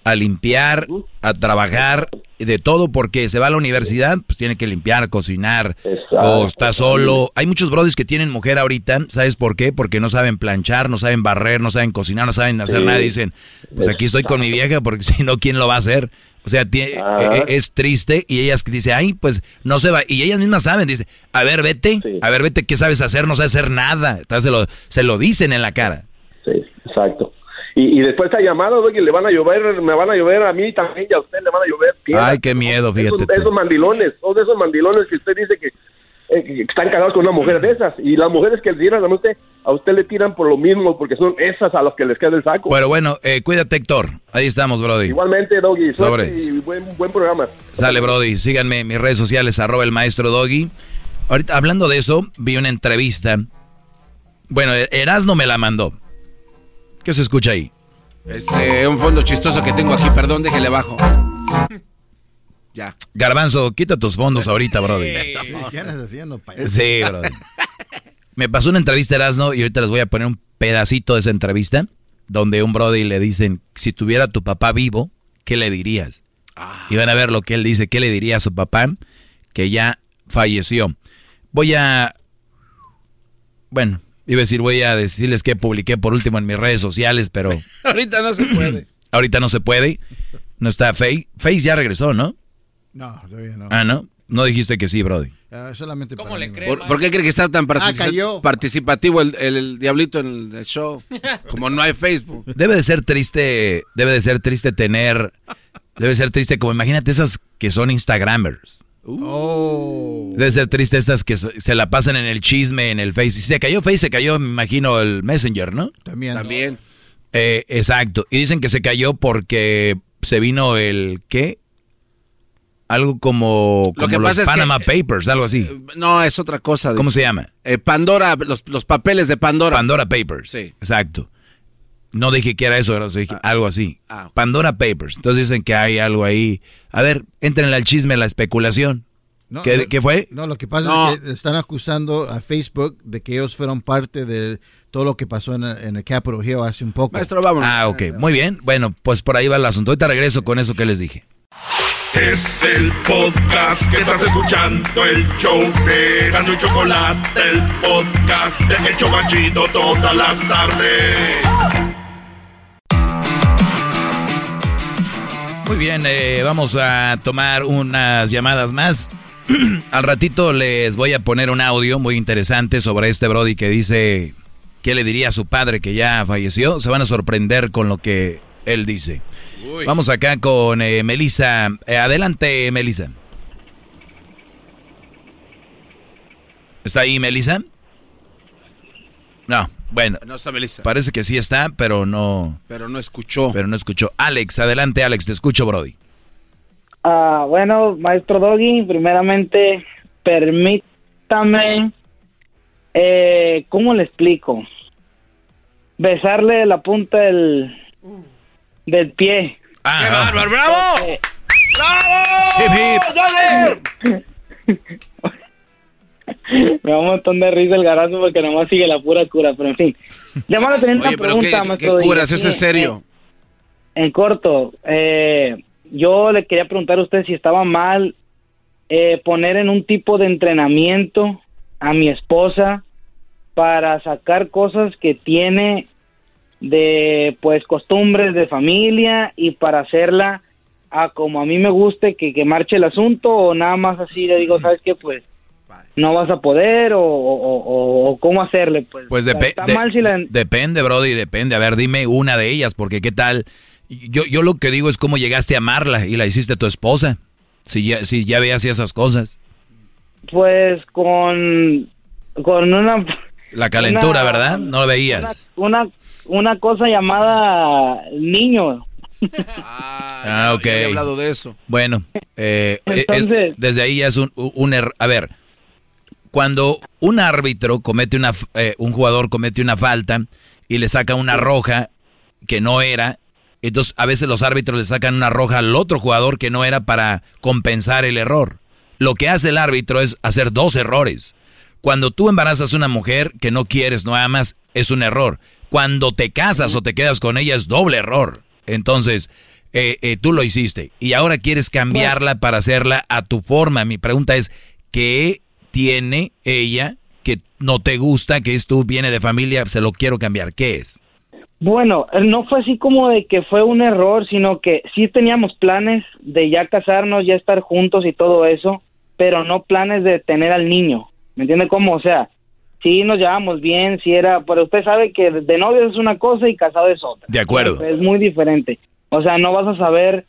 a limpiar, a trabajar, de todo, porque se va a la universidad, pues tiene que limpiar, cocinar, o está solo. Hay muchos brodis que tienen mujer ahorita, ¿sabes por qué? Porque no saben planchar, no saben barrer, no saben cocinar, no saben hacer Sí. nada. Dicen, pues aquí estoy con mi vieja, porque si no, ¿quién lo va a hacer? O sea, tie- Ajá. e- es triste y ellas dicen, ay, pues no se va. Y ellas mismas saben, dice, a ver, vete, a ver, vete, ¿qué sabes hacer? No sabes hacer nada. Entonces se lo, se lo dicen en la cara. Sí, exacto. Y, y después está llamado, Doggy, le van a llover, me van a llover a mí también y a usted le van a llover piedras. Ay, qué miedo, fíjate. Esos, esos mandilones, todos esos mandilones que usted dice que, eh, que están casados con una mujer de esas. Y las mujeres que le tiran a usted, a usted le tiran por lo mismo, porque son esas a las que les queda el saco. Bueno, bueno, eh, cuídate, Héctor. Ahí estamos, Brody. Igualmente, Doggy, Sobres. y buen, buen programa. Sale, Brody. Síganme en mis redes sociales, arroba el maestro Doggy. Ahorita, hablando de eso, vi una entrevista. Bueno, Erasno me la mandó. ¿Qué se escucha ahí? Este, un fondo chistoso que tengo aquí, perdón, déjele bajo. Ya. Garbanzo, quita tus fondos ahorita, Brody. ¿Qué andas haciendo, payaso? Sí, Brody. Me pasó una entrevista Erasno y ahorita les voy a poner un pedacito de esa entrevista donde un Brody le dicen, si tuviera tu papá vivo, ¿qué le dirías? Y van a ver lo que él dice, ¿qué le diría a su papá que ya falleció? Voy a... Bueno, iba a decir, voy a decirles que publiqué por último en mis redes sociales, pero Ahorita no se puede. ahorita no se puede. No está Face. Face ya regresó, ¿no? No, todavía no. Ah, ¿no? No dijiste que sí, Brody. Ah, solamente ¿Cómo para le cree, ¿Por, por qué cree que está tan partici- Ah, participativo el, el- el diablito en el show? Como no hay Facebook. Debe de ser triste, debe de ser triste tener, debe ser triste como imagínate esas que son Instagramers. Oh. Debe ser triste estas que se la pasan en el chisme, en el Face. Si se cayó Face, se cayó, me imagino, el Messenger, ¿no? También. También. Eh, exacto. Y dicen que se cayó porque se vino el, ¿qué? Algo como, Lo que los pasa es que- Panama Papers, algo así. No, es otra cosa. ¿Cómo se llama? Eh, Pandora, los, los papeles de Pandora. Pandora Papers. Sí. Exacto. No dije que era eso, era dije algo así. Ah. Pandora Papers. Entonces dicen que hay algo ahí. A ver, entren al chisme, la especulación. No, ¿Qué, no, qué fue? No, lo que pasa No. es que están acusando a Facebook de que ellos fueron parte de todo lo que pasó en el, en el Capitol Hill hace un poco. Maestro, vámonos. Ah, ok. Muy bien. Bueno, pues por ahí va el asunto. Ahorita regreso con eso que les dije. Es el podcast que estás escuchando, el show de Gano y Chocolate, el podcast de El Chobachito todas las tardes. Muy bien, eh, vamos a tomar unas llamadas más. Al ratito les voy a poner un audio muy interesante sobre este Brody que dice qué le diría a su padre que ya falleció. Se van a sorprender con lo que él dice. Vamos acá con eh, Melissa. Eh, adelante, Melissa. ¿Está ahí, Melissa? No, bueno. No está Melissa. Parece que sí está, pero no. Pero no escuchó. Pero no escuchó. Alex, adelante, Alex, te escucho, Brody. Ah, bueno, maestro Doggy, primeramente, permítame, eh, ¿cómo le explico? Besarle la punta del, del pie. Ah, ¡Qué bárbaro! ¡Bravo! Eh, Hip, hip. Me da un montón de risa el garazo porque nomás sigue la pura cura, pero en fin. Llamando a tener una Oye, pero ¿qué, pregunta, qué maestro Doggy. curas? ¿Eso es serio? En corto, eh, yo le quería preguntar a usted si estaba mal eh, poner en un tipo de entrenamiento a mi esposa para sacar cosas que tiene de pues costumbres de familia y para hacerla a como a mí me guste que, que marche el asunto o nada más así le digo, ¿sabes qué? Pues no vas a poder o, o- o- o cómo hacerle pues. Pues O sea, depe- está de- mal si la, depende, Brody, depende. A ver, dime una de ellas, porque qué tal. Yo, yo lo que digo es cómo llegaste a amarla y la hiciste tu esposa. Si ya, si ya veías esas cosas. Pues con, con una, La calentura, Una- ¿verdad? No lo veías. una, una cosa llamada niño. Ah, ok. Ya he hablado de eso. Bueno, eh, es- Entonces- desde ahí ya es un, un error. A ver, cuando un árbitro comete una, eh, un jugador comete una falta y le saca una roja que no era, entonces a veces los árbitros le sacan una roja al otro jugador que no era para compensar el error. Lo que hace el árbitro es hacer dos errores. Cuando tú embarazas a una mujer que no quieres, no amas, es un error. Cuando te casas o te quedas con ella es doble error. Entonces, eh, eh, tú lo hiciste y ahora quieres cambiarla para hacerla a tu forma. Mi pregunta es, ¿qué tiene ella que no te gusta, que es tú, viene de familia, se lo quiero cambiar? ¿Qué es? Bueno, eh, no fue así como de que fue un error, sino que sí teníamos planes de ya casarnos, ya estar juntos y todo eso, pero no planes de tener al niño. ¿Me entiende cómo? O sea, sí nos llevamos bien, sí era, pero usted sabe que de novio es una cosa y casado es otra. De acuerdo. Es muy diferente. O sea, no vas a saber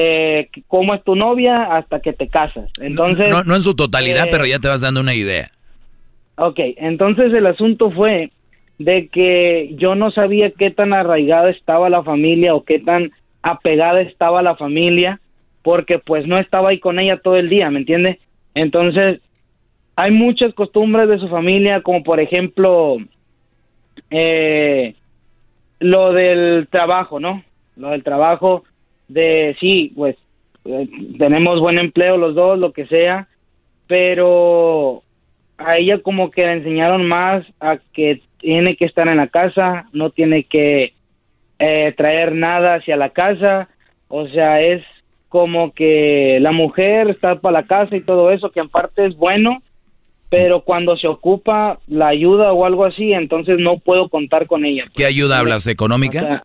eh, cómo es tu novia hasta que te casas. Entonces, No, no en su totalidad, eh, pero ya te vas dando una idea. Ok, entonces el asunto fue de que yo no sabía qué tan arraigada estaba la familia o qué tan apegada estaba la familia, porque pues no estaba ahí con ella todo el día, ¿me entiende? Entonces, hay muchas costumbres de su familia, como por ejemplo, eh, lo del trabajo, ¿no? Lo del trabajo, de sí, pues eh, tenemos buen empleo los dos, lo que sea, pero a ella como que le enseñaron más a que tiene que estar en la casa, no tiene que eh, traer nada hacia la casa, o sea, es como que la mujer está para la casa y todo eso, que en parte es bueno, pero cuando se ocupa la ayuda o algo así, entonces no puedo contar con ella. ¿Qué ayuda hablas? ¿Económica? O sea,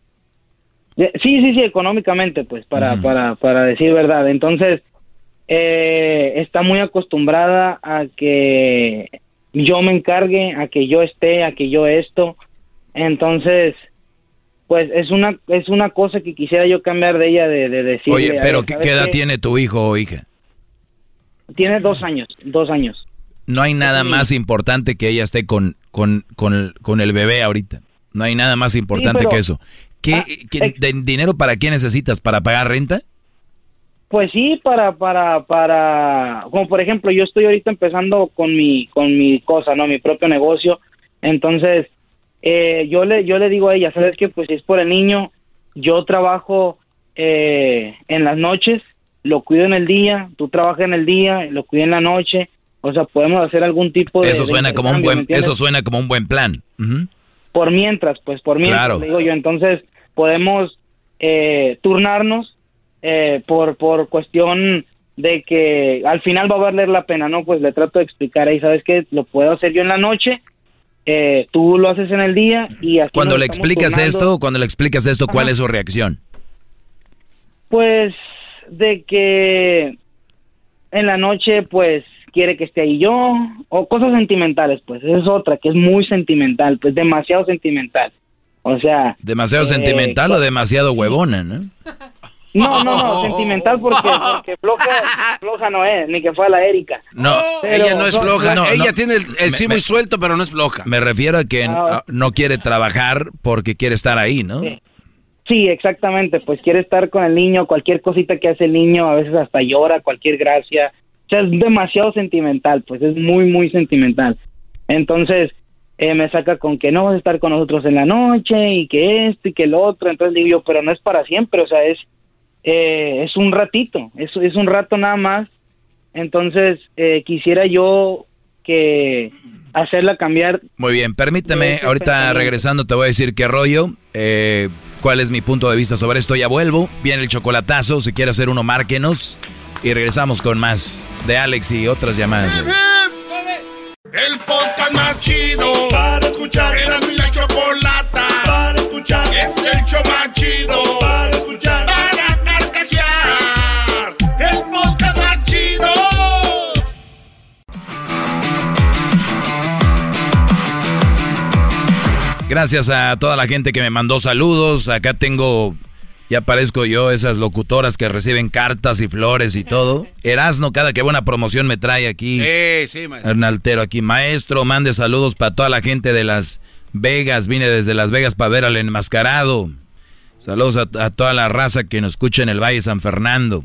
sí, sí, sí, económicamente, pues, para, para, para decir verdad. Entonces, eh, está muy acostumbrada a que yo me encargue, a que yo esté, a que yo esto. Entonces, pues es una es una cosa que quisiera yo cambiar de ella, de, de decirle. Oye, pero ver, ¿qué, ¿sabes qué edad qué? tiene tu hijo o hija? Tiene dos años, dos años. No hay nada más importante que ella esté con, con, con, el, con el bebé ahorita. No hay nada más importante pero- que eso. ¿Qué, qué- de- dinero para qué necesitas? ¿Para pagar renta? Pues sí, para, para, para, como por ejemplo, yo estoy ahorita empezando con mi, con mi cosa, ¿no? Mi propio negocio. Entonces, eh, yo le, yo le digo a ella, ¿sabes qué? Pues si es por el niño, yo trabajo eh, en las noches, lo cuido en el día, tú trabajas en el día, lo cuido en la noche. O sea, podemos hacer algún tipo de... Eso de suena como un intercambio, ¿me buen, eso suena como un buen plan. Por mientras, pues por mientras, Claro. le digo yo, entonces podemos eh, turnarnos eh, por, por cuestión de que al final va a valer la pena, ¿no? Pues le trato de explicar ahí, ¿sabes qué? Lo puedo hacer yo en la noche, eh, tú lo haces en el día y así Cuando le explicas turnando. esto, cuando le explicas esto, ¿cuál Ajá. es su reacción? Pues de que en la noche pues quiere que esté ahí yo o cosas sentimentales pues esa es otra que es muy sentimental pues demasiado sentimental o sea ¿Demasiado eh, sentimental o demasiado huevona, no? no no no sentimental porque, porque floja floja no es ni que fue a la Erika No, Pero- ella no es floja. No, ella no. tiene el, el Me- sí me- muy suelto, pero no es floja. Me refiero a que ah, no quiere trabajar porque quiere estar ahí, ¿no? Sí. Sí, exactamente, pues quiere estar con el niño, cualquier cosita que hace el niño, a veces hasta llora, cualquier gracia, o sea, es demasiado sentimental, pues es muy, muy sentimental. Entonces, eh, me saca con que no vas a estar con nosotros en la noche y que esto y que el otro, entonces digo yo, pero no es para siempre, o sea, es, eh, es un ratito, es, es un rato nada más, entonces eh, quisiera yo que hacerla cambiar. Muy bien, permíteme, ahorita regresando te voy a decir qué rollo, eh, cuál es mi punto de vista sobre esto, ya vuelvo, viene el chocolatazo, si quiere hacer uno, márquenos y regresamos con más de Alex y otras llamadas. El podcast más chido para escuchar. Era mi la chocolata para escuchar. Es el show más chido para escuchar. Para carcajear. El podcast más chido. Gracias a toda la gente que me mandó saludos, acá tengo, ya parezco yo, esas locutoras que reciben cartas y flores y todo. Erasno, cada que buena promoción me trae aquí. Sí, sí, maestro. Hernaltero aquí, maestro, mande saludos para toda la gente de Las Vegas. Vine desde Las Vegas para ver al enmascarado. Saludos a, a toda la raza que nos escucha en el Valle San Fernando.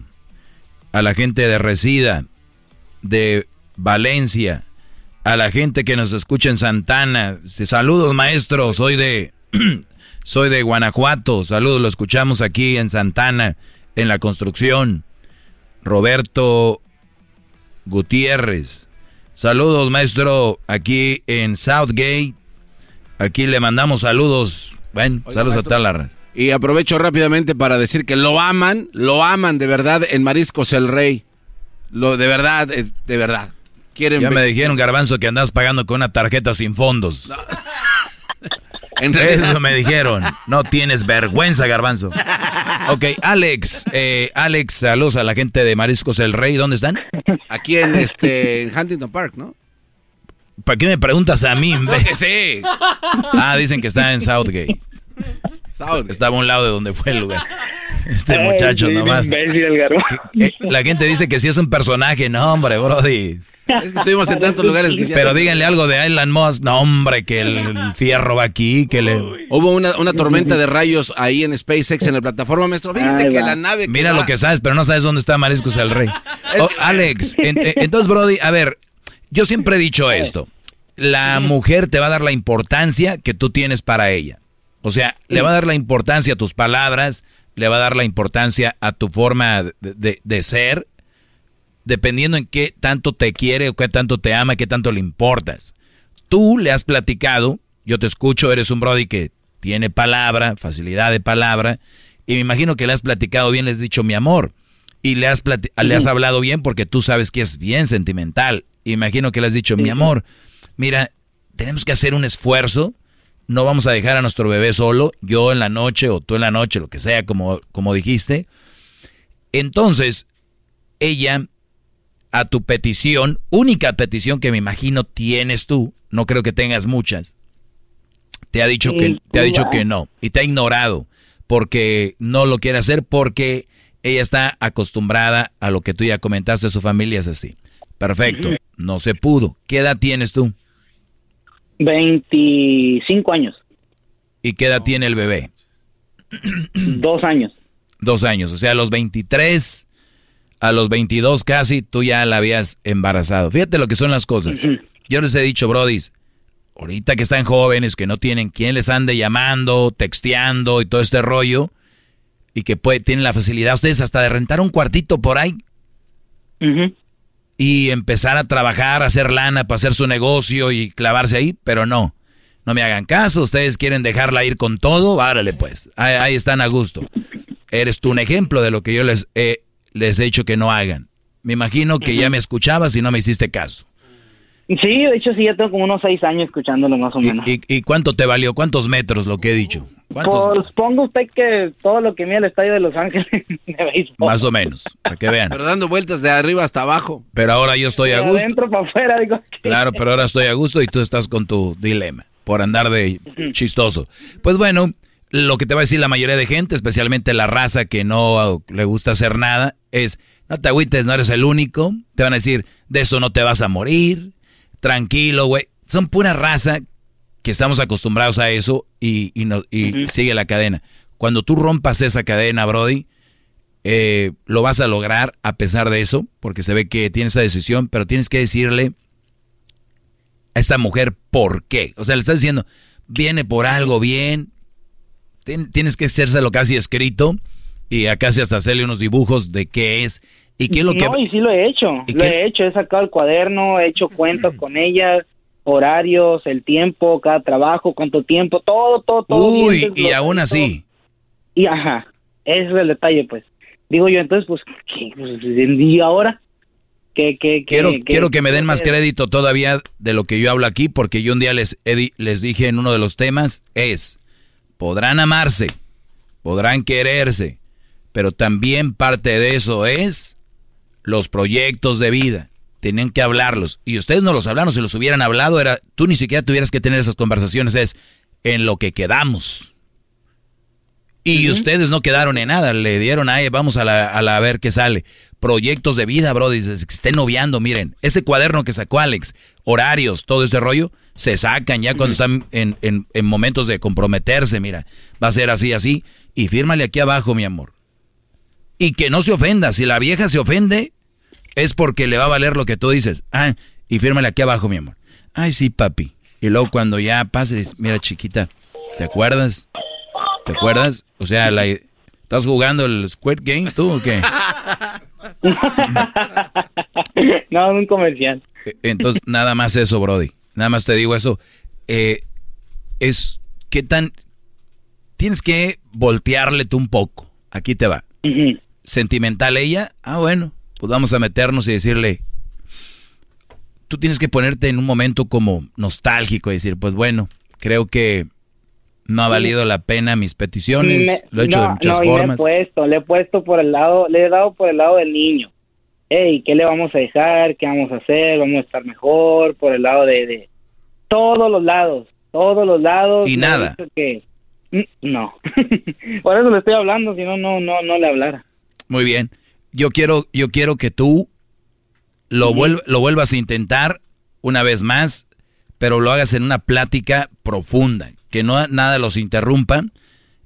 A la gente de Resida, de Valencia. A la gente que nos escucha en Santana. Saludos, maestro. Soy de, soy de Guanajuato. Saludos, lo escuchamos aquí en Santana, en la construcción. Roberto Gutiérrez. Saludos, maestro, aquí en Southgate. Aquí le mandamos saludos. Bueno, Oiga, saludos maestro, a toda la raza. Y aprovecho rápidamente para decir que lo aman, lo aman de verdad en Mariscos el Rey. Lo de verdad, eh, de verdad. Quieren ya me dijeron, Garbanzo, que andas pagando con una tarjeta sin fondos. En realidad- Eso me dijeron. No tienes vergüenza, Garbanzo. Ok, Alex, eh, Alex, saludos a la gente de Mariscos el Rey. ¿Dónde están? Aquí en este en Huntington Park, ¿no? ¿Para qué me preguntas a mí? Porque sí. Ah, dicen que está en Southgate. Estaba a un lado de donde fue el lugar. Este Ay, muchacho sí, nomás. imbécil el garbanzo. Eh, la gente dice que sí es un personaje. No, hombre, Brody. Es que estuvimos en tantos lugares que Pero díganle algo de Elon Musk. No, hombre, que el, el fierro va aquí, que le... Hubo una, una tormenta de rayos ahí en SpaceX en la plataforma, maestro. Fíjese que va. la nave. que Mira va- lo que sabes, pero no sabes dónde está Mariscos el Rey. Oh, Alex, en- en- entonces, Brody, a ver, yo siempre he dicho esto. La mujer te va a dar la importancia que tú tienes para ella. O sea, le va a dar la importancia a tus palabras, le va a dar la importancia a tu forma de, de- de ser, dependiendo en qué tanto te quiere o qué tanto te ama, qué tanto le importas. Tú le has platicado, yo te escucho, eres un Brody que tiene palabra, facilidad de palabra, y me imagino que le has platicado bien, le has dicho mi amor, y le has, plati- le has hablado bien porque tú sabes que es bien sentimental. Imagino que le has dicho mi amor, mira, tenemos que hacer un esfuerzo, no vamos a dejar a nuestro bebé solo, yo en la noche o tú en la noche, lo que sea, como, como dijiste. Entonces, ella, a tu petición, única petición que me imagino tienes tú, no creo que tengas muchas, te ha dicho que, te ha dicho que no y te ha ignorado porque no lo quiere hacer porque ella está acostumbrada a lo que tú ya comentaste, su familia es así. Perfecto, no se pudo. ¿Qué edad tienes tú? 25 años, ¿Y qué edad tiene el bebé? dos años. Dos años, o sea, a los 23, a los 22 casi, tú ya la habías embarazado. Fíjate lo que son las cosas. Yo les he dicho, brodis, ahorita que están jóvenes, que no tienen quien les ande llamando, texteando y todo este rollo, y que puede, tienen la facilidad ustedes hasta de rentar un cuartito por ahí y empezar a trabajar, a hacer lana para hacer su negocio y clavarse ahí, pero no. No me hagan caso, ustedes quieren dejarla ir con todo, árale pues, ahí, ahí están a gusto. Eres tú un ejemplo de lo que yo les he, les he dicho que no hagan. Me imagino que ya me escuchabas y no me hiciste caso. Sí, de hecho sí, ya tengo como unos seis años escuchándolo más o menos. ¿Y, y cuánto te valió? ¿Cuántos metros lo que he dicho? ¿Cuántos? Pues ponga usted que todo lo que mide el estadio de Los Ángeles de béisbol. Más o menos, para que vean. Pero dando vueltas de arriba hasta abajo. Pero ahora yo estoy a De gusto. adentro para afuera, digo. Claro, pero ahora estoy a gusto y tú estás con tu dilema por andar de chistoso. Pues bueno, lo que te va a decir la mayoría de gente, especialmente la raza que no le gusta hacer nada, es, no te agüites, no eres el único. Te van a decir, de eso no te vas a morir. Tranquilo, güey. Son pura raza que estamos acostumbrados a eso y, y, no- y sigue la cadena. Cuando tú rompas esa cadena, Brody, eh, lo vas a lograr a pesar de eso, porque se ve que tienes esa decisión, pero tienes que decirle a esta mujer por qué. O sea, le estás diciendo, viene por algo bien, Tien- tienes que hacérselo casi escrito y acá casi hasta hacerle unos dibujos de qué es y qué es lo que... No, y sí lo he hecho, ¿Y lo qué? he hecho, he sacado el cuaderno, he hecho cuentas con ella, horarios, el tiempo, cada trabajo, cuánto tiempo, todo, todo, todo. Uy, y aún así, Y ajá, ese es el detalle, pues. Digo yo, entonces, pues, ¿qué? Pues, ¿y ahora? ¿Qué, qué, qué, quiero, qué- quiero que me den más crédito todavía de lo que yo hablo aquí, porque yo un día les, les dije en uno de los temas, es, podrán amarse, podrán quererse, pero también parte de eso es los proyectos de vida. Tenían que hablarlos. Y ustedes no los hablaron, si los hubieran hablado, era, tú ni siquiera tuvieras que tener esas conversaciones, es en lo que quedamos. Y ustedes no quedaron en nada, le dieron a vamos a la, a la a ver qué sale. Proyectos de vida, bro, dices que estén noviando, miren, ese cuaderno que sacó Alex, horarios, todo este rollo, se sacan ya cuando están en, en- en momentos de comprometerse, mira, va a ser así, así, y fírmale aquí abajo, mi amor. Y que no se ofenda, si la vieja se ofende, es porque le va a valer lo que tú dices. Ah, y fírmale aquí abajo, mi amor. Ay, sí, papi. Y luego cuando ya pases, mira, chiquita, ¿te acuerdas? ¿Te acuerdas? O sea, la, ¿estás jugando el Squid Game tú o qué? no, un comercial. E- Entonces, nada más eso, Brody. Nada más te digo eso. Eh, es, ¿qué tan, tienes que voltearle tú un poco. Aquí te va. Sentimental ella, ah, bueno, pues vamos a meternos y decirle, tú tienes que ponerte en un momento como nostálgico y decir, pues bueno, creo que no ha valido la pena mis peticiones, lo he hecho de muchas formas. Le he puesto, le he puesto por el lado, le he dado por el lado del niño. Hey, ¿qué le vamos a dejar? ¿Qué vamos a hacer? ¿Vamos a estar mejor? Por el lado de, de todos los lados, todos los lados. Y nada. Que, mm, no. por eso le estoy hablando, si no, no, no, no le hablara. Muy bien. Yo quiero, yo quiero que tú lo, lo vuelvas a intentar una vez más, pero lo hagas en una plática profunda, que no nada los interrumpa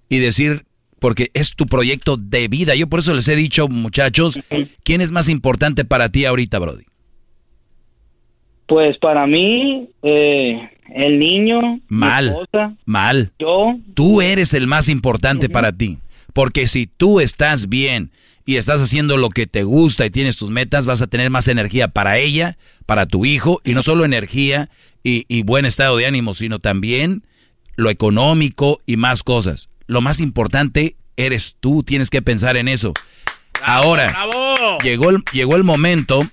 y decir, porque es tu proyecto de vida. Yo por eso les he dicho, muchachos, ¿quién es más importante para ti ahorita, Brody? Pues para mí, eh, el niño, mal, mal. Yo. Tú eres el más importante para ti, porque si tú estás bien y estás haciendo lo que te gusta y tienes tus metas, vas a tener más energía para ella, para tu hijo, y no solo energía y, buen estado de ánimo, sino también lo económico y más cosas. Lo más importante eres tú, tienes que pensar en eso. Ahora, Llegó, el, llegó el momento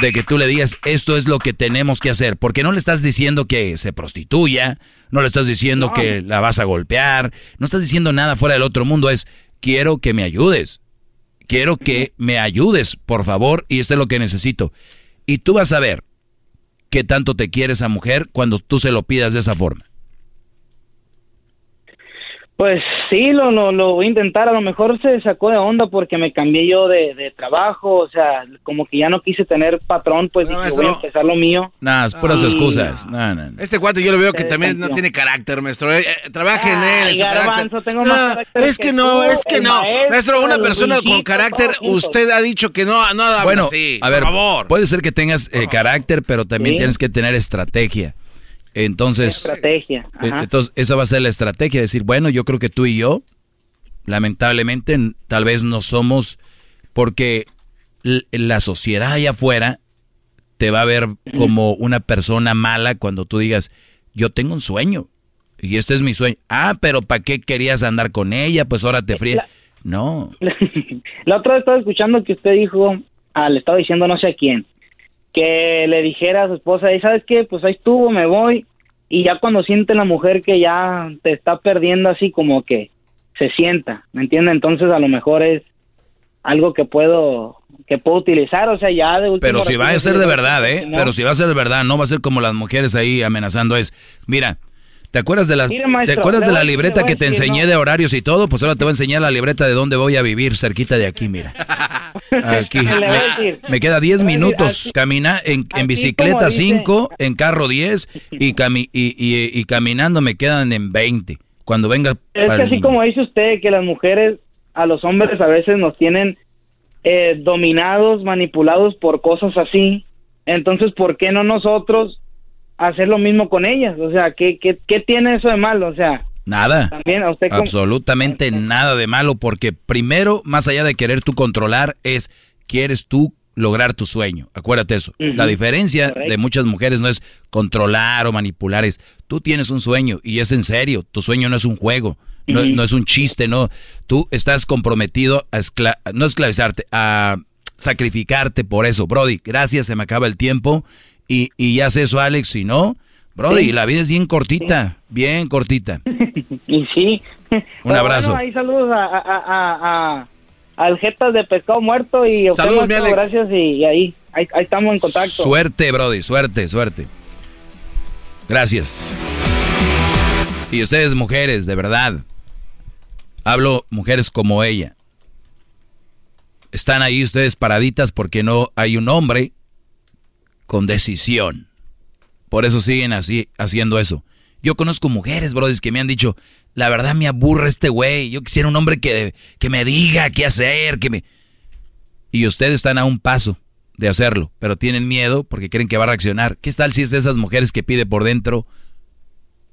de que tú le digas, esto es lo que tenemos que hacer, porque no le estás diciendo que se prostituya, no le estás diciendo que la vas a golpear, no estás diciendo nada fuera del otro mundo, es, quiero que me ayudes, quiero que me ayudes, por favor, y esto es lo que necesito. Y tú vas a ver qué tanto te quiere esa mujer cuando tú se lo pidas de esa forma. Pues sí, lo, lo, voy a intentar. A lo mejor se sacó de onda porque me cambié yo de, trabajo. O sea, como que ya no quise tener patrón, pues no, voy a empezar lo mío. Nada, es puras excusas. No, no, Este cuate yo lo veo que también no tiene carácter, maestro. Eh, eh, trabaje en él. En tengo más carácter es que, no, es que no. Maestro, una persona con carácter, usted ha dicho que no, no bueno, así. A ver, por favor. puede ser que tengas eh, carácter, pero también tienes que tener estrategia. Entonces, estrategia. Eh, entonces, esa va a ser la estrategia, decir, bueno, yo creo que tú y yo, lamentablemente, tal vez no somos, porque la sociedad allá afuera te va a ver como una persona mala cuando tú digas, yo tengo un sueño, y este es mi sueño. Ah, pero ¿para qué querías andar con ella? Pues ahora te fríes. No. La otra vez estaba escuchando que usted dijo, ah, le estaba diciendo no sé a quién, que le dijera a su esposa, y sabes qué, pues ahí estuvo, me voy, y ya cuando siente la mujer que ya te está perdiendo así como que se sienta, ¿me entiende? Entonces a lo mejor es algo que puedo que puedo utilizar, o sea, ya de Pero si va a ser de verdad, ¿eh? Pero si va a ser de verdad, no va a ser como las mujeres ahí amenazando es, mira, ¿Te acuerdas de la, ¿te acuerdas de la libreta que te enseñé de horarios y todo? Pues ahora te voy a enseñar la libreta de dónde voy a vivir, cerquita de aquí, mira. Aquí. Me, queda 10 minutos. Camina en, en bicicleta 5, en carro 10 y, cami y, y, caminando me quedan en 20. Cuando venga. Es que así como dice usted, que las mujeres a los hombres a veces nos tienen eh, dominados, manipulados por cosas así. Entonces, ¿por qué no nosotros hacer lo mismo con ellas. O sea, ¿qué, qué, qué tiene eso de malo? O sea, Nada. También a usted Absolutamente nada de malo, porque primero, más allá de querer tú controlar, es quieres tú lograr tu sueño. Acuérdate eso. La diferencia de muchas mujeres no es controlar o manipular, es tú tienes un sueño y es en serio. Tu sueño no es un juego, no, no es un chiste, no. Tú estás comprometido a no esclavizarte, a sacrificarte por eso. Brody, gracias, se me acaba el tiempo y, y ya haces eso, Alex, si no, Brody, la vida es bien cortita, bien cortita. y sí. Un abrazo. ahí saludos a, a, a, al Jetas de Pescado Muerto y saludos, mi Alex. gracias y, ahí, ahí, estamos en contacto. Suerte, Brody, suerte, suerte. Gracias. Y ustedes mujeres, de verdad, hablo mujeres como ella. Están ahí ustedes paraditas porque no hay un hombre con decisión. Por eso siguen así, haciendo eso. Yo conozco mujeres, brodis, que me han dicho, la verdad me aburre este güey. Yo quisiera un hombre que, que me diga qué hacer, que me... Y ustedes están a un paso de hacerlo, pero tienen miedo porque creen que va a reaccionar. ¿Qué tal si es de esas mujeres que pide por dentro?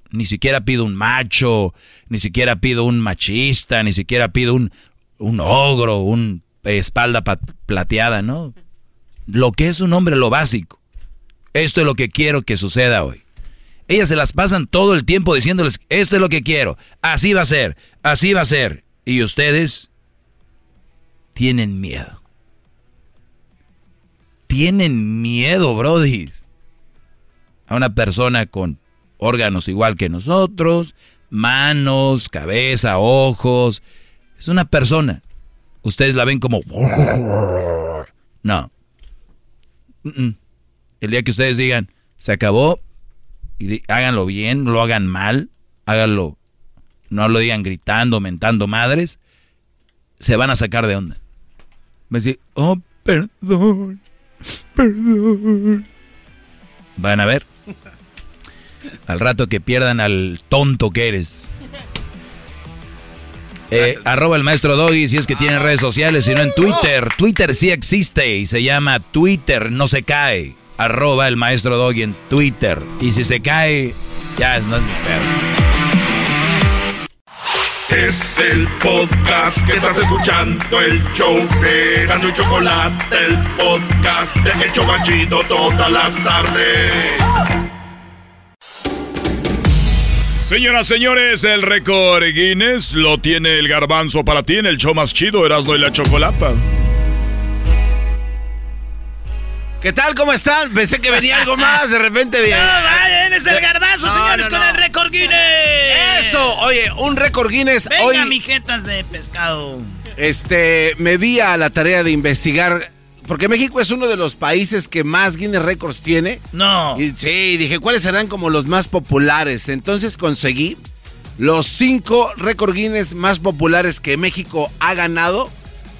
Ni siquiera pido un macho, ni siquiera pido un machista, ni siquiera pido un, un ogro, un espalda plateada, ¿no? Lo que es un hombre, lo básico. Esto es lo que quiero que suceda hoy. Ellas se las pasan todo el tiempo diciéndoles, esto es lo que quiero, así va a ser, así va a ser. Y ustedes tienen miedo. Tienen miedo, Brody. A una persona con órganos igual que nosotros, manos, cabeza, ojos. Es una persona. Ustedes la ven como... No. El día que ustedes digan, se acabó, y háganlo bien, no lo hagan mal, háganlo, no lo digan gritando, mentando madres, se van a sacar de onda. Van a decir, oh, perdón, perdón. Van a ver. Al rato que pierdan al tonto que eres. Eh, arroba el maestro Doggy si es que tiene redes sociales, si no en Twitter. Twitter sí existe y se llama Twitter, no se cae. Arroba el maestro Doggy en Twitter. Y si se cae, ya es no es mi Es el podcast que estás escuchando, el show de Gano y Chocolate, el podcast de El Chocachito todas las tardes. Señoras, señores, el récord Guinness lo tiene el garbanzo para ti en el show más chido, Erasmo y la Chocolata. ¿Qué tal? ¿Cómo están? Pensé que venía algo más, de repente... No, vayan, es el garbanzo, No, señores, no, con no. el récord Guinness. Eso, oye, un récord Guinness Venga, hoy... mijetas de pescado. Este, me di a la tarea de investigar, porque México es uno de los países que más Guinness Records tiene. No. Y, sí, dije, ¿cuáles serán como los más populares? Entonces conseguí los cinco récord Guinness más populares que México ha ganado,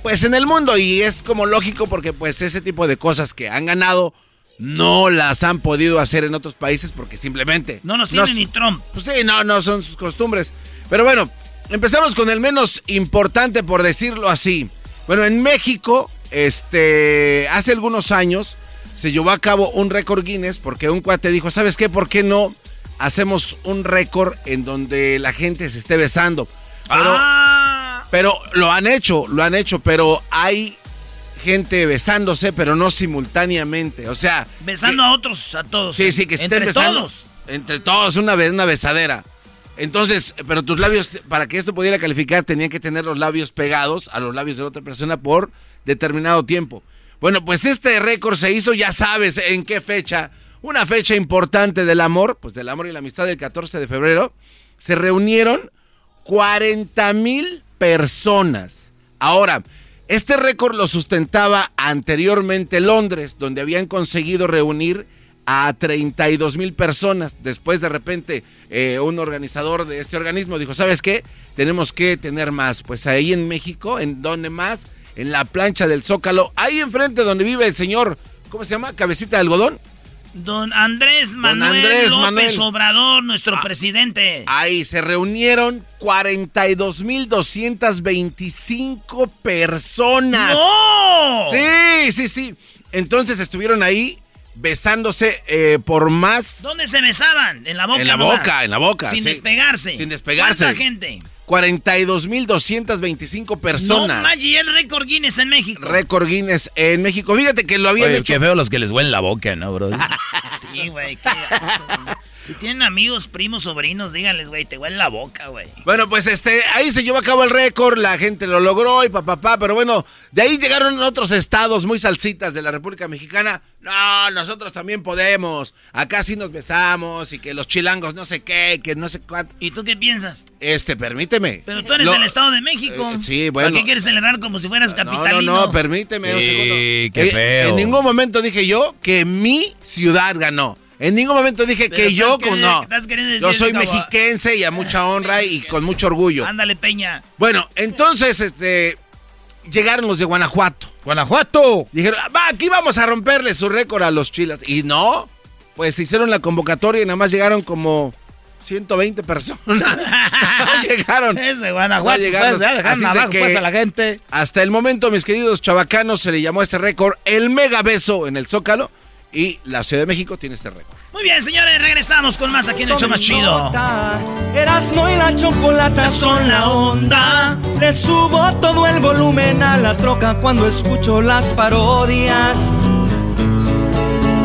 pues en el mundo. Y es como lógico porque pues ese tipo de cosas que han ganado no las han podido hacer en otros países porque simplemente... No nos tiene ni Trump. Pues sí, no, no son sus costumbres. Pero bueno, empezamos con el menos importante, por decirlo así. Bueno, en México, este, hace algunos años se llevó a cabo un récord Guinness porque un cuate dijo, ¿sabes qué? ¿Por qué no hacemos un récord en donde la gente se esté besando? Pero, Ah. Pero lo han hecho, lo han hecho, pero hay gente besándose, pero no simultáneamente. O sea, Besando a otros, a todos. Sí, sí, que estén Entre besando. todos. Entre todos, una, be- una besadera. Entonces, pero tus labios, para que esto pudiera calificar, tenían que tener los labios pegados a los labios de otra persona por determinado tiempo. Bueno, pues este récord se hizo, ya sabes en qué fecha. Una fecha importante del amor, pues del amor y la amistad del 14 de febrero. Se reunieron 40 mil personas. Ahora, este récord lo sustentaba anteriormente Londres, donde habían conseguido reunir a 32 mil personas. Después, de repente, eh, un organizador de este organismo dijo, ¿sabes qué? Tenemos que tener más. Pues ahí en México, ¿en dónde más? En la plancha del Zócalo, ahí enfrente donde vive el señor, ¿cómo se llama? Cabecita de algodón. Don Andrés Manuel Andrés López Manuel. Ah. Obrador, nuestro presidente. Ahí se reunieron 42.225 personas. ¡No! Sí, sí, sí. Entonces estuvieron ahí besándose eh, por más... ¿Dónde se besaban? En la boca. En la nomás. boca, en la boca, Sin sí. despegarse. Sin despegarse. ¿Cuánta gente? 42.225 personas. No y el récord Guinness en México. Récord Guinness en México. Fíjate que lo habían Oye, hecho... qué feo los que les huelen la boca, ¿no, bro? Sí, güey. qué. Si tienen amigos, primos, sobrinos, díganles, güey, te huele la boca, güey. Bueno, pues este, ahí se llevó a cabo el récord, la gente lo logró y papá, papá, pero bueno, de ahí llegaron otros estados muy salsitas de la República Mexicana. No, nosotros también podemos. Acá sí nos besamos y que los chilangos no sé qué, que no sé cuánto. ¿Y tú qué piensas? Este, permíteme. Pero tú eres Lo- del Estado de México. Eh, sí, bueno. ¿Por qué quieres celebrar como si fueras No, capitalino? no, no, permíteme un Sí, segundo. qué Eh, feo. En ningún momento dije yo que mi ciudad ganó. En ningún momento dije Pero que yo, estás como no. estás queriendo decir Yo soy como- mexiquense y a mucha honra y con mucho orgullo. Ándale, Peña. Bueno, entonces, este, llegaron los de Guanajuato. ¡Guanajuato! Dijeron, va, aquí vamos a romperle su récord a los chilas. Y no, pues hicieron la convocatoria y nada más llegaron como 120 personas. no llegaron. Es de Guanajuato, No llegaron. pues, ya dejaron Así es de abajo, que pues, a la gente. Hasta el momento, mis queridos chavacanos, se le llamó a este récord el mega beso en el Zócalo. Y la Ciudad de México tiene este récord. Muy bien, señores, regresamos con más aquí en el show más chido. Erasmo y la chocolata son la onda. Le subo todo el volumen a la troca cuando escucho las parodias.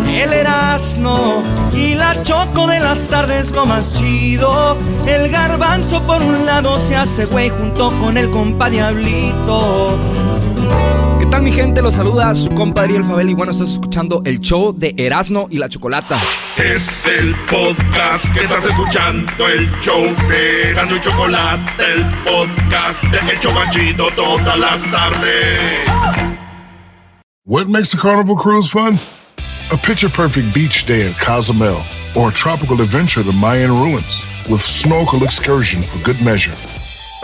El Erasmo y la Choco de las tardes lo más chido. El garbanzo por un lado se hace güey junto con el compa Diablito. ¿Qué tal mi gente? Los saluda su compadre El Fabel y bueno, estás escuchando el show de Erasmo y la Chocolata. Es el podcast que estás escuchando, el show de Erasmo y Chocolate, el podcast de Hecho Machito todas las tardes. What makes a carnival cruise fun? A picture perfect beach day at Cozumel or a tropical adventure to Mayan ruins with snorkel excursion for good measure.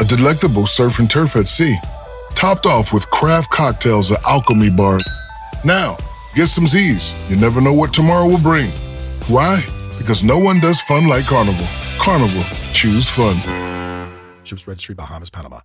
A delectable surf and turf at sea, topped off with craft cocktails at Alchemy Bar. Now, get some Z's. You never know what tomorrow will bring. Why? Because no one does fun like Carnival. Carnival, choose fun. Ships Registry, Bahamas, Panama.